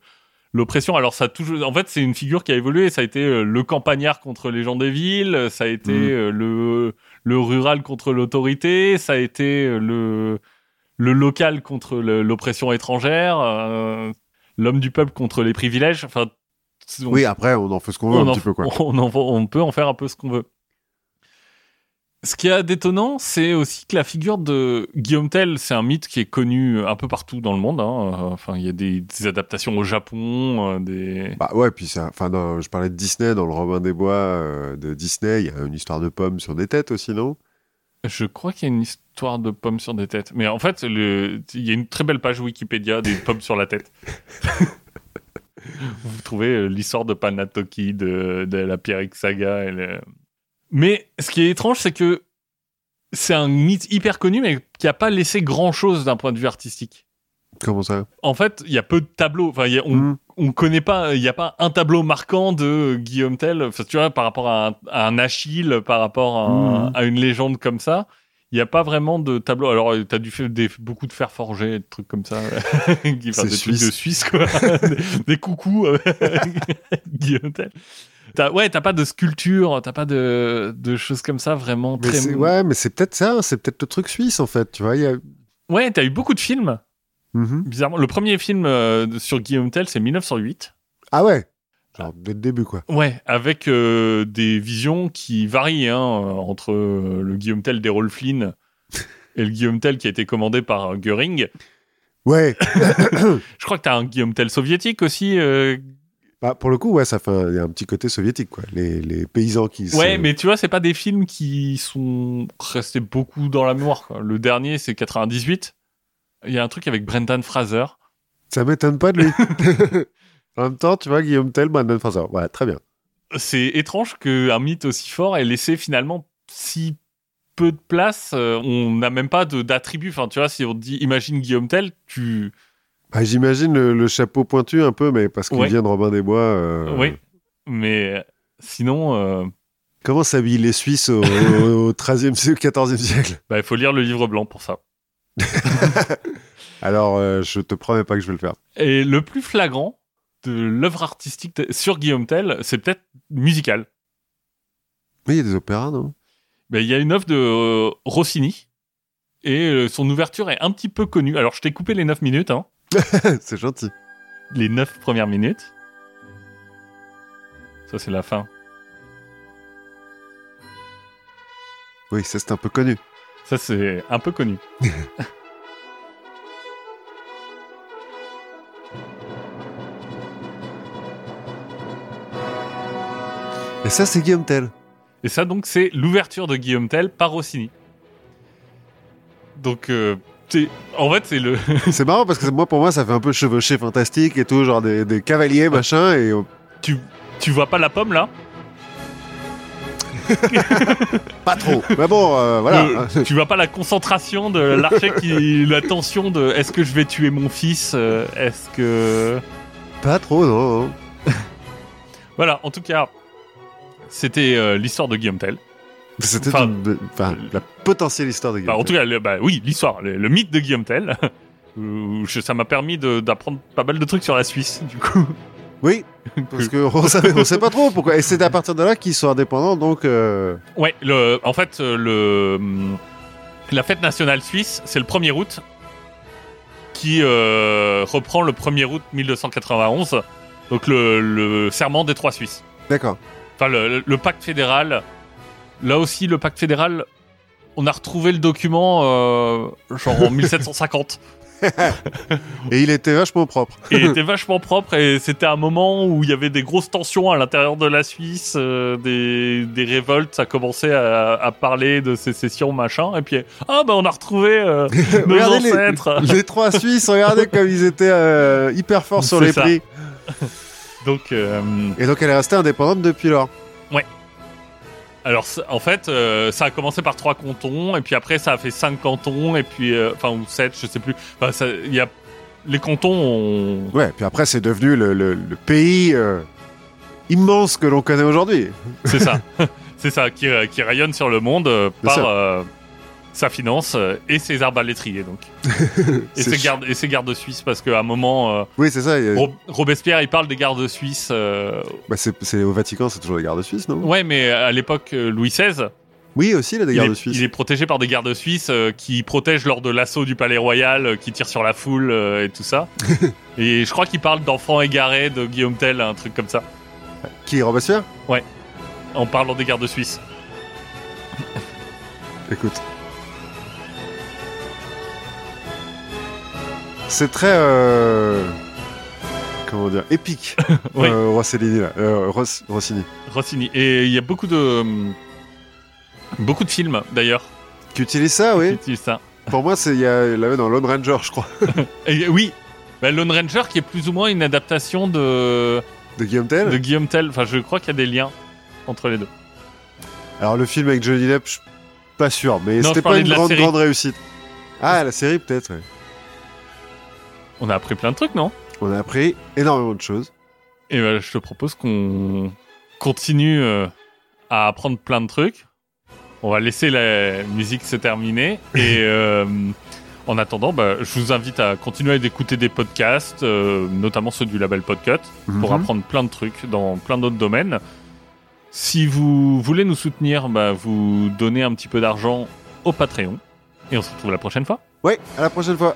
l'oppression. Alors ça a toujours, en fait, c'est une figure qui a évolué. Ça a été le campagnard contre les gens des villes, ça a été euh, le le rural contre l'autorité, ça a été euh, le le local contre l'oppression étrangère, euh, l'homme du peuple contre les privilèges. Enfin, on Oui, après, on en fait ce qu'on veut un en- petit peu, quoi. on en- on peut en faire un peu ce qu'on veut. Ce qui est d'étonnant, c'est aussi que la figure de Guillaume Tell, c'est un mythe qui est connu un peu partout dans le monde. hein. Enfin, il y a des, des adaptations au Japon, euh, des. Bah ouais, puis ça. Enfin, je parlais de Disney, dans le Robin des Bois euh, de Disney, il y a une histoire de pommes sur des têtes aussi, non? Je crois qu'il y a une histoire de pommes sur des têtes. Mais en fait, le- il y a une très belle page Wikipédia des pommes sur la tête. Vous trouvez euh, l'histoire de Panatoki, de, de la Pierrick Saga. et le- Mais ce qui est étrange, c'est que c'est un mythe hyper connu, mais qui n'a pas laissé grand-chose d'un point de vue artistique. Comment ça En fait, il y a peu de tableaux. Enfin, il y a- on, Hmm. on connaît pas, il n'y a pas un tableau marquant de Guillaume Tell, enfin, tu vois, par rapport à un, à un Achille, par rapport à, un- Mhm. à une légende comme ça. Il n'y a pas vraiment de tableau. Alors, tu as dû faire des, beaucoup de fer forgé, des trucs comme ça. enfin, C'est des trucs suisse. de Suisse, quoi. des, des coucous, Guillaume Tell. T'as- ouais, t'as pas de sculpture, t'as pas de, de choses comme ça vraiment Mais très. Ouais, mais c'est peut-être ça, c'est peut-être le truc suisse, en fait, tu vois. il Y a... Ouais, t'as eu beaucoup de films, Mhm. bizarrement. Le premier film euh, sur Guillaume Tell, c'est 1908. Ah ouais Genre, dès le début, quoi. Ouais, avec euh, des visions qui varient hein, euh, entre le Guillaume Tell d'Errol Flynn et le Guillaume Tell qui a été commandé par Göring. Ouais, Je crois que t'as un Guillaume Tell soviétique aussi. euh, Bah, pour le coup, ouais, ça fait un, il y a un petit côté soviétique, quoi. Les, les paysans qui. se- Ouais, mais tu vois, c'est pas des films qui sont restés beaucoup dans la mémoire. quoi. Le dernier, c'est 98. Il y a un truc avec Brendan Fraser. Ça m'étonne pas de lui. en même temps, tu vois, Guillaume Tell, Brandon Fraser. Ouais, très bien. C'est étrange qu'un mythe aussi fort ait laissé finalement si peu de place. euh, on n'a même pas d'attribut. Enfin, tu vois, si on te dit imagine Guillaume Tell, tu. Bah, J'imagine le, le chapeau pointu un peu, mais parce qu'il Ouais. vient de Robin des Bois. euh, Oui. Mais sinon, euh, Comment s'habillent les Suisses au, au 13e, siècle, 14e siècle? Bah, il faut lire le livre blanc pour ça. Alors, euh, je te promets pas que je vais le faire. Et le plus flagrant de l'œuvre artistique sur Guillaume Tell, c'est peut-être musical. Mais il y a des opéras, non? Ben, il y a une œuvre de euh, Rossini et euh, son ouverture est un petit peu connue. Alors je t'ai coupé les 9 minutes, hein, C'est gentil. les 9 premières minutes. Ça c'est la fin. Oui, ça c'est un peu connu. Ça c'est un peu connu. Et ça, c'est Guillaume Tell. Et ça donc c'est l'ouverture de Guillaume Tell par Rossini. Donc euh, en fait c'est le C'est marrant parce que moi, pour moi, ça fait un peu chevauché fantastique et tout, genre des, des cavaliers, machin, et tu tu vois pas la pomme là? Pas trop. Mais bon, euh, voilà. Le- tu vois pas la concentration de l'archer qui la tension de est-ce que je vais tuer mon fils euh, est-ce que Pas trop, non. non. Voilà, en tout cas, c'était euh, l'histoire de Guillaume Tell. C'était Enfin, enfin, la potentielle histoire de Guillaume Enfin, en tout cas, le- bah, oui, l'histoire, le, le mythe de Guillaume Tell. Où je- ça m'a permis d'apprendre pas mal de trucs sur la Suisse, du coup. Oui, parce qu'on on sait pas trop pourquoi. Et c'est à partir de là qu'ils sont indépendants, donc. euh, Ouais, le, en fait, euh, le, la fête nationale suisse, c'est le 1er août, qui euh, reprend le 1er août 1291, donc le, le serment des trois Suisses. D'accord. Enfin, le pacte fédéral. Là aussi, le pacte fédéral, on a retrouvé le document euh, genre en 1750. Et il était vachement propre. Et il était vachement propre et c'était un moment où il y avait des grosses tensions à l'intérieur de la Suisse, euh, des, des révoltes, ça commençait à, à parler de sécession, machin. Et puis, ah bah on a retrouvé euh, nos les- ancêtres. Les trois Suisses, regardez comme ils étaient euh, hyper forts sur les ça. prix. Donc, Et donc elle est restée indépendante depuis lors. Alors en fait, euh, ça a commencé par trois cantons et puis après ça a fait cinq cantons et puis, euh, enfin, ou sept, je sais plus. Enfin, ça- il y a les cantons ont Ouais, puis après c'est devenu le, le- le pays euh, immense que l'on connaît aujourd'hui. C'est ça. c'est ça, qui, qui rayonne sur le monde par sa finance euh, et ses arbalétriers, donc. et, ses gardes, et ses gardes suisses, parce qu'à un moment, euh, Oui, c'est ça. a- Robespierre, il parle des gardes suisses. euh, bah, c'est au Vatican, c'est toujours les gardes suisses, non? Ouais, mais à l'époque, Louis XVI, Oui, aussi, il a des il gardes est, suisses. il est protégé par des gardes suisses euh, qui protègent lors de l'assaut du palais royal, euh, qui tirent sur la foule euh, et tout ça. et je crois qu'il parle d'enfants égarés de Guillaume Tell, un truc comme ça, Qui, Robespierre? En parlant des gardes suisses. Écoute. C'est très. euh, Comment dire Épique. Oui. euh, Rossellini, là. Euh, Ross- Rossini. Rossini. Et il y a beaucoup de beaucoup de films d'ailleurs Qui utilise ça, qui oui utilisent ça. Pour moi, c'est il y a- il l'avait dans Lone Ranger, je crois. Et, oui, bah, Lone Ranger qui est plus ou moins une adaptation de, De Guillaume Tell. de Guillaume Tell. Enfin, je crois qu'il y a des liens entre les deux. Alors, le film avec Johnny Depp, je suis pas sûr, mais c'était pas une grande, grande réussite. Ah, la série, peut-être, ouais. On a appris plein de trucs, non On a appris énormément de choses. Et bah, je te propose qu'on continue euh, à apprendre plein de trucs. On va laisser la musique se terminer. Et euh, en attendant, bah, je vous invite à continuer d'écouter des podcasts, euh, notamment ceux du label Podcut, pour Mhm. apprendre plein de trucs dans plein d'autres domaines. Si vous voulez nous soutenir, bah, vous donnez un petit peu d'argent au Patreon. Et on se retrouve la prochaine fois. Ouais, à la prochaine fois.